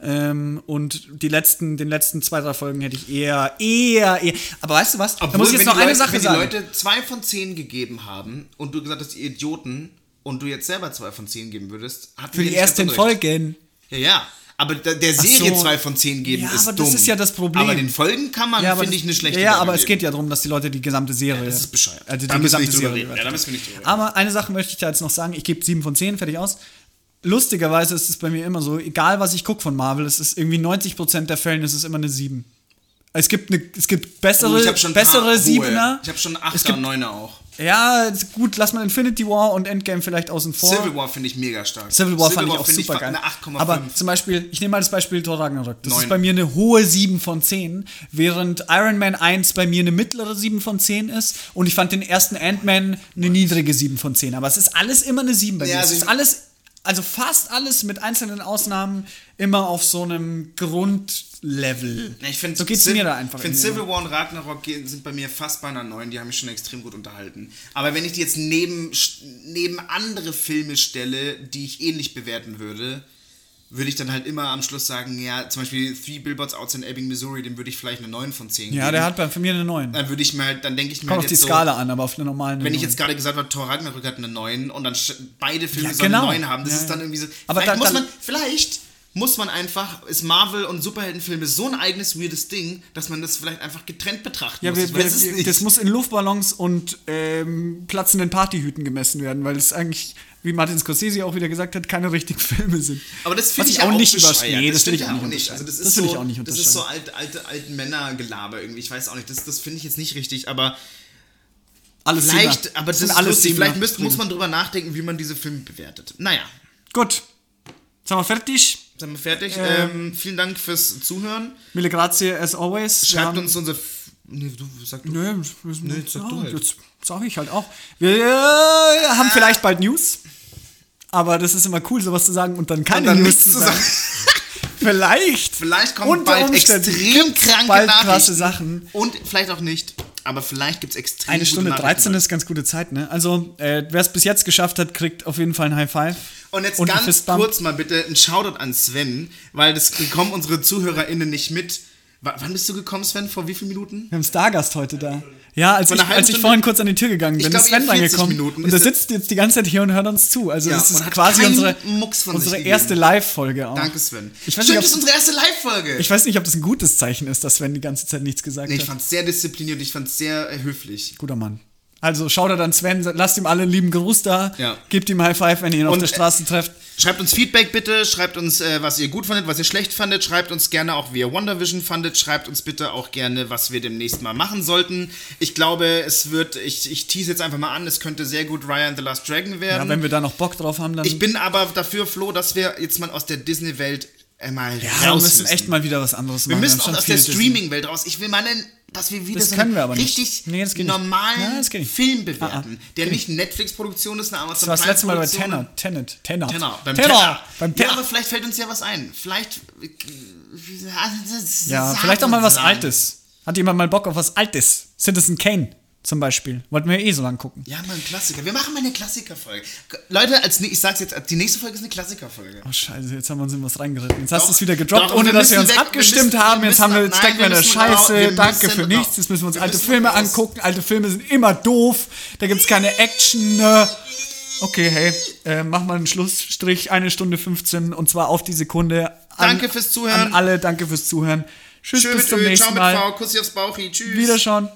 Speaker 2: Ähm, und die letzten, den letzten zwei, drei Folgen hätte ich eher, eher, eher. Aber weißt du was? da muss ich jetzt
Speaker 1: wenn
Speaker 2: noch eine
Speaker 1: Leute,
Speaker 2: Sache
Speaker 1: wenn
Speaker 2: sagen.
Speaker 1: die Leute 2 von 10 gegeben haben und du gesagt hast, ihr Idioten, und du jetzt selber 2 von 10 geben würdest, hatten
Speaker 2: Für die ersten. Folgen.
Speaker 1: Ja, ja. Aber der, Serie
Speaker 2: so.
Speaker 1: 2 von 10 geben
Speaker 2: Ja,
Speaker 1: ist
Speaker 2: aber
Speaker 1: dumm.
Speaker 2: das ist ja das Problem.
Speaker 1: Aber den Folgen kann man,
Speaker 2: aber
Speaker 1: finde ich, eine schlechte
Speaker 2: Ja, aber es
Speaker 1: geben.
Speaker 2: geht ja darum, dass die Leute die gesamte Serie.
Speaker 1: das ist bescheuert.
Speaker 2: Also
Speaker 1: Da
Speaker 2: die gesamte Serie.
Speaker 1: Ja, da müssen wir nicht drüber.
Speaker 2: Aber eine Sache möchte ich da jetzt noch sagen. Ich gebe 7 von 10, fertig aus. Lustigerweise ist es bei mir immer so, egal was ich gucke von Marvel, es ist irgendwie 90% der Fällen ist es immer eine 7. Es gibt, eine, es gibt bessere,
Speaker 1: Oh, ich habe schon ein
Speaker 2: bessere. Siebener.
Speaker 1: Ich habe schon
Speaker 2: Es
Speaker 1: 8er
Speaker 2: gibt-
Speaker 1: und 9er auch.
Speaker 2: Ja, gut, lass mal Infinity War und Endgame vielleicht außen vor.
Speaker 1: Civil War finde ich mega stark.
Speaker 2: Civil War fand ich auch super geil.
Speaker 1: Eine 8,5.
Speaker 2: Aber zum Beispiel, ich nehme mal das Beispiel Thor Ragnarok. Das
Speaker 1: Neun.
Speaker 2: ist bei mir eine hohe 7 von 10, während Iron Man 1 bei mir eine mittlere 7 von 10 ist. Und ich fand den ersten Ant-Man eine niedrige 7 von 10. Aber es ist alles immer eine 7 bei
Speaker 1: Ja,
Speaker 2: mir. Es
Speaker 1: also
Speaker 2: ist
Speaker 1: ich-
Speaker 2: alles, also fast alles mit einzelnen Ausnahmen immer auf so einem Grundlevel.
Speaker 1: Ja, ich finde
Speaker 2: so geht's
Speaker 1: Civ-
Speaker 2: mir da einfach.
Speaker 1: Ich finde Civil War und Ragnarok sind bei mir fast bei einer 9, die haben mich schon extrem gut unterhalten. Aber wenn ich die jetzt neben, neben andere Filme stelle, die ich ähnlich bewerten würde, würde ich dann halt immer am Schluss sagen, ja, zum Beispiel Three Billboards Outside Ebbing, Missouri, dem würde ich vielleicht eine 9 von 10
Speaker 2: Ja,
Speaker 1: geben.
Speaker 2: der hat bei mir eine 9.
Speaker 1: Dann würde ich mir halt, dann denke ich mir
Speaker 2: Kommt
Speaker 1: halt
Speaker 2: auf die
Speaker 1: jetzt so,
Speaker 2: Skala an, aber auf eine normale
Speaker 1: wenn ich
Speaker 2: 9.
Speaker 1: jetzt gerade gesagt habe, Thor Ragnarok hat eine 9 und dann beide Filme
Speaker 2: Ja,
Speaker 1: sollen
Speaker 2: genau.
Speaker 1: eine 9 haben, das
Speaker 2: Ja,
Speaker 1: ist dann
Speaker 2: ja.
Speaker 1: irgendwie so.
Speaker 2: Aber
Speaker 1: vielleicht
Speaker 2: da-
Speaker 1: muss
Speaker 2: dann-
Speaker 1: man, vielleicht muss man einfach, ist Marvel und Superheldenfilme so ein eigenes weirdes Ding, dass man das vielleicht einfach getrennt betrachten
Speaker 2: Ja,
Speaker 1: muss.
Speaker 2: wir, wir,
Speaker 1: nicht.
Speaker 2: das muss in Luftballons und ähm, platzenden Partyhüten gemessen werden, weil es eigentlich, wie Martin Scorsese auch wieder gesagt hat, keine richtigen Filme sind.
Speaker 1: aber das finde ich
Speaker 2: ich auch
Speaker 1: auch
Speaker 2: nicht
Speaker 1: bescheuert.
Speaker 2: überschreibe. Nee, das will
Speaker 1: stimmt
Speaker 2: ich auch nicht.
Speaker 1: Also das
Speaker 2: Das
Speaker 1: ist
Speaker 2: will
Speaker 1: so,
Speaker 2: ich auch nicht
Speaker 1: Das ist so
Speaker 2: unterschreiben.
Speaker 1: alte, alte, Männergelaber irgendwie. Ich weiß auch nicht. Das, das finde ich jetzt nicht richtig, aber
Speaker 2: Alles
Speaker 1: vielleicht,
Speaker 2: Siebener.
Speaker 1: aber das
Speaker 2: sind
Speaker 1: ist
Speaker 2: alles
Speaker 1: lustig. Vielleicht müsst, muss man drüber nachdenken, wie man diese Filme bewertet. Naja.
Speaker 2: Gut. Sind wir fertig?
Speaker 1: Sind wir fertig? Ähm, vielen Dank fürs Zuhören.
Speaker 2: Mille grazie as always.
Speaker 1: Schreibt
Speaker 2: haben-
Speaker 1: uns unser. F nee, du, sag du.
Speaker 2: Nö,
Speaker 1: Nee, sag du halt.
Speaker 2: Jetzt sag ich halt auch. Wir äh, haben vielleicht bald News. Aber das ist immer cool, sowas zu sagen und dann keine
Speaker 1: Und dann
Speaker 2: News
Speaker 1: nichts
Speaker 2: zu sagen. Vielleicht.
Speaker 1: Vielleicht kommen bald
Speaker 2: Umständen
Speaker 1: extrem kranke
Speaker 2: bald
Speaker 1: Nachrichten.
Speaker 2: krasse Sachen.
Speaker 1: Und vielleicht auch nicht. Aber vielleicht gibt es extrem
Speaker 2: Eine Stunde
Speaker 1: Nachrichten
Speaker 2: 13 ist ganz gute Zeit, ne? Also, äh, wer es bis jetzt geschafft hat, kriegt auf jeden Fall ein High Five.
Speaker 1: Und jetzt
Speaker 2: einen
Speaker 1: ganz kurz mal bitte ein Shoutout an Sven, weil das bekommen unsere ZuhörerInnen nicht mit. W wann bist du gekommen, Sven? Vor wie vielen Minuten?
Speaker 2: Wir haben Stargast heute da. Ja, als ich, als ich vorhin kurz an die Tür gegangen bin,
Speaker 1: Ich glaub,
Speaker 2: ist Sven
Speaker 1: eher 40
Speaker 2: reingekommen. Und der sitzt jetzt die ganze Zeit hier und hört uns zu. Also
Speaker 1: Ja,
Speaker 2: das ist quasi unsere, unsere erste Live-Folge auch.
Speaker 1: Danke, Sven.
Speaker 2: Ich weiß,
Speaker 1: Stimmt,
Speaker 2: nicht,
Speaker 1: das ist unsere erste Live-Folge.
Speaker 2: ich weiß nicht, ob das ein gutes Zeichen ist, dass Sven die ganze Zeit nichts gesagt
Speaker 1: Nee, ich
Speaker 2: hat.
Speaker 1: fand's sehr diszipliniert, ich fand's sehr äh, höflich.
Speaker 2: Guter Mann. Also schaut er dann Sven, lasst ihm alle lieben Gruß da,
Speaker 1: Ja.
Speaker 2: gebt ihm High Five, wenn ihr ihn auf
Speaker 1: Und,
Speaker 2: der Straße trefft.
Speaker 1: Schreibt uns Feedback bitte, schreibt uns, äh, was ihr gut fandet, was ihr schlecht fandet, schreibt uns gerne auch, wie ihr WandaVision fandet, schreibt uns bitte auch gerne, was wir demnächst mal machen sollten. Ich glaube, es wird, ich, ich tease jetzt einfach mal an, es könnte sehr gut Ryan the Last Dragon
Speaker 2: Ja,
Speaker 1: werden.
Speaker 2: wenn wir da noch Bock drauf haben, dann
Speaker 1: ich bin aber dafür, Flo, dass wir jetzt mal aus der Disney-Welt mal
Speaker 2: ja,
Speaker 1: raus
Speaker 2: wir müssen echt mal wieder was anderes
Speaker 1: Wir
Speaker 2: machen.
Speaker 1: müssen
Speaker 2: haben
Speaker 1: auch aus der. Streaming-Welt raus. Ich will mal, einen, dass wir wieder
Speaker 2: Das
Speaker 1: so
Speaker 2: können
Speaker 1: einen
Speaker 2: wir aber nicht.
Speaker 1: richtig
Speaker 2: Nee,
Speaker 1: normalen
Speaker 2: Ja.
Speaker 1: Film bewerten,
Speaker 2: Ah, ah.
Speaker 1: der nicht Netflix-Produktion ist, eine Amazon
Speaker 2: Das war das letzte Mal bei. Tenor. Tenet. Tenor.
Speaker 1: Tenor. Beim
Speaker 2: Tenor.
Speaker 1: Tenor.
Speaker 2: Beim
Speaker 1: Ja,
Speaker 2: Tenor.
Speaker 1: aber vielleicht fällt uns ja was ein. Vielleicht.
Speaker 2: Ja, vielleicht auch mal was Altes. Hat jemand mal Bock auf was Altes? Citizen Kane zum Beispiel. Wollten wir eh so lang gucken.
Speaker 1: Ja, mal ein Klassiker. Wir machen mal eine Klassikerfolge. Leute, als, ich sag's jetzt, die nächste Folge ist eine Klassikerfolge.
Speaker 2: Oh scheiße, jetzt haben wir uns in was reingeritten. Jetzt hast du es wieder gedroppt,
Speaker 1: doch,
Speaker 2: ohne
Speaker 1: wir
Speaker 2: dass wir uns
Speaker 1: weg, wir
Speaker 2: abgestimmt
Speaker 1: müssen-
Speaker 2: haben.
Speaker 1: wir
Speaker 2: Jetzt haben wir, jetzt stecken wir in
Speaker 1: nein,
Speaker 2: der
Speaker 1: wir
Speaker 2: Scheiße.
Speaker 1: wir
Speaker 2: Danke für nichts. Jetzt müssen wir uns
Speaker 1: Wir
Speaker 2: alte Filme
Speaker 1: raus.
Speaker 2: angucken. Alte Filme sind immer doof. Da gibt's keine Action. ne? Okay, hey, äh, mach mal einen Schlussstrich. Eine Stunde 15 und zwar auf die Sekunde. An,
Speaker 1: Danke fürs Zuhören.
Speaker 2: An alle, danke fürs Zuhören. Tschüss,
Speaker 1: Schön
Speaker 2: bis
Speaker 1: mit
Speaker 2: zum
Speaker 1: ciao
Speaker 2: nächsten
Speaker 1: mit
Speaker 2: Mal.
Speaker 1: V, Kussi aufs Bauchi, tschüss.
Speaker 2: Wiederschauen.